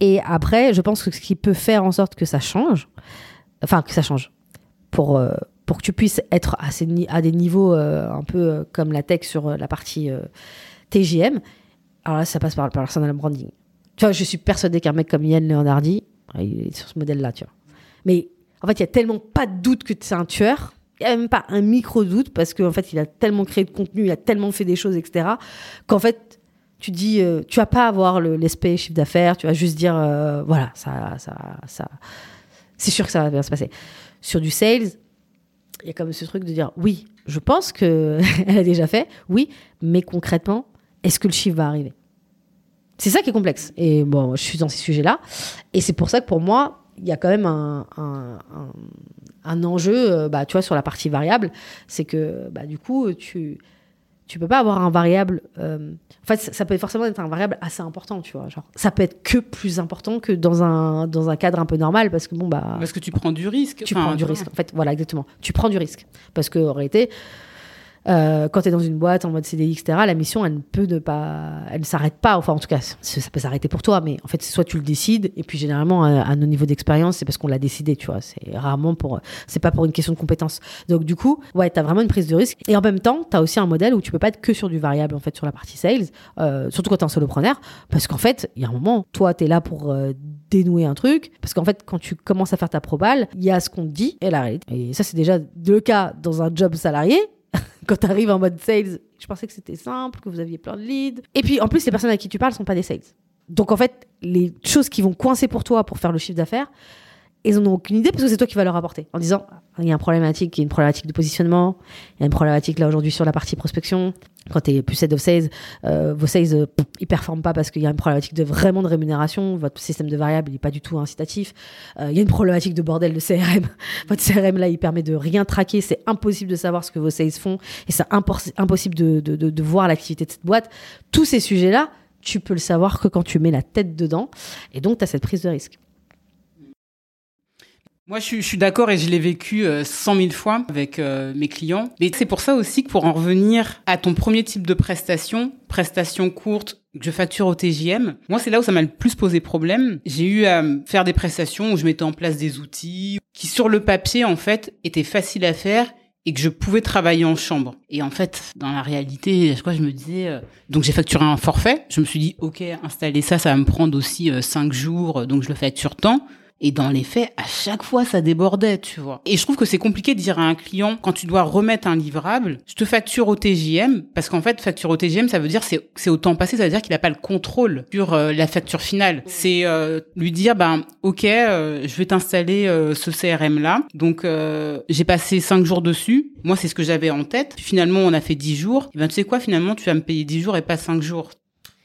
Et après, je pense que ce qui peut faire en sorte que ça change, enfin que ça change, pour euh, pour que tu puisses être à, des niveaux euh, un peu euh, comme la tech sur la partie TGM. Alors là, ça passe par le personal branding. Tu vois, je suis persuadée qu'un mec comme Yann Leonardi, il est sur ce modèle-là, tu vois. Mais en fait, il y a tellement pas de doute que c'est un tueur. Il n'y a même pas un micro-doute parce qu'en fait, il a tellement créé de contenu, il a tellement fait des choses, etc. Qu'en fait, tu dis, euh, tu vas pas avoir l'aspect chiffre d'affaires, tu vas juste dire, euh, voilà, ça, ça, ça, c'est sûr que ça va bien se passer. Sur du sales, il y a comme ce truc de dire, oui, je pense que elle a déjà fait, oui, mais concrètement, est-ce que le chiffre va arriver? C'est ça qui est complexe. Et bon, je suis dans ces sujets-là, et c'est pour ça que pour moi, il y a quand même un, un, un, un enjeu, bah, tu vois, sur la partie variable, c'est que bah, du coup, tu tu peux pas avoir un variable. Euh, en fait, ça, peut forcément être un variable assez important, tu vois. Genre, ça peut être que plus important que dans un dans un cadre un peu normal, parce que bon bah. Parce que tu prends du risque. Tu enfin, prends du risque. En fait, voilà, exactement. Tu prends du risque, parce que en réalité. Euh, quand tu es dans une boîte en mode CDI, etc., la mission, elle ne peut ne pas, elle ne s'arrête pas. Enfin, en tout cas, ça peut s'arrêter pour toi, mais en fait, soit tu le décides, et puis généralement, à, nos niveaux d'expérience, c'est parce qu'on l'a décidé, tu vois. C'est rarement pour, c'est pas pour une question de compétence. Donc, du coup, ouais, tu as vraiment une prise de risque. Et en même temps, tu as aussi un modèle où tu peux pas être que sur du variable, en fait, sur la partie sales, euh, surtout quand tu es un solopreneur, parce qu'en fait, il y a un moment, toi, tu es là pour euh, dénouer un truc, parce qu'en fait, quand tu commences à faire ta probale, il y a ce qu'on te dit et la réalité. Et ça, c'est déjà le cas dans un job salarié, quand tu arrives en mode sales, je pensais que c'était simple, que vous aviez plein de leads. Et puis en plus, les personnes à qui tu parles sont pas des sales. Donc en fait, les choses qui vont coincer pour toi pour faire le chiffre d'affaires, ils en ont aucune idée parce que c'est toi qui vas leur apporter en disant il y a une problématique, il y a une problématique de positionnement, il y a une problématique là aujourd'hui sur la partie prospection. Quand tu es plus head of sales, euh, vos sales euh, ils performent pas parce qu'il y a une problématique de vraiment de rémunération, votre système de variable il est pas du tout incitatif. Euh, il y a une problématique de bordel de CRM. votre CRM là il permet de rien traquer, c'est impossible de savoir ce que vos sales font et c'est impossible de, de voir l'activité de cette boîte. Tous ces sujets là, tu peux le savoir que quand tu mets la tête dedans et donc tu as cette prise de risque. Moi, je je suis d'accord et je l'ai vécu euh, cent mille fois avec euh, mes clients. Mais c'est pour ça aussi que pour en revenir à ton premier type de prestation, prestation courte, que je facture au TJM, moi, c'est là où ça m'a le plus posé problème. J'ai eu à faire des prestations où je mettais en place des outils qui, sur le papier, en fait, étaient faciles à faire et que je pouvais travailler en chambre. Et en fait, dans la réalité, je crois, je me disais, euh, donc j'ai facturé un forfait. Je me suis dit, ok, installer ça, ça va me prendre aussi euh, cinq jours, donc je le facture tant. Et dans les faits, à chaque fois, ça débordait, tu vois. Et je trouve que c'est compliqué de dire à un client, quand tu dois remettre un livrable, je te facture au TJM, parce qu'en fait, facture au TJM, ça veut dire c'est c'est au temps passé, ça veut dire qu'il n'a pas le contrôle sur euh, la facture finale. C'est euh, lui dire, ben, ok, euh, je vais t'installer euh, ce CRM là. Donc euh, j'ai passé cinq jours dessus. Moi, c'est ce que j'avais en tête. Finalement, on a fait dix jours. Et ben, tu sais quoi, finalement, tu vas me payer dix jours et pas cinq jours.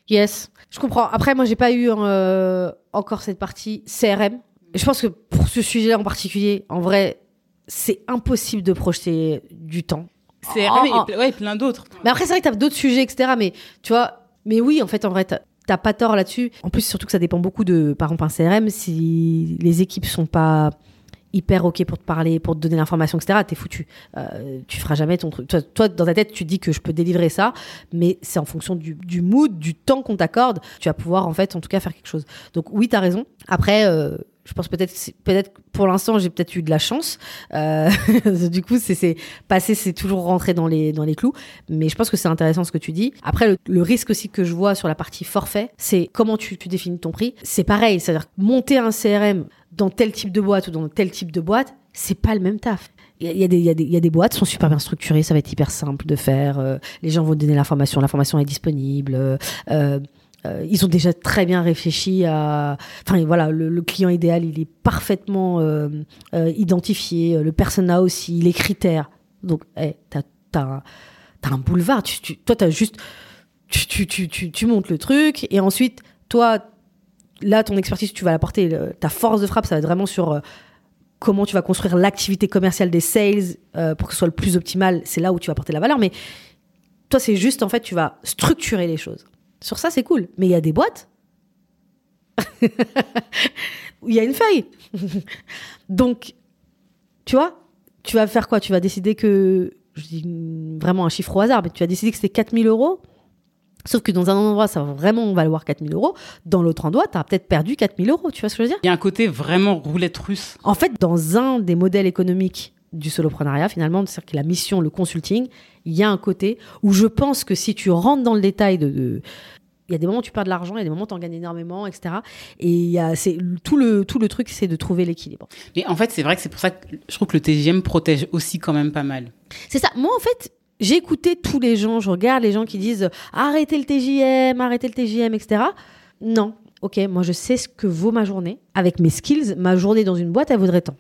Yes, je comprends. Après, moi, j'ai pas eu euh, encore cette partie CRM je pense que pour ce sujet-là en particulier, en vrai, c'est impossible de projeter du temps. CRM Oh, ouais, plein d'autres. Mais après, c'est vrai que t'as d'autres sujets, etc. Mais tu vois, mais oui, en fait, en vrai, t'as t'as pas tort là-dessus. En plus, surtout que ça dépend beaucoup de, par exemple, un CRM. Si les équipes sont pas hyper ok pour te parler, pour te donner l'information, etc., t'es foutu. Euh, tu feras jamais ton truc. Toi, toi, dans ta tête, tu dis que je peux délivrer ça, mais c'est en fonction du, du mood, du temps qu'on t'accorde. Tu vas pouvoir, en fait, en tout cas, faire quelque chose. Donc oui, t'as raison. Après. euh, je pense peut-être, peut-être pour l'instant, j'ai peut-être eu de la chance. Euh, du coup, c'est, passé, c'est toujours rentré dans les, dans les clous. Mais je pense que c'est intéressant ce que tu dis. Après, le, le risque aussi que je vois sur la partie forfait, c'est comment tu, tu définis ton prix. C'est pareil, c'est-à-dire monter un CRM dans tel type de boîte ou dans tel type de boîte, c'est pas le même taf. Il y a, des- il y, a des- il y a des boîtes qui sont super bien structurées, ça va être hyper simple de faire. euh, les gens vont te donner l'information, l'information est disponible. euh, euh, ils ont déjà très bien réfléchi à. Enfin voilà, le, client idéal, il est parfaitement euh, euh, identifié, le persona aussi, les critères. Donc, hey, t'as t'as t'as un boulevard. Tu, tu- toi, t'as juste. Tu, tu, montes le truc et ensuite, toi, là, ton expertise, tu vas l'apporter. Ta force de frappe, ça va être vraiment sur. Comment tu vas construire l'activité commerciale des sales pour que ce soit le plus optimal, c'est là où tu vas apporter la valeur. Mais toi, c'est juste, en fait, tu vas structurer les choses. Sur ça, c'est cool. Mais il y a des boîtes où il y a une feuille. Donc, tu vois, tu vas faire quoi? Tu vas décider que, je dis vraiment un chiffre au hasard, mais tu vas décider que c'était 4000 euros. Sauf que dans un endroit, ça va vraiment valoir 4000 euros. Dans l'autre endroit, tu as peut-être perdu 4000 euros. Tu vois ce que je veux dire? Il y a un côté vraiment roulette russe. En fait, dans un des modèles économiques du soloprenariat, finalement, c'est-à-dire que la mission, le consulting, il y a un côté où je pense que si tu rentres dans le détail de, de- il y a des moments où tu perds de l'argent, il y a des moments où tu en gagnes énormément, etc. Et il y a, c'est, tout, le, tout le truc, c'est de trouver l'équilibre. Mais en fait, c'est vrai que c'est pour ça que je trouve que le TGM protège aussi quand même pas mal. C'est ça. Moi, en fait, j'ai écouté tous les gens, je regarde les gens qui disent arrêtez le TJM, arrêtez le TJM, etc. Non. Ok, moi, je sais ce que vaut ma journée. Avec mes skills, ma journée dans une boîte, elle vaudrait tant.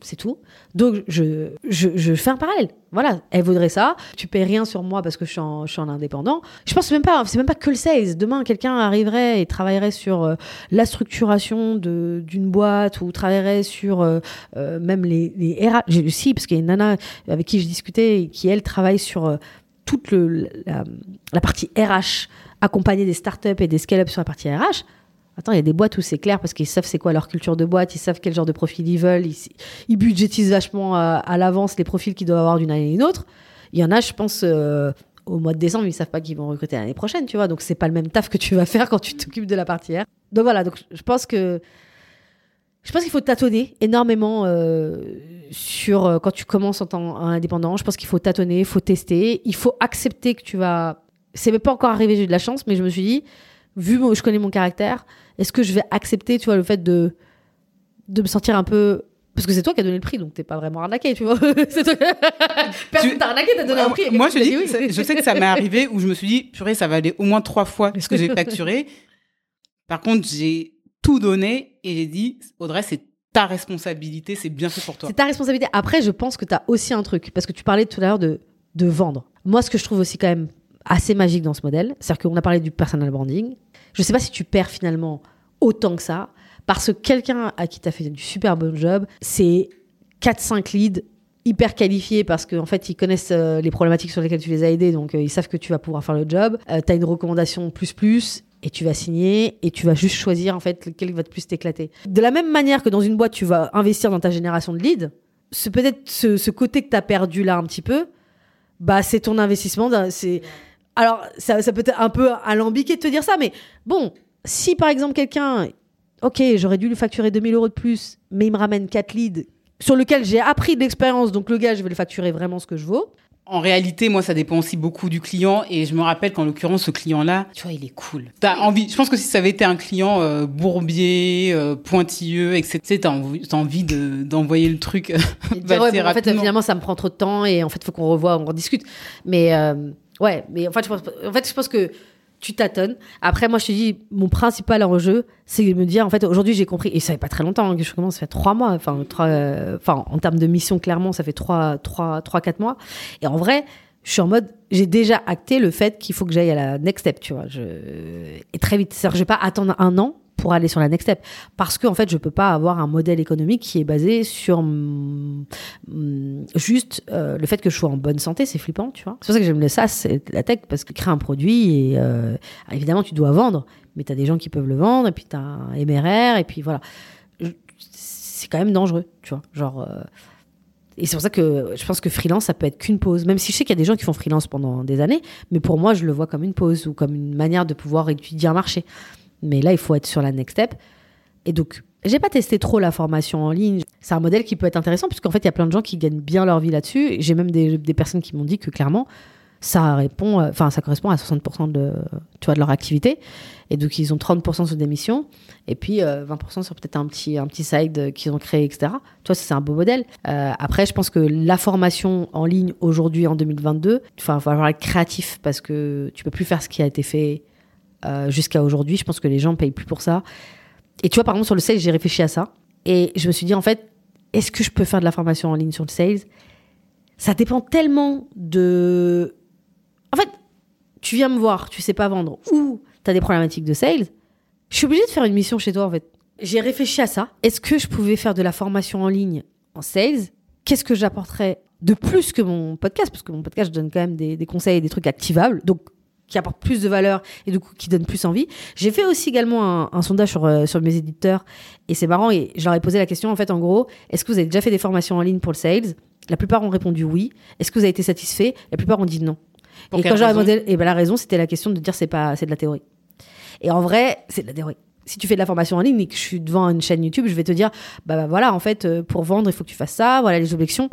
C'est tout. Donc, je, je, fais un parallèle. Voilà, elle vaudrait ça. Tu payes rien sur moi parce que je suis en, je suis en indépendant. Je pense même pas, c'est même pas que le sales. Demain, quelqu'un arriverait et travaillerait sur euh, la structuration d'une boîte ou travaillerait sur euh, euh, même les, les RH. J'ai aussi, parce qu'il y a une nana avec qui je discutais et qui, elle, travaille sur toute la, la partie RH, accompagner des startups et des scale-up sur la partie RH. Attends, il y a des boîtes où c'est clair parce qu'ils savent c'est quoi leur culture de boîte, ils savent quel genre de profil ils veulent, ils, budgétisent vachement à, à l'avance les profils qu'ils doivent avoir d'une année à une autre. Il y en a, je pense, euh, au mois de décembre, ils savent pas qu'ils vont recruter l'année prochaine, tu vois. Donc c'est pas le même taf que tu vas faire quand tu t'occupes de la partie R. Donc voilà, donc je pense que je pense qu'il faut tâtonner énormément euh, sur euh, quand tu commences en tant indépendant. Je pense qu'il faut tâtonner, il faut tester, il faut accepter que tu vas. C'est pas encore arrivé, j'ai eu de la chance, mais je me suis dit, vu que je connais mon caractère, est-ce que je vais accepter, tu vois, le fait de de me sentir un peu parce que c'est toi qui as donné le prix, donc t'es pas vraiment arnaqué, tu vois. C'est toi... Personne Tu- t'a arnaqué, t'as donné un prix. Moi, je, dis, oui. ça- je sais que ça m'est arrivé où je me suis dit, purée, ça va aller au moins trois fois ce que j'ai facturé. Par contre, j'ai tout donné et j'ai dit, Audrey, c'est ta responsabilité, c'est bien fait pour toi. C'est ta responsabilité. Après, je pense que tu as aussi un truc, parce que tu parlais tout à l'heure de, de vendre. Moi, ce que je trouve aussi quand même assez magique dans ce modèle, c'est-à-dire qu'on a parlé du personal branding. Je sais pas si tu perds finalement autant que ça, parce que quelqu'un à qui tu as fait du super bon job, c'est 4-5 leads hyper qualifiés parce qu'en fait ils connaissent euh, les problématiques sur lesquelles tu les as aidés donc euh, ils savent que tu vas pouvoir faire le job. Tu as une recommandation plus plus et tu vas signer et tu vas juste choisir en fait lequel va te plus t'éclater. De la même manière que dans une boîte tu vas investir dans ta génération de leads c'est peut-être ce, côté que tu as perdu là un petit peu bah c'est ton investissement alors ça, ça peut être un peu alambiqué de te dire ça mais bon si par exemple quelqu'un ok j'aurais dû lui facturer 2000 euros de plus mais il me ramène 4 leads sur lequel j'ai appris de l'expérience donc le gars je vais le facturer vraiment ce que je vaux En réalité, moi, ça dépend aussi beaucoup du client. Et je me rappelle qu'en l'occurrence, ce client-là, tu vois, il est cool. T'as envie, je pense que si ça avait été un client euh, bourbier, euh, pointilleux, etc., t'as envie, de, d'envoyer le truc. de dire, ouais, bon, en fait, finalement, ça me prend trop de temps et en fait, il faut qu'on revoie, on rediscute. Mais euh, ouais, mais en fait, je pense, en fait, je pense que tu tâtonnes. Après, moi, je te dis, mon principal enjeu, c'est de me dire, en fait, aujourd'hui, j'ai compris, et ça fait pas très longtemps hein, que je commence, ça fait trois mois, enfin, trois, euh, enfin, en termes de mission, clairement, ça fait trois, trois, trois, quatre mois. Et en vrai, je suis en mode, j'ai déjà acté le fait qu'il faut que j'aille à la next step, tu vois. Je... Et très vite. C'est-à-dire je vais pas attendre un an pour aller sur la next step. Parce qu'en en fait, je peux pas avoir un modèle économique qui est basé sur mm, mm, juste euh, le fait que je sois en bonne santé, c'est flippant, tu vois. C'est pour ça que j'aime le SaaS, c'est la tech, parce que créer un produit, et euh, évidemment, tu dois vendre, mais tu as des gens qui peuvent le vendre, et puis tu as un MRR, et puis voilà. C'est quand même dangereux, tu vois. Genre. Euh, et c'est pour ça que je pense que freelance, ça peut être qu'une pause. Même si je sais qu'il y a des gens qui font freelance pendant des années, mais pour moi, je le vois comme une pause ou comme une manière de pouvoir étudier un marché. Mais là, il faut être sur la next step. Et donc, j'ai pas testé trop la formation en ligne. C'est un modèle qui peut être intéressant, puisqu'en fait, il y a plein de gens qui gagnent bien leur vie là-dessus. J'ai même des, personnes qui m'ont dit que clairement, ça répond, euh, enfin, ça correspond à 60% de, tu vois, leur activité. Et donc, ils ont 30% sur des missions, et puis 20% euh, sur peut-être un petit, un petit side qu'ils ont créé, etc. Tu vois, c'est un beau modèle. Euh, après, je pense que la formation en ligne aujourd'hui, en 2022, enfin, il va falloir être créatif parce que tu peux plus faire ce qui a été fait euh, jusqu'à aujourd'hui. Je pense que les gens payent plus pour ça. Et tu vois, par exemple, sur le sales, j'ai réfléchi à ça. Et je me suis dit, en fait, est-ce que je peux faire de la formation en ligne sur le sales? Ça dépend tellement de. En fait, tu viens me voir, tu sais pas vendre, ou tu as des problématiques de sales. Je suis obligée de faire une mission chez toi, en fait. J'ai réfléchi à ça. Est-ce que je pouvais faire de la formation en ligne en sales? Qu'est-ce que j'apporterais de plus que mon podcast? Parce que mon podcast, je donne quand même des, des conseils et des trucs activables. Donc, qui apporte plus de valeur et du coup qui donne plus envie. J'ai fait aussi également un, sondage sur, euh, sur mes éditeurs et c'est marrant et je leur ai posé la question en fait en gros, est-ce que vous avez déjà fait des formations en ligne pour le sales? La plupart ont répondu oui. Est-ce que vous avez été satisfait? La plupart ont dit non. et quand j'ai demandé, et ben la raison c'était la question de dire c'est pas c'est de la théorie. Et en vrai, c'est de la théorie. Si tu fais de la formation en ligne et que je suis devant une chaîne YouTube, je vais te dire bah, bah voilà en fait euh, pour vendre il faut que tu fasses ça, voilà les objections.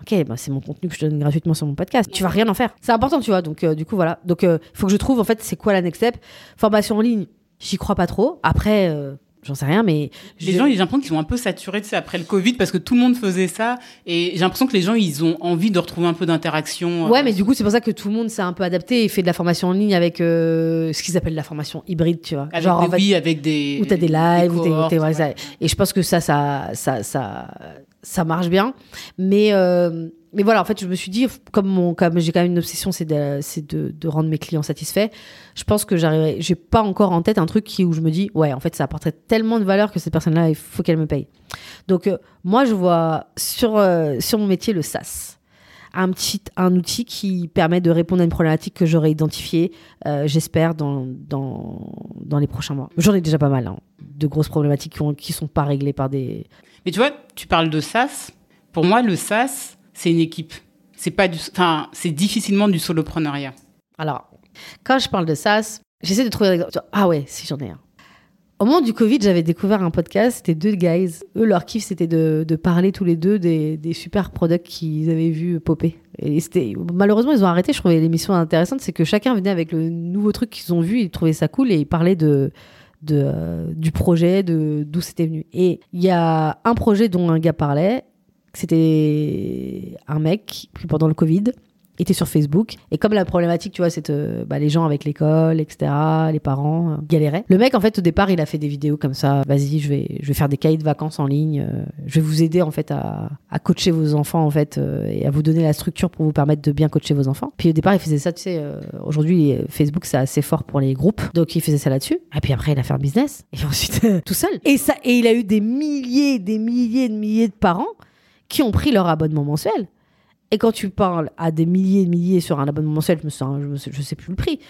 Ok, bah c'est mon contenu que je donne gratuitement sur mon podcast. Tu vas rien en faire. C'est important, tu vois. Donc, euh, du coup, voilà. Donc, il euh, faut que je trouve, en fait, c'est quoi la next step. Formation en ligne, j'y crois pas trop. Après, euh, j'en sais rien, mais. Les gens, j'ai l'impression qu'ils sont un peu saturés, tu sais, après le Covid, parce que tout le monde faisait ça. Et j'ai l'impression que les gens, ils ont envie de retrouver un peu d'interaction. Ouais, mais du coup, c'est pour ça que tout le monde s'est un peu adapté et fait de la formation en ligne avec ce qu'ils appellent la formation hybride, tu vois. Avec Genre, des, oui, avec des. Où t'as des lives, où t'es. Ouais, Et je pense que ça, ça, ça, ça, ça marche bien. Mais mais voilà, en fait, je me suis dit, comme, j'ai quand même une obsession, c'est de, rendre mes clients satisfaits. Je pense que j'arriverai, j'ai pas encore en tête un truc où je me dis, ouais, en fait, ça apporterait tellement de valeur que cette personne-là, il faut qu'elle me paye. Donc, euh, moi, je vois sur, euh, sur mon métier le SaaS. Un petit, un outil qui permet de répondre à une problématique que j'aurais identifiée, euh, j'espère, dans, les prochains mois. J'en ai déjà pas mal, hein, de grosses problématiques qui, qui sont pas réglées par des. Mais tu vois, tu parles de SaaS. Pour moi, le SaaS, c'est une équipe. C'est pas du, enfin, c'est difficilement du solopreneuriat. Alors, quand je parle de SaaS, j'essaie de trouver. Ah ouais, si j'en ai un. Au moment du Covid, j'avais découvert un podcast, c'était deux guys. Eux, leur kiff, c'était de, de, parler tous les deux des, des super products qu'ils avaient vu popper. Et c'était, malheureusement, ils ont arrêté. Je trouvais l'émission intéressante, c'est que chacun venait avec le nouveau truc qu'ils ont vu, ils trouvaient ça cool et ils parlaient de, de, euh, du projet, de d'où c'était venu. Et il y a un projet dont un gars parlait c'était un mec qui, pendant le Covid, était sur Facebook. Et comme la problématique, tu vois, c'est euh, bah, les gens avec l'école, etc., les parents euh, galéraient. Le mec, en fait, au départ, il a fait des vidéos comme ça. Vas-y, je vais, je vais faire des cahiers de vacances en ligne. Euh, je vais vous aider, en fait, à, coacher vos enfants, en fait, et à vous donner la structure pour vous permettre de bien coacher vos enfants. Puis au départ, il faisait ça, tu sais, aujourd'hui, Facebook, c'est assez fort pour les groupes. Donc, il faisait ça là-dessus. Et puis après, il a fait un business. Et ensuite, tout seul. Et ça, et il a eu des milliers, des milliers de milliers de parents qui ont pris leur abonnement mensuel. Et quand tu parles à des milliers et milliers sur un abonnement mensuel, je me sens, je, je sais plus le prix.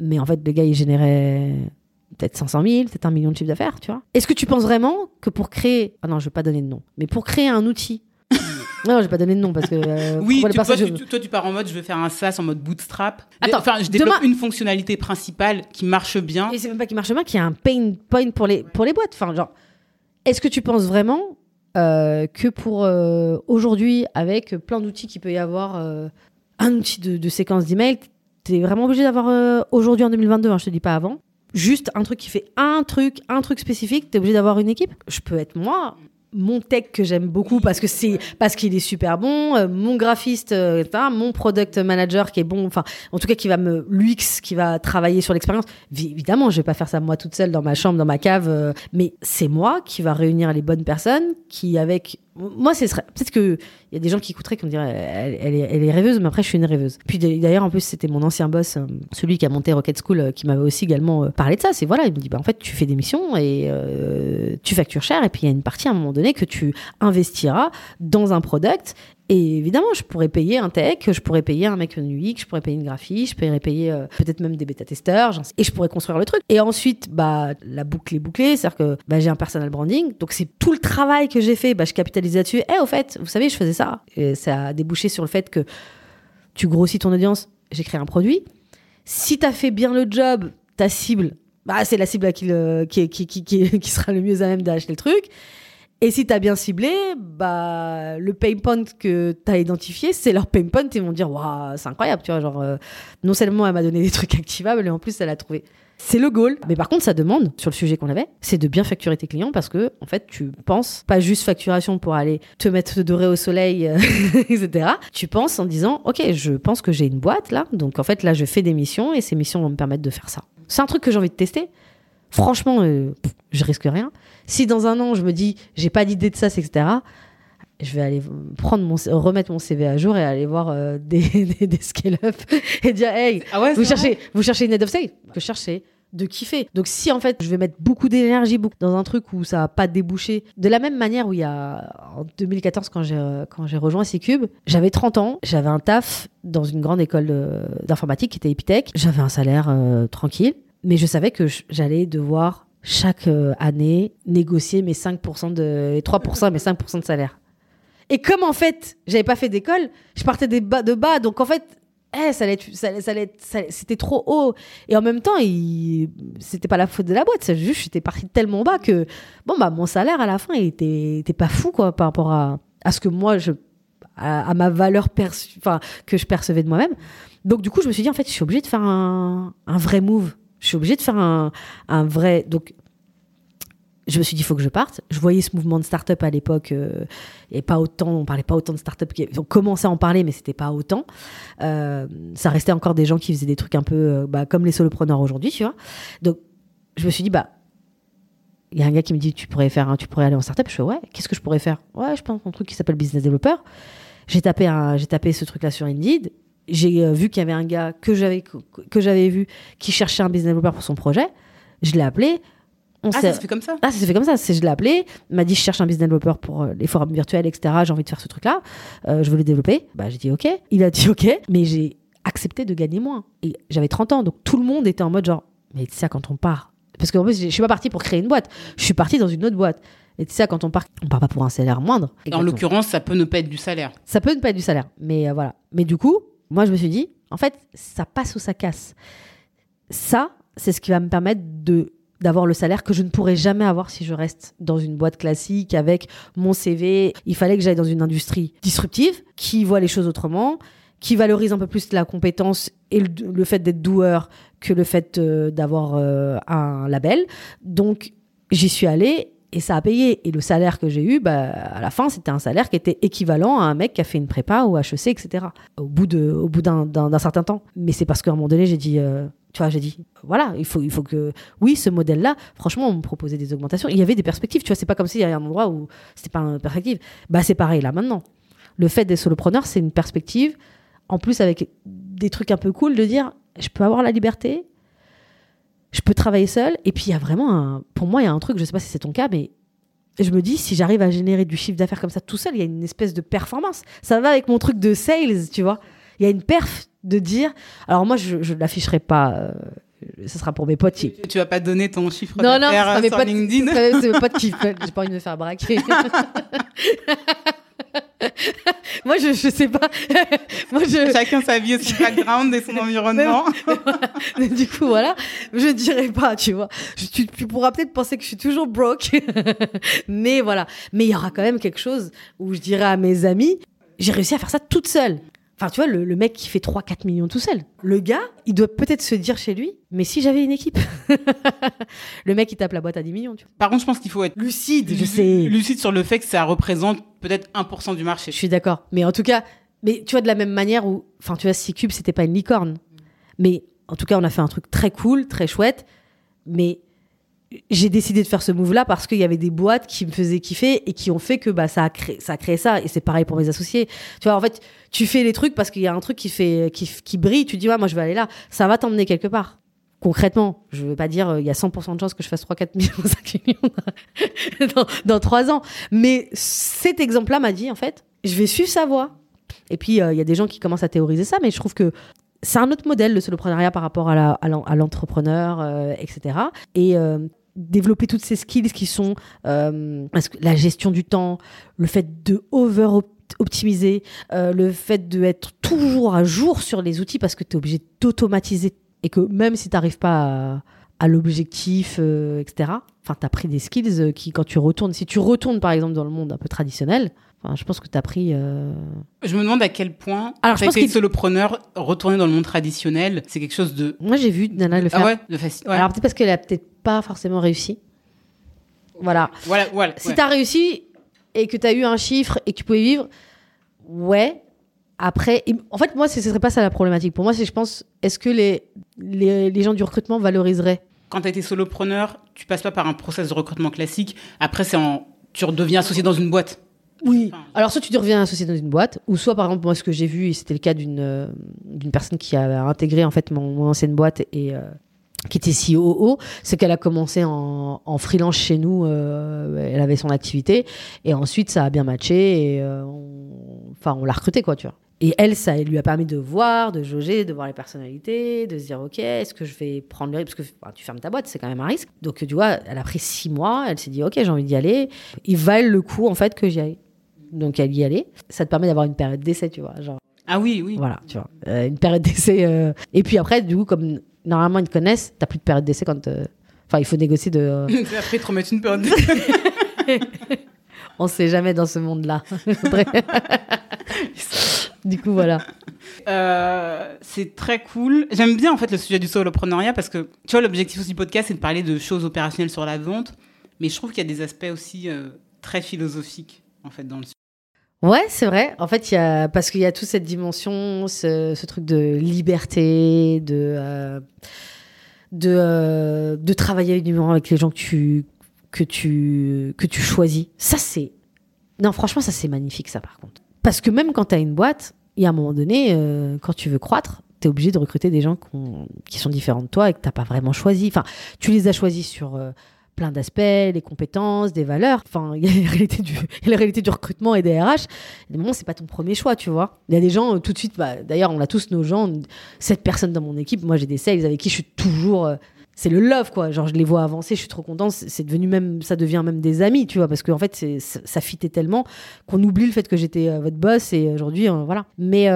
Mais en fait, le gars, il générait peut-être 500 000, peut-être un million de chiffre d'affaires, tu vois. Est-ce que tu penses vraiment que pour créer, ah non, je vais pas donner de nom, mais pour créer un outil, non, je vais pas donner de nom parce que. Euh, oui, toi, tu, pars en mode, je veux faire un SaaS en mode bootstrap. Attends, enfin, je développe une fonctionnalité principale qui marche bien. Et c'est même pas qui marche bien, qui a un pain point pour les pour les boîtes. Enfin, genre, est-ce que tu penses vraiment euh, que pour euh, aujourd'hui, avec plein d'outils qu'il peut y avoir, euh, un outil de, séquence d'email, tu es vraiment obligé d'avoir aujourd'hui en 2022, hein, je te dis pas avant, juste un truc qui fait un truc, un truc spécifique, tu es obligé d'avoir une équipe? Je peux être moi, mon tech que j'aime beaucoup parce que c'est parce qu'il est super bon, euh, mon graphiste, euh, mon product manager qui est bon, enfin en tout cas qui va me l'UX qui va travailler sur l'expérience. Évidemment, je vais pas faire ça moi toute seule dans ma chambre, dans ma cave, euh, mais c'est moi qui va réunir les bonnes personnes qui avec moi, c'est peut-être que il y a des gens qui écouteraient qui me diraient elle, est, elle, est, rêveuse, mais après, je suis une rêveuse. Puis d'ailleurs, en plus, c'était mon ancien boss, euh, celui qui a monté Rocket School, euh, qui m'avait aussi également euh, parlé de ça. C'est voilà, il me dit bah, en fait, tu fais des missions et tu factures cher, et puis il y a une partie à un moment donné que tu investiras dans un product et évidemment, je pourrais payer un tech, je pourrais payer un mec UX, je pourrais payer une graphiste, je pourrais payer euh, peut-être même des bêta-testeurs, et je pourrais construire le truc. Et ensuite, bah, la boucle est bouclée, c'est-à-dire que bah, j'ai un personal branding, donc c'est tout le travail que j'ai fait, bah, je capitalise là-dessus. Eh, au fait, vous savez, je faisais ça. Et ça a débouché sur le fait que tu grossis ton audience, j'ai créé un produit. Si tu as fait bien le job, ta cible, bah, c'est la cible qui, qui, qui, qui, qui sera le mieux à même d'acheter le truc. Et si tu as bien ciblé, bah, le pain point que tu as identifié, c'est leur pain point. Ils vont dire, c'est incroyable, tu vois. Genre, euh, non seulement elle m'a donné des trucs activables, et en plus, elle a trouvé. C'est le goal. Mais par contre, ça demande, sur le sujet qu'on avait, c'est de bien facturer tes clients parce que, en fait, tu penses pas juste facturation pour aller te mettre doré au soleil, euh, etc. Tu penses en disant, OK, je pense que j'ai une boîte là. Donc, en fait, là, je fais des missions et ces missions vont me permettre de faire ça. C'est un truc que j'ai envie de tester. Franchement, euh, je risque rien. Si dans un an, je me dis, j'ai pas d'idée de ça, etc., je vais aller prendre mon, remettre mon CV à jour et aller voir euh, des, des, scale-up et dire, hey, ah vous, cherchez, vous cherchez une head of sale Que je cherche, c'est de kiffer. Donc si en fait je vais mettre beaucoup d'énergie dans un truc où ça va pas débouché, de la même manière où il y a en 2014 quand j'ai quand j'ai rejoint C-Cube, j'avais 30 ans, j'avais un taf dans une grande école d'informatique qui était Epitech, j'avais un salaire euh, tranquille, mais je savais que j'allais devoir chaque euh, année négocier mes 5% de 3% mes 5% de salaire. Et comme en fait, j'avais pas fait d'école, je partais de bas donc en fait eh, ça allait, ça, ça, c'était trop haut. Et en même temps, il, c'était pas la faute de la boîte. C'est juste, j'étais parti tellement bas que, bon, bah, mon salaire à la fin, il était, pas fou, quoi, par rapport à, à ce que moi, je, à, ma valeur perçue, enfin, que je percevais de moi-même. Donc, du coup, je me suis dit, en fait, je suis obligée de faire un vrai move. Je suis obligée de faire un, vrai. Donc, je me suis dit, il faut que je parte. Je voyais ce mouvement de start-up à l'époque, euh, et pas autant, on parlait pas autant de start-up. On commençait à en parler, mais c'était pas autant. Euh, ça restait encore des gens qui faisaient des trucs un peu euh, bah, comme les solopreneurs aujourd'hui, tu vois. Donc, je me suis dit, bah, il y a un gars qui me dit, tu pourrais faire, tu pourrais aller en start-up. Je fais, ouais, qu'est-ce que je pourrais faire? Ouais, je pense un truc qui s'appelle business developer. J'ai tapé, j'ai tapé ce truc-là sur Indeed j'ai euh, vu qu'il y avait un gars que j'avais que j'avais vu qui cherchait un business developer pour son projet. Je l'ai appelé. On ah, ça se fait comme ça? Ah, ça se fait comme ça. Je l'ai appelé. Il m'a dit Je cherche un business developer pour euh, les forums virtuels, etc. J'ai envie de faire ce truc-là. Euh, je veux le développer. Bah, j'ai dit OK. Il a dit OK. Mais j'ai accepté de gagner moins. Et j'avais 30 ans. Donc tout le monde était en mode genre Mais c'est ça quand on part. Parce qu'en plus, je suis pas partie pour créer une boîte. Je suis partie dans une autre boîte. Et c'est ça, quand on part, on part pas pour un salaire moindre. En l'occurrence, ça peut ne pas être du salaire. Ça peut ne pas être du salaire. Mais voilà. Mais du coup, moi, je me suis dit, en fait, ça passe ou ça casse. Ça, c'est ce qui va me permettre de d'avoir le salaire que je ne pourrais jamais avoir si je reste dans une boîte classique avec mon CV. Il fallait que j'aille dans une industrie disruptive qui voit les choses autrement, qui valorise un peu plus la compétence et le, fait d'être doueur que le fait euh, d'avoir euh, un label. Donc j'y suis allée et ça a payé. Et le salaire que j'ai eu, bah, à la fin, c'était un salaire qui était équivalent à un mec qui a fait une prépa ou HEC, etc. Au bout de, au bout d'un, certain temps. Mais c'est parce qu'à un moment donné, j'ai dit, euh, tu vois, j'ai dit, voilà, il faut, il faut que, oui, ce modèle-là, franchement, on me proposait des augmentations. Il y avait des perspectives, tu vois, c'est pas comme s'il y avait un endroit où c'était pas une perspective. Bah, c'est pareil là maintenant. Le fait d'être solopreneur, c'est une perspective, en plus avec des trucs un peu cool, de dire, je peux avoir la liberté, je peux travailler seul. Et puis, il y a vraiment un. Pour moi, il y a un truc, je sais pas si c'est ton cas, mais je me dis, si j'arrive à générer du chiffre d'affaires comme ça tout seul, il y a une espèce de performance. Ça va avec mon truc de sales, tu vois. Il y a une perf de dire. Alors, moi, je ne l'afficherai pas. Euh, ce sera pour mes potes. Tu, tu vas pas donner ton chiffre d'affaires sur LinkedIn C'est mes potes qui J'ai pas envie de me faire braquer. Moi, je, je sais pas. Moi, je... Chacun sa vie, son background et son environnement. Mais, du coup, voilà, je dirais pas, tu vois. tu, tu, pourras peut-être penser que je suis toujours broke. mais voilà. Mais il y aura quand même quelque chose où je dirais à mes amis, j'ai réussi à faire ça toute seule. Enfin, tu vois, le, mec qui fait 3-4 millions tout seul. Le gars, il doit peut-être se dire chez lui, mais si j'avais une équipe. le mec, il tape la boîte à 10 millions, tu vois. Par contre, je pense qu'il faut être lucide, je sais. Lucide sur le fait que ça représente peut-être 1% du marché. Je suis d'accord. Mais en tout cas, mais tu vois, de la même manière où, enfin, tu vois, C-Cube, c'était pas une licorne. Mais en tout cas, on a fait un truc très cool, très chouette. Mais j'ai décidé de faire ce move là parce qu'il y avait des boîtes qui me faisaient kiffer et qui ont fait que bah ça a créé ça. Et c'est pareil pour mes associés. Tu vois en fait tu fais les trucs parce qu'il y a un truc qui fait qui, qui brille. Tu dis ouais moi je vais aller là. Ça va t'emmener quelque part. Concrètement je veux pas dire euh, il y a 100% de chances que je fasse 3 4 millions 5 millions dans, dans 3 ans. Mais cet exemple là m'a dit en fait je vais suivre sa voie. Et puis euh, il y a des gens qui commencent à théoriser ça mais je trouve que c'est un autre modèle le soloprenariat par rapport à l'entrepreneur etc et euh, développer toutes ces skills qui sont euh, la gestion du temps, le fait de over optimiser, euh, le fait de être toujours à jour sur les outils parce que tu es obligé d'automatiser et que même si tu n'arrives pas à, l'objectif, euh, etc., enfin, tu as pris des skills qui, quand tu retournes, si tu retournes par exemple dans le monde un peu traditionnel, enfin, je pense que tu as pris. euh, Je me demande à quel point, Alors, je pense qu'il- solopreneur, retourner dans le monde traditionnel, c'est quelque chose de... Moi, j'ai vu Nana le faire. Ah ouais, de facile. Ouais. Alors, peut-être parce qu'elle a peut-être pas forcément réussi. Voilà. voilà, voilà. Si ouais. tu as réussi et que tu as eu un chiffre et que tu pouvais vivre, ouais. Après, en fait, moi, ce serait pas ça la problématique. Pour moi, c'est, je pense, est-ce que les, les, les gens du recrutement valoriseraient? Quand tu été solopreneur, tu passes pas par un process de recrutement classique. Après, c'est en... tu redeviens associé dans une boîte. Oui. Enfin, Alors, soit tu deviens associé dans une boîte, ou soit, par exemple, moi, ce que j'ai vu, et c'était le cas d'une euh, d'une personne qui a intégré en fait mon, mon ancienne boîte et euh, qui était COO, c'est qu'elle a commencé en, en freelance chez nous. euh, elle avait son activité, et ensuite, ça a bien matché, et euh, on- enfin, on l'a recrutée, quoi, tu vois. Et elle, ça lui a permis de voir, de jauger, de voir les personnalités, de se dire, OK, est-ce que je vais prendre le risque? Parce que tu fermes ta boîte, c'est quand même un risque. Donc, tu vois, elle a pris six mois, elle s'est dit, OK, j'ai envie d'y aller. Il valent le coup, en fait, que j'y aille. Donc, elle y allait. Ça te permet d'avoir une période d'essai, tu vois. Genre, Ah oui, oui. voilà, tu vois. Euh, une période d'essai. euh, Et puis après, du coup, comme normalement, ils te connaissent, t'as plus de période d'essai quand. euh, Enfin, il faut négocier de. Après, ils te remettent une période. On sait jamais dans ce monde-là. Du coup, voilà. Euh, c'est très cool. J'aime bien en fait le sujet du solopreneuriat parce que tu vois l'objectif aussi du podcast c'est de parler de choses opérationnelles sur la vente, mais je trouve qu'il y a des aspects aussi euh, très philosophiques en fait dans le sujet. Ouais, c'est vrai. En fait, il y a parce qu'il y a toute cette dimension, ce, truc de liberté, de euh, euh, de travailler avec les gens que tu que tu que tu choisis. Ça c'est non, franchement, ça c'est magnifique ça par contre. Parce que même quand tu as une boîte, il y a un moment donné, euh, quand tu veux croître, tu es obligé de recruter des gens qui sont différents de toi et que t'as pas vraiment choisi. Enfin, tu les as choisis sur plein d'aspects, les compétences, des valeurs. Enfin, il y a la réalité du, la réalité du recrutement et des RH. Des moments, c'est pas ton premier choix, tu vois. Il y a des gens, euh, tout de suite, bah, d'ailleurs, on a tous nos gens, cette personne dans mon équipe, moi j'ai des sales avec qui je suis toujours. euh, c'est le love, quoi. Genre, je les vois avancer, je suis trop contente. C'est devenu même, ça devient même des amis, tu vois, parce qu'en fait, ça, fitait tellement qu'on oublie le fait que j'étais euh, votre boss et aujourd'hui, voilà. Mais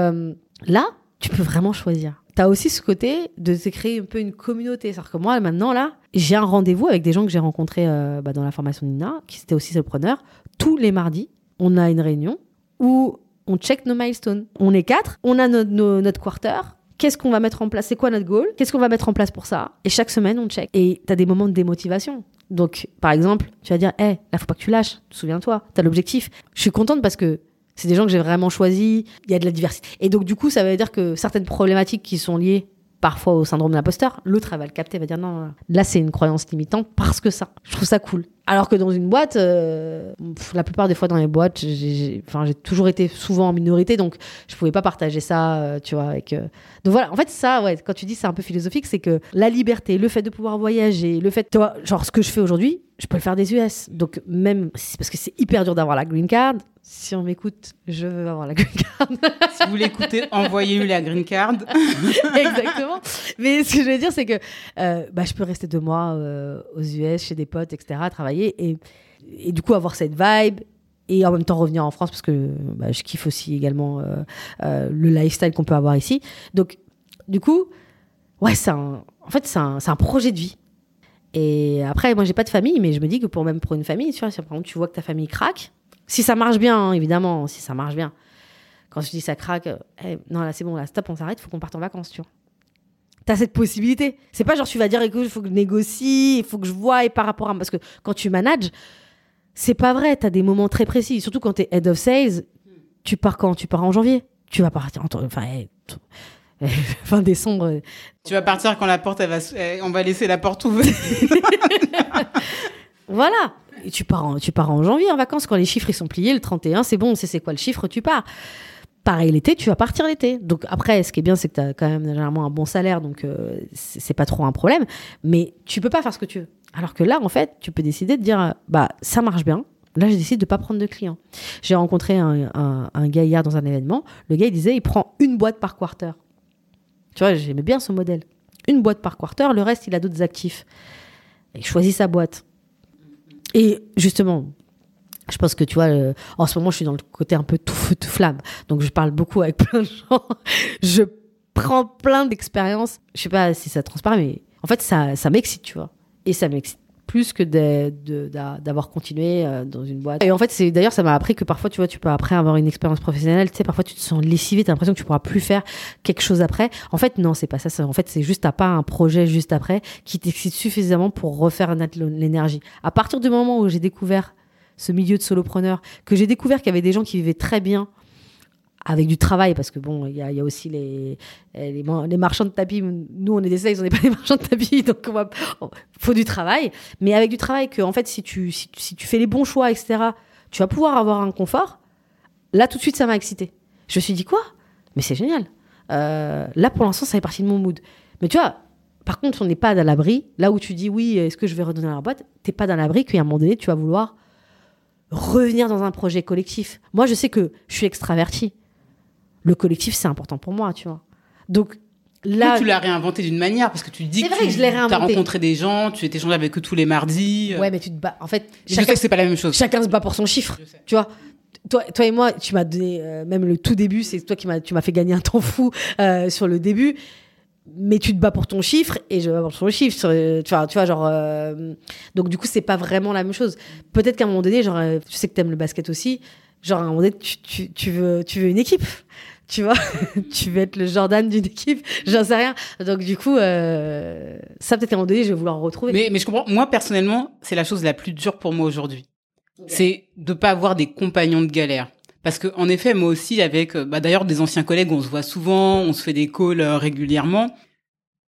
là, tu peux vraiment choisir. T'as aussi ce côté de te créer un peu une communauté. C'est-à-dire que moi, maintenant, là, j'ai un rendez-vous avec des gens que j'ai rencontrés euh, bah, dans la formation Nina, qui étaient aussi solopreneurs. Tous les mardis, on a une réunion où on check nos milestones. On est quatre, on a nos- notre quarter. Qu'est-ce qu'on va mettre en place? C'est quoi notre goal? Qu'est-ce qu'on va mettre en place pour ça? Et chaque semaine, on check. Et t'as des moments de démotivation. Donc, par exemple, tu vas dire, hé, là, faut pas que tu lâches. Souviens-toi, t'as l'objectif. Je suis contente parce que c'est des gens que j'ai vraiment choisis. Il y a de la diversité. Et donc, du coup, ça veut dire que certaines problématiques qui sont liées parfois au syndrome de l'imposteur, l'autre, elle va le capter, elle va dire non, là, c'est une croyance limitante parce que ça. Je trouve ça cool. Alors que dans une boîte, euh, pff, la plupart des fois dans les boîtes, j'ai- toujours été souvent en minorité, donc je pouvais pas partager ça, euh, tu vois, avec. euh, Donc voilà, en fait, ça, ouais, quand tu dis c'est un peu philosophique, c'est que la liberté, le fait de pouvoir voyager, le fait, tu vois, genre ce que je fais aujourd'hui, je peux le faire des US. Donc même, parce que c'est hyper dur d'avoir la green card. Si on m'écoute, je veux avoir la green card. Si vous voulez écouter, envoyez-lui la green card. Exactement. Mais ce que je veux dire, c'est que bah, je peux rester deux mois aux US, chez des potes, etc., travailler et, du coup avoir cette vibe et en même temps revenir en France parce que bah, je kiffe aussi également euh, euh, le lifestyle qu'on peut avoir ici. Donc, du coup, ouais, c'est un, en fait, c'est un, un projet de vie. Et après, moi, j'ai pas de famille, mais je me dis que pour même pour une famille, tu vois, si par exemple tu vois que ta famille craque, si ça marche bien, hein, évidemment, si ça marche bien. Quand je dis ça craque, euh, eh, non, là, c'est bon, là, stop, on s'arrête, faut qu'on parte en vacances, tu vois. T'as cette possibilité. C'est pas genre tu vas dire, écoute, il faut que je négocie, il faut que je voie et par rapport à. Parce que quand tu manages, c'est pas vrai. T'as des moments très précis. Surtout quand t'es head of sales, tu pars quand? Tu pars en janvier. Tu vas partir en. Enfin, eh, fin décembre. Tu vas partir quand la porte, elle va, on va laisser la porte ouverte. voilà. Et tu pars en, tu pars en janvier en vacances quand les chiffres ils sont pliés le 31, c'est bon, c'est c'est quoi le chiffre, tu pars. Pareil l'été, tu vas partir l'été. Donc après, ce qui est bien, c'est que tu as quand même généralement un bon salaire, donc euh, c'est pas trop un problème. Mais tu peux pas faire ce que tu veux. Alors que là, en fait, tu peux décider de dire, bah ça marche bien. Là, je décide de pas prendre de clients. J'ai rencontré un, un, un, gars hier dans un événement. Le gars, il disait, il prend une boîte par quarter. Tu vois, j'aimais bien ce modèle. Une boîte par quarter, le reste, il a d'autres actifs. Il choisit sa boîte. Et justement, je pense que tu vois, euh, en ce moment, je suis dans le côté un peu tout feu, tout flamme. Donc, je parle beaucoup avec plein de gens. je prends plein d'expériences. Je sais pas si ça transparaît, mais en fait, ça, ça m'excite, tu vois. Et ça m'excite plus que d'avoir continué euh, dans une boîte. Et en fait, c'est d'ailleurs, ça m'a appris que parfois, tu vois, tu peux après avoir une expérience professionnelle, tu sais, parfois tu te sens lessivé, tu as l'impression que tu pourras plus faire quelque chose après. En fait, non, c'est pas ça. En fait, c'est juste, t'as pas un projet juste après qui t'excite suffisamment pour refaire naître l'énergie. À partir du moment où j'ai découvert ce milieu de solopreneur, que j'ai découvert qu'il y avait des gens qui vivaient très bien avec du travail, parce que bon, il y a, aussi les, les, les, marchands de tapis. Nous, on est des sales, on n'est pas des marchands de tapis, donc il faut du travail. Mais avec du travail, que en fait, si tu, si, tu fais les bons choix, etc., tu vas pouvoir avoir un confort. Là, tout de suite, ça m'a excité. Je me suis dit, quoi? Mais c'est génial. Euh, là, pour l'instant, ça fait partie de mon mood. Mais tu vois, par contre, on n'est pas dans l'abri. Là où tu dis, oui, est-ce que je vais redonner à la boîte? T'es pas dans l'abri qu'à un moment donné, tu vas vouloir revenir dans un projet collectif. Moi, je sais que je suis extravertie le collectif, c'est important pour moi, tu vois. Donc là. tu l'as réinventé d'une manière parce que tu dis que, tu as rencontré des gens, tu étais changé avec eux tous les mardis. Ouais, mais tu te bats. En fait, je sais que c'est pas la même chose. Chacun se bat pour son chiffre, tu vois. Toi, toi et moi, tu m'as donné euh, même le tout début, c'est toi qui m'as, tu m'as fait gagner un temps fou euh, sur le début. Mais tu te bats pour ton chiffre et je bats pour le chiffre. tu vois, tu vois, genre. donc du coup, c'est pas vraiment la même chose. Peut-être qu'à un moment donné, genre, je sais que t'aimes le basket aussi. Genre à un moment donné, tu, tu, tu veux, tu veux une équipe tu vois, tu veux être le Jordan d'une équipe, j'en sais rien. Donc du coup, euh, ça peut-être à un moment donné, je vais vouloir retrouver. Mais, mais je comprends. Moi personnellement, c'est la chose la plus dure pour moi aujourd'hui. C'est de pas avoir des compagnons de galère. Parce que en effet, moi aussi, avec euh, bah, d'ailleurs des anciens collègues, on se voit souvent, on se fait des calls euh, régulièrement,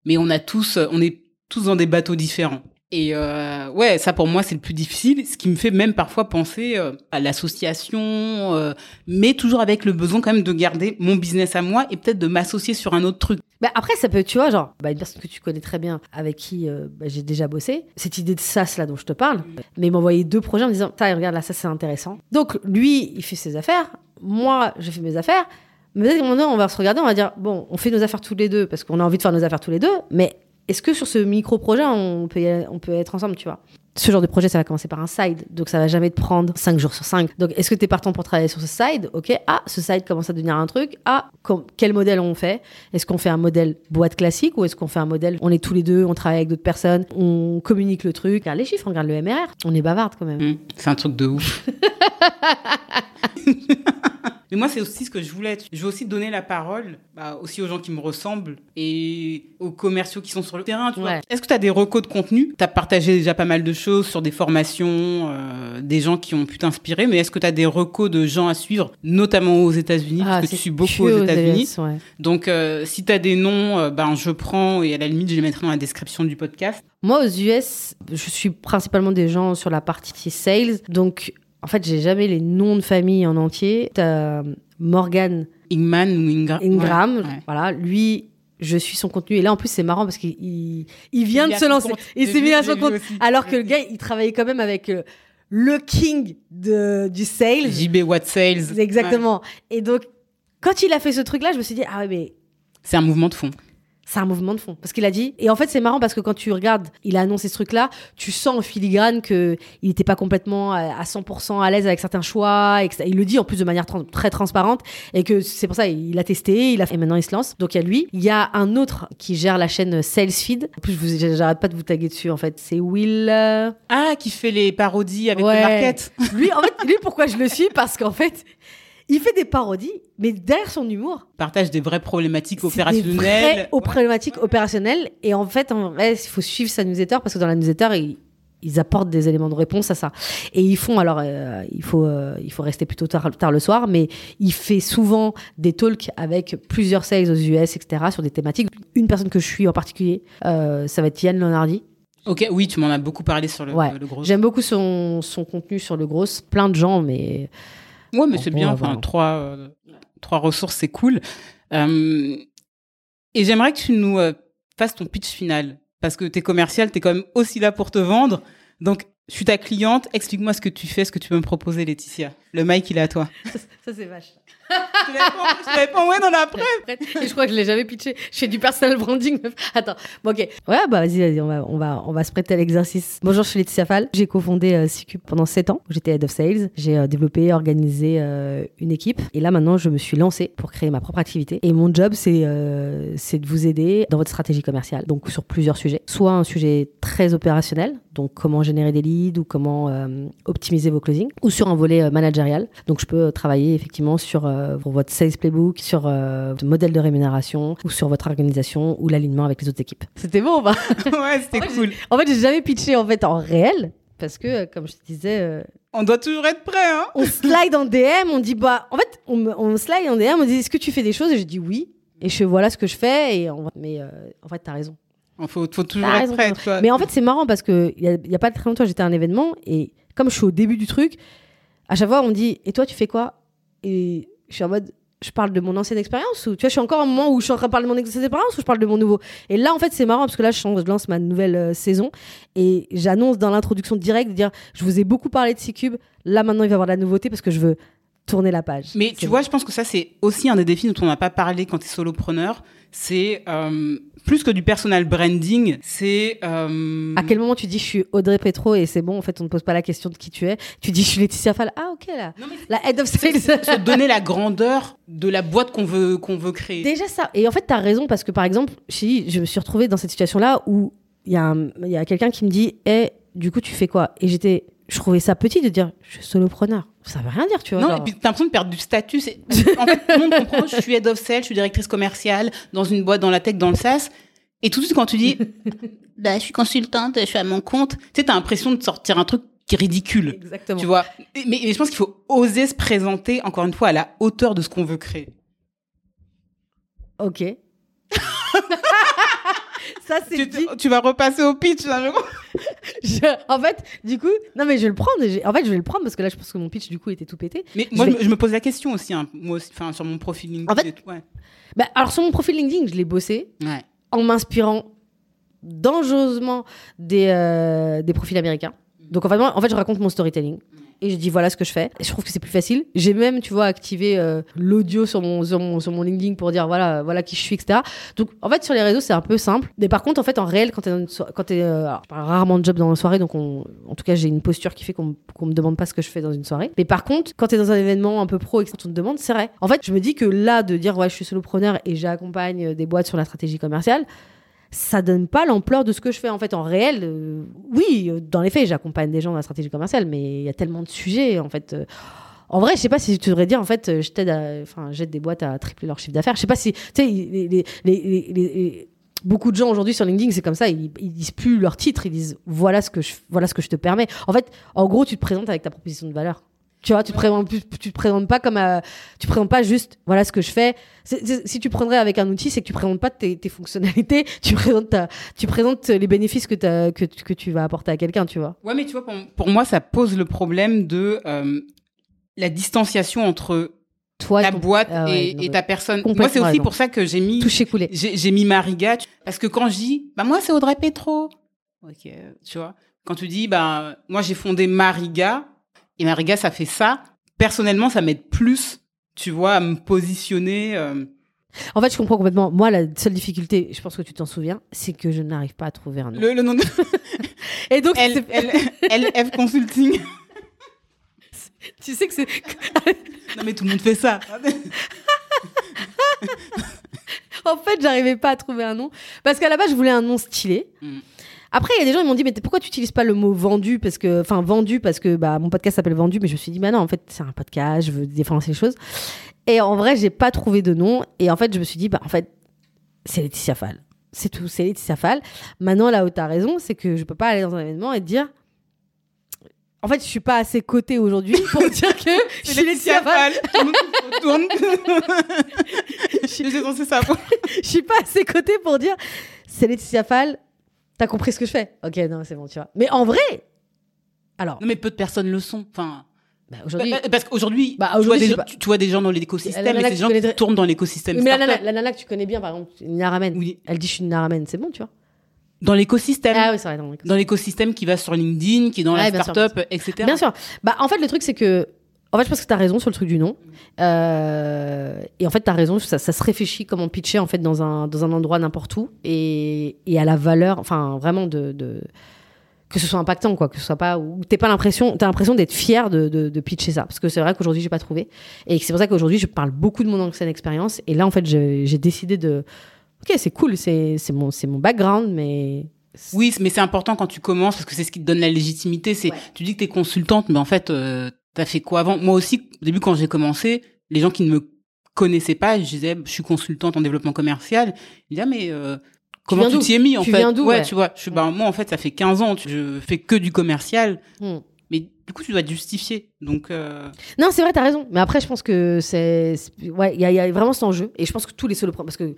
mais on a tous, on est tous dans des bateaux différents. Et euh, ouais, ça pour moi c'est le plus difficile, ce qui me fait même parfois penser euh, à l'association, euh, mais toujours avec le besoin quand même de garder mon business à moi et peut-être de m'associer sur un autre truc. Bah après ça peut, tu vois, genre bah, une personne que tu connais très bien, avec qui bah, j'ai déjà bossé, cette idée de SaaS là dont je te parle, mais envoyé deux projets en me disant, regarde là ça c'est intéressant. Donc lui il fait ses affaires, moi je fais mes affaires. Mais peut-être on va se regarder, on va dire, bon, on fait nos affaires tous les deux parce qu'on a envie de faire nos affaires tous les deux, mais est-ce que sur ce micro-projet, on peut, on peut être ensemble, tu vois? Ce genre de projet, ça va commencer par un side, donc ça va jamais te prendre 5 jours sur 5. Donc, est-ce que tu es partant pour travailler sur ce side? Ok, ah, ce side commence à devenir un truc. Ah, quel modèle on fait? Est-ce qu'on fait un modèle boîte classique ou est-ce qu'on fait un modèle, on est tous les deux, on travaille avec d'autres personnes, on communique le truc, regarde les chiffres, on regarde le MRR, on est bavarde quand même. Mmh, c'est un truc de ouf. Mais moi, c'est aussi ce que je voulais. Je veux aussi donner la parole bah, aussi aux gens qui me ressemblent et aux commerciaux qui sont sur le terrain. Est-ce que tu as des recos de contenu? Tu as partagé déjà pas mal de choses sur des formations, euh, des gens qui ont pu t'inspirer, mais est-ce que tu as des recos de gens à suivre, notamment aux États-Unis? Parce ah, que tu suis beaucoup aux États-Unis. Donc, euh, si tu as des noms, euh, ben, je prends et à la limite, je les mettrai dans la description du podcast. Moi, aux US, je suis principalement des gens sur la partie sales. Donc, en fait, j'ai jamais les noms de famille en entier. T'as Morgan Ingman ou Ingram. Voilà, lui, je suis son contenu. Et là, en plus, c'est marrant parce qu'il il, vient de se lancer. Il s'est mis à son compte. Alors que le gars, il travaillait quand même avec euh, le king de, du sales. JB Watt Sales. Exactement. Et donc, quand il a fait ce truc-là, je me suis dit, ah ouais, mais. C'est un mouvement de fond c'est un mouvement de fond. Parce qu'il a dit. Et en fait, c'est marrant parce que quand tu regardes, il a annoncé ce truc-là, tu sens en filigrane qu'il n'était pas complètement à 100% à l'aise avec certains choix. Et il le dit en plus de manière très transparente. Et que c'est pour ça, il a testé, il a, et maintenant il se lance. Donc il y a lui. Il y a un autre qui gère la chaîne SalesFeed. En plus, je j'arrête pas de vous taguer dessus en fait. C'est Will. Euh, ah, qui fait les parodies avec le market. lui, en fait, lui, pourquoi je le suis? Parce qu'en fait, il fait des parodies, mais derrière son humour. Partage des vraies problématiques opérationnelles. Des vraies problématiques opérationnelles. Et en fait, il faut suivre sa newsletter parce que dans la newsletter, il, ils apportent des éléments de réponse à ça. Et ils font, alors, euh, il, faut, euh, il faut rester plutôt tard, tard, le soir, mais il fait souvent des talks avec plusieurs sales aux US, etc., sur des thématiques. Une personne que je suis en particulier, euh, ça va être Yann Leonardi. Ok, oui, tu m'en as beaucoup parlé sur le, ouais. le gros. J'aime beaucoup son, son contenu sur le gros. Plein de gens, mais. Ouais, mais c'est bien. Enfin, trois, trois ressources, c'est cool. et j'aimerais que tu nous fasses ton pitch final parce que tu es commercial, tu es quand même aussi là pour te vendre. Donc, je suis ta cliente, explique-moi ce que tu fais, ce que tu peux me proposer, Laetitia. Le mic, il est à toi. Ça, c'est vache. je t'avais pas envoyé dans la presse. Et je crois que je l'ai jamais pitché. Je fais du personal branding. Attends. Bon, ok. Ouais, bah vas-y, vas-y, on va, on va, on va se prêter à l'exercice. Bonjour, je suis Laetitia Fall. J'ai cofondé euh, C-Cube pendant 7 ans. J'étais head of sales. J'ai euh, développé, organisé euh, une équipe. Et là, maintenant, je me suis lancée pour créer ma propre activité. Et mon job, c'est euh, c'est de vous aider dans votre stratégie commerciale. Donc, sur plusieurs sujets. Soit un sujet très opérationnel, donc comment générer des leads ou comment euh, optimiser vos closings, ou sur un volet euh, Donc, je peux travailler effectivement sur euh, votre sales playbook, sur euh, le modèle de rémunération, ou sur votre organisation, ou l'alignement avec les autres équipes. C'était bon, bah Ouais, c'était cool. En fait, j'ai jamais pitché en fait en réel. Parce que, euh, comme je te disais, euh, On doit toujours être prêt, hein. on slide en DM, on dit bah, en fait, on, slide en DM, on dit est-ce que tu fais des choses? Et je dis oui. Et je fais voilà ce que je fais. Et mais euh, en fait, t'as raison. Il faut, faut toujours être prêt, vois. Mais en fait, c'est marrant parce que il y, y a pas très longtemps, j'étais à un événement et comme je suis au début du truc, à chaque fois on me dit et toi tu fais quoi? Et je suis en mode je parle de mon ancienne expérience ou tu vois je suis encore un moment où je suis en train de parler de mon ancienne expérience ou je parle de mon nouveau? Et là en fait c'est marrant parce que là je, lance ma nouvelle euh, saison et j'annonce dans l'introduction directe dire je vous ai beaucoup parlé de C-Cube, là maintenant il va y avoir de la nouveauté parce que je veux tourner la page. Mais tu vois, je pense que ça, c'est aussi un des défis dont on n'a pas parlé quand tu es solopreneur. C'est euh, plus que du personal branding, c'est. euh, À quel moment tu dis je suis Audrey Petro et c'est bon en fait on ne pose pas la question de qui tu es, tu dis je suis Laetitia Fall. Ah OK là. Non, mais La head of sales. se donner la grandeur de la boîte qu'on veut, qu'on veut créer. Déjà ça. Et en fait, tu as raison parce que par exemple, chez- je me suis retrouvée dans cette situation-là où il y a, y a quelqu'un qui me dit Eh, du coup, tu fais quoi? Et j'étais, je trouvais ça petit de dire Je suis solopreneur. Ça veut rien dire, tu vois. Non, genre. et puis t'as l'impression de perdre du statut. c'est- En fait, tout le monde comprend. Je suis head of sales, je suis directrice commerciale dans une boîte, dans la tech, dans le SaaS. Et tout de suite, quand tu dis, bah, je suis consultante, je suis à mon compte, tu sais, t'as l'impression de sortir un truc qui est ridicule. Exactement. Tu vois. Mais, mais je pense qu'il faut oser se présenter, encore une fois, à la hauteur de ce qu'on veut créer. Ok. ça, c'est Tu, dit. tu vas repasser au pitch, là, je en fait, du coup, non, mais je vais le prendre. En fait, je vais le prendre parce que là, je pense que mon pitch, du coup, était tout pété. Mais Je moi, je, vais- me, je me pose la question aussi, hein, moi aussi, sur mon profil LinkedIn. En fait- et tout, ouais. Bah, alors, sur mon profil LinkedIn, je l'ai bossé Ouais. en m'inspirant dangereusement des, euh, des profils américains. Donc en fait, moi, en fait, je raconte mon storytelling et je dis voilà ce que je fais. Et je trouve que c'est plus facile. J'ai même, tu vois, activé euh, l'audio sur mon, sur, mon, sur mon LinkedIn pour dire voilà, voilà qui je suis, etc. Donc en fait, sur les réseaux, c'est un peu simple. Mais par contre, en fait, en réel, quand t'es dans une so- t'es, euh, rarement de job dans une soirée, donc on, en tout cas, j'ai une posture qui fait qu'on qu'on me demande pas ce que je fais dans une soirée. Mais par contre, quand t'es dans un événement un peu pro et que on te demande, c'est vrai. En fait, je me dis que là, de dire ouais, je suis solopreneur et j'accompagne des boîtes sur la stratégie commerciale, ça donne pas l'ampleur de ce que je fais en fait en réel. euh, oui, euh, dans les faits, j'accompagne des gens dans la stratégie commerciale, mais il y a tellement de sujets en fait. euh, en vrai, je sais pas si tu devrais dire en fait, je t'aide, enfin, j'aide des boîtes à tripler leur chiffre d'affaires. Je sais pas si, tu sais, les- les- les- beaucoup de gens aujourd'hui sur LinkedIn, c'est comme ça, ils, ils disent plus leur titre, ils disent voilà ce que je, voilà ce que je te permets. En fait, en gros, tu te présentes avec ta proposition de valeur. Tu vois, tu te présentes, tu te présentes pas comme, à- tu te présentes pas juste voilà ce que je fais. Si tu prendrais avec un outil, c'est que tu présentes pas tes, tes fonctionnalités, tu présentes ta, tu présentes les bénéfices que, tu- que tu vas apporter à quelqu'un, tu vois. Ouais, mais tu vois, pour, pour moi, ça pose le problème de euh, la distanciation entre Toi, ta ton- boîte Ah ouais, et, non, et mais ta personne. Moi, c'est aussi pour ça que j'ai mis, j'ai mis Mariga. Parce que quand je dis, bah, moi, c'est Audrey Petro. Ok, tu vois. Quand tu dis, bah, moi, j'ai fondé Mariga, et Mariga, ça fait ça. Personnellement, ça m'aide plus, tu vois, à me positionner. euh, En fait, je comprends complètement. Moi, la seule difficulté, je pense que tu t'en souviens, c'est que je n'arrive pas à trouver un nom. le, le nom de Et donc, L, L- LF Consulting. tu sais que c'est. Non, mais tout le monde fait ça. En fait, j'arrivais pas à trouver un nom. Parce qu'à la base, je voulais un nom stylé. Mm. Après, il y a des gens qui m'ont dit, mais pourquoi tu n'utilises pas le mot vendu? Parce que, enfin, vendu, parce que bah, mon podcast s'appelle Vendu, mais je me suis dit, bah non, en fait, c'est un podcast, je veux différencier les choses. Et en vrai, j'ai pas trouvé de nom. Et en fait, je me suis dit, bah en fait, c'est Laetitia Fall. C'est tout, c'est Laetitia Fall. Maintenant, là où tu as raison, c'est que je peux pas aller dans un événement et te dire, En fait, je suis pas assez cotée aujourd'hui pour dire que je suis Laetitia Fall. Censé ça. Je suis pas assez cotée pour dire c'est Laetitia Fall. T'as compris ce que je fais? Ok, non, c'est bon, tu vois. Mais en vrai, alors. Non, mais peu de personnes le sont. Enfin. bah, aujourd'hui. Bah, parce qu'aujourd'hui, Bah, tu, vois aujourd'hui, des je sais gens- pas. tu, tu vois des gens dans l'écosystème, tu gens connais qui tournent dans l'écosystème. mais la nana, la nana que tu connais bien, par exemple, Nina Ramen, Oui. elle dit je suis Nina Ramen, c'est bon, tu vois. Dans l'écosystème. Ah oui, c'est vrai. Dans l'écosystème qui va sur LinkedIn, qui est dans Ouais, la startup, etc. Bien sûr. Bah, en fait, le truc, c'est que. En fait, je pense que tu as raison sur le truc du nom. Euh, et en fait, tu as raison, ça, ça se réfléchit comment pitcher en fait, dans, un, dans un endroit n'importe où. Et, et à la valeur, enfin, vraiment, de, de- que ce soit impactant, quoi. Que ce soit pas. Ou t'es pas l'impression. T'as l'impression d'être fier de, de, de pitcher ça. Parce que c'est vrai qu'aujourd'hui, j'ai pas trouvé. Et c'est pour ça qu'aujourd'hui, je parle beaucoup de mon ancienne expérience. Et là, en fait, j'ai décidé de. Ok, c'est cool, c'est c'est mon, c'est mon background, mais. Oui, mais c'est important quand tu commences parce que c'est ce qui te donne la légitimité. C'est, Ouais. tu dis que t'es consultante, mais en fait, euh, t'as fait quoi avant? Moi aussi, au début, quand j'ai commencé, les gens qui ne me connaissaient pas, je disais, je suis consultante en développement commercial. Ils disaient, ah, mais euh, comment tu t'y es mis en Tu fait? viens Ouais, ouais. tu vois. Je bah, moi, en fait, ça fait 15 ans, tu- je fais que du commercial. Hmm. Mais du coup, tu dois te justifier. Donc, euh, Non, c'est vrai, t'as raison. Mais après, je pense que c'est. Ouais, il y, a- il y a vraiment cet enjeu. Et je pense que tous les solopreneurs. Parce que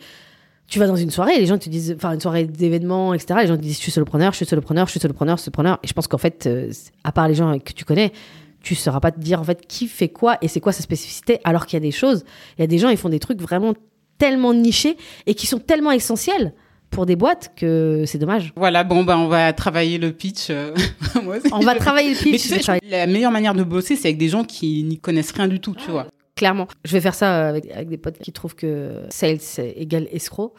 tu vas dans une soirée et les gens te disent. Enfin, une soirée d'événements, etc. Les gens te disent Je suis solopreneur, je suis solopreneur, je suis solopreneur, solopreneur. Et je pense qu'en fait, euh, à part les gens que tu connais, tu sauras pas te dire en fait qui fait quoi et c'est quoi sa spécificité. Alors qu'il y a des choses. Il y a des gens, ils font des trucs vraiment tellement nichés et qui sont tellement essentiels pour des boîtes que c'est dommage. voilà, bon, bah, on va travailler le pitch. euh, moi. On va travailler le pitch. Mais je tu vais sais, travailler- la meilleure manière de bosser, c'est avec des gens qui n'y connaissent rien du tout, tu vois. Clairement. Je vais faire ça avec, avec des potes qui trouvent que sales c'est égal escroc.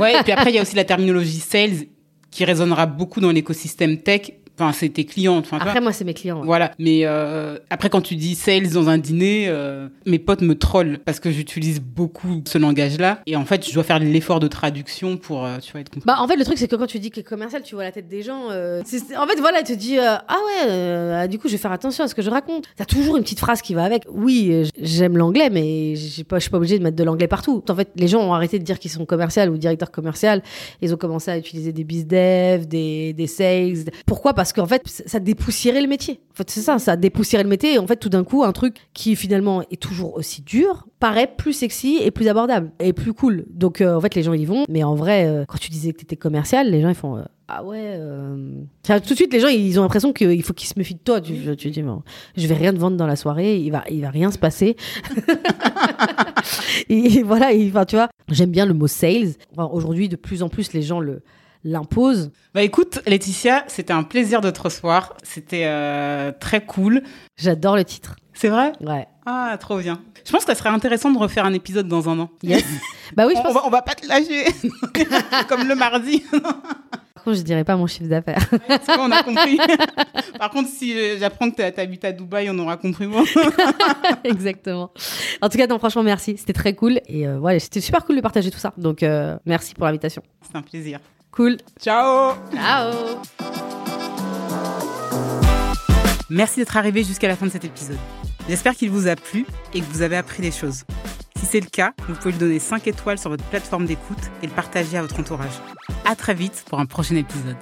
Ouais, et puis après, il y a aussi la terminologie sales qui résonnera beaucoup dans l'écosystème tech. Enfin, c'est tes clients. Enfin. Après, moi, c'est mes clients. ouais. Voilà. Mais euh, après, quand tu dis sales dans un dîner, euh, mes potes me trollent parce que j'utilise beaucoup ce langage-là. Et en fait, je dois faire l'effort de traduction pour, euh, tu vois, être compris. Bah, en fait, le truc, c'est que quand tu dis que commercial, tu vois la tête des gens. en fait, voilà, tu te dis Ah ouais, euh, du coup, je vais faire attention à ce que je raconte. T'as toujours une petite phrase qui va avec. Oui, j'aime l'anglais, mais j'ai pas- je suis pas obligée de mettre de l'anglais partout. En fait, les gens ont arrêté de dire qu'ils sont commercial ou directeur commercial. Ils ont commencé à utiliser des biz dev, des, des sales. Pourquoi? Parce qu'en fait, ça dépoussiérait le métier. En fait, c'est ça, ça dépoussiérait le métier. Et en fait, tout d'un coup, un truc qui finalement est toujours aussi dur paraît plus sexy et plus abordable et plus cool. Donc, euh, en fait, les gens y vont. Mais en vrai, euh, quand tu disais que t'étais commercial, les gens ils font euh, ah ouais. Enfin, tout de suite, les gens ils ont l'impression qu'il faut qu'ils se méfient de toi. Tu, tu dis bon, je vais rien te vendre dans la soirée. Il va, il va rien se passer. et, voilà. et, Enfin, tu vois, j'aime bien le mot sales. Enfin, Aujourd'hui, de plus en plus, les gens le l'imposent. Bah écoute, Laetitia, c'était un plaisir de te recevoir. C'était euh, très cool. J'adore le titre. C'est vrai? Ouais. Ah, trop bien. Je pense que ça serait intéressant de refaire un épisode dans un an. Yes. bah oui, je on, pense. va, on va pas te lâcher. Comme le mardi. Par contre, je dirais pas mon chiffre d'affaires. On a compris. Par contre, si euh, j'apprends que t'as- t'habites à Dubaï, on aura compris moi. Exactement. En tout cas, non, franchement, merci. C'était très cool. Et euh, voilà, c'était super cool de partager tout ça. Donc, euh, merci pour l'invitation. C'est un plaisir. Cool. Ciao Ciao. Merci d'être arrivé jusqu'à la fin de cet épisode. J'espère qu'il vous a plu et que vous avez appris des choses. Si c'est le cas, vous pouvez lui donner 5 étoiles sur votre plateforme d'écoute et le partager à votre entourage. À très vite pour un prochain épisode.